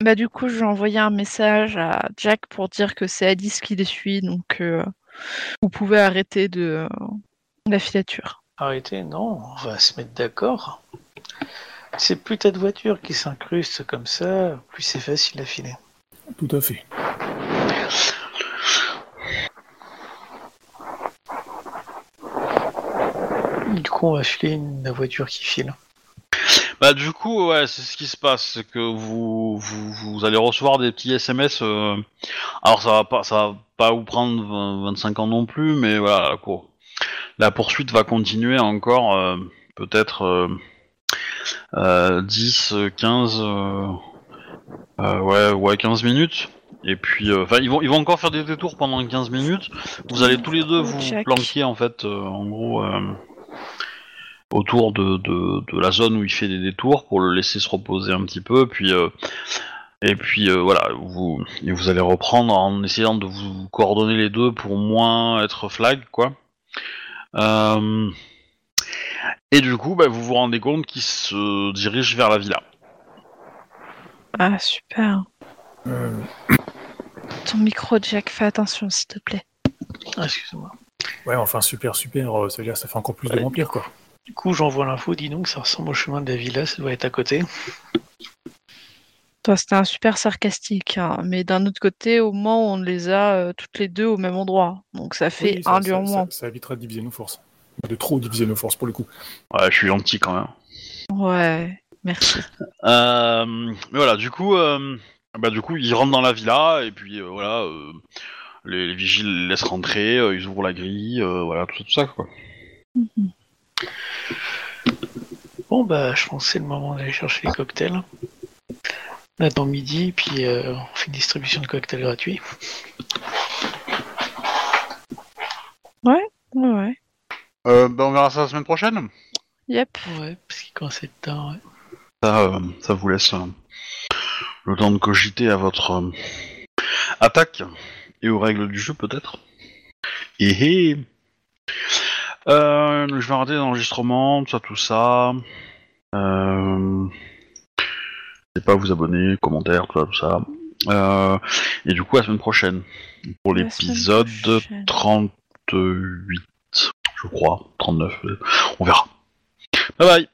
Bah du coup, je vais envoyer un message à Jack pour dire que c'est Alice qui les suit, donc euh, vous pouvez arrêter de la filature. Arrêtez, non, on va se mettre d'accord. C'est plus ta voiture qui s'incruste comme ça, plus c'est facile à filer. Tout à fait. Du coup, on va filer une, la voiture qui file. Bah du coup, ouais, c'est ce qui se passe, c'est que vous, vous, vous allez recevoir des petits SMS. euh, Alors ça va pas, ça va pas vous prendre 20 25 ans non plus, mais voilà, la, poursuite va continuer encore euh, peut-être euh, 10, 15, euh, euh, ouais, ouais, 15 minutes. Et puis, euh, enfin, ils vont, ils vont encore faire des détours pendant 15 minutes. Vous allez tous les deux vous planquer en fait, euh, en gros. euh, autour de, de, de la zone où il fait des détours pour le laisser se reposer un petit peu, puis euh, et puis euh, voilà, vous vous allez reprendre en essayant de vous coordonner les deux pour moins être flag quoi. Euh, et du coup, bah, vous vous rendez compte qu'il se dirige vers la villa. Ah, super. Euh, Ton micro, Jack, fais attention, s'il te plaît. Ah, excuse-moi. ouais, enfin, super, super, euh, ça veut dire que ça fait encore plus de vampires, quoi. Du coup, j'envoie l'info, dis donc, ça ressemble au chemin de la villa, ça doit être à côté. Toi, c'était un super sarcastique, hein, mais d'un autre côté, au moins, on les a euh, toutes les deux au même endroit. Donc ça fait Oui, ça, un lieu en ça- moins. ça évitera de diviser nos forces. De trop diviser nos forces, pour le coup. Ouais, je suis gentil quand même. Ouais, merci. *laughs* Euh, mais voilà, du coup, euh, bah du coup, il rentre dans la villa et puis euh, voilà, euh, les, les vigiles les laissent rentrer, euh, ils ouvrent la grille, euh, voilà, tout ça, tout ça, quoi. Bon, bah, je pense que c'est le moment d'aller chercher les cocktails. On attend midi, puis euh, on fait une distribution de cocktails gratuits. Ouais, ouais. Euh, bah, on verra ça la semaine prochaine. Yep. Ouais, parce qu'il commence à être tard, ouais. Ça, euh, ça vous laisse euh, le temps de cogiter à votre euh, attaque et aux règles du jeu, peut-être. Et et. Euh, je vais arrêter l'enregistrement, tout ça, tout ça. Euh... N'hésitez pas à vous abonner, commentaires, tout ça, tout ça. Euh, et du coup, la semaine prochaine, pour l'épisode prochaine. 38, je crois, 39, euh, on verra. Bye bye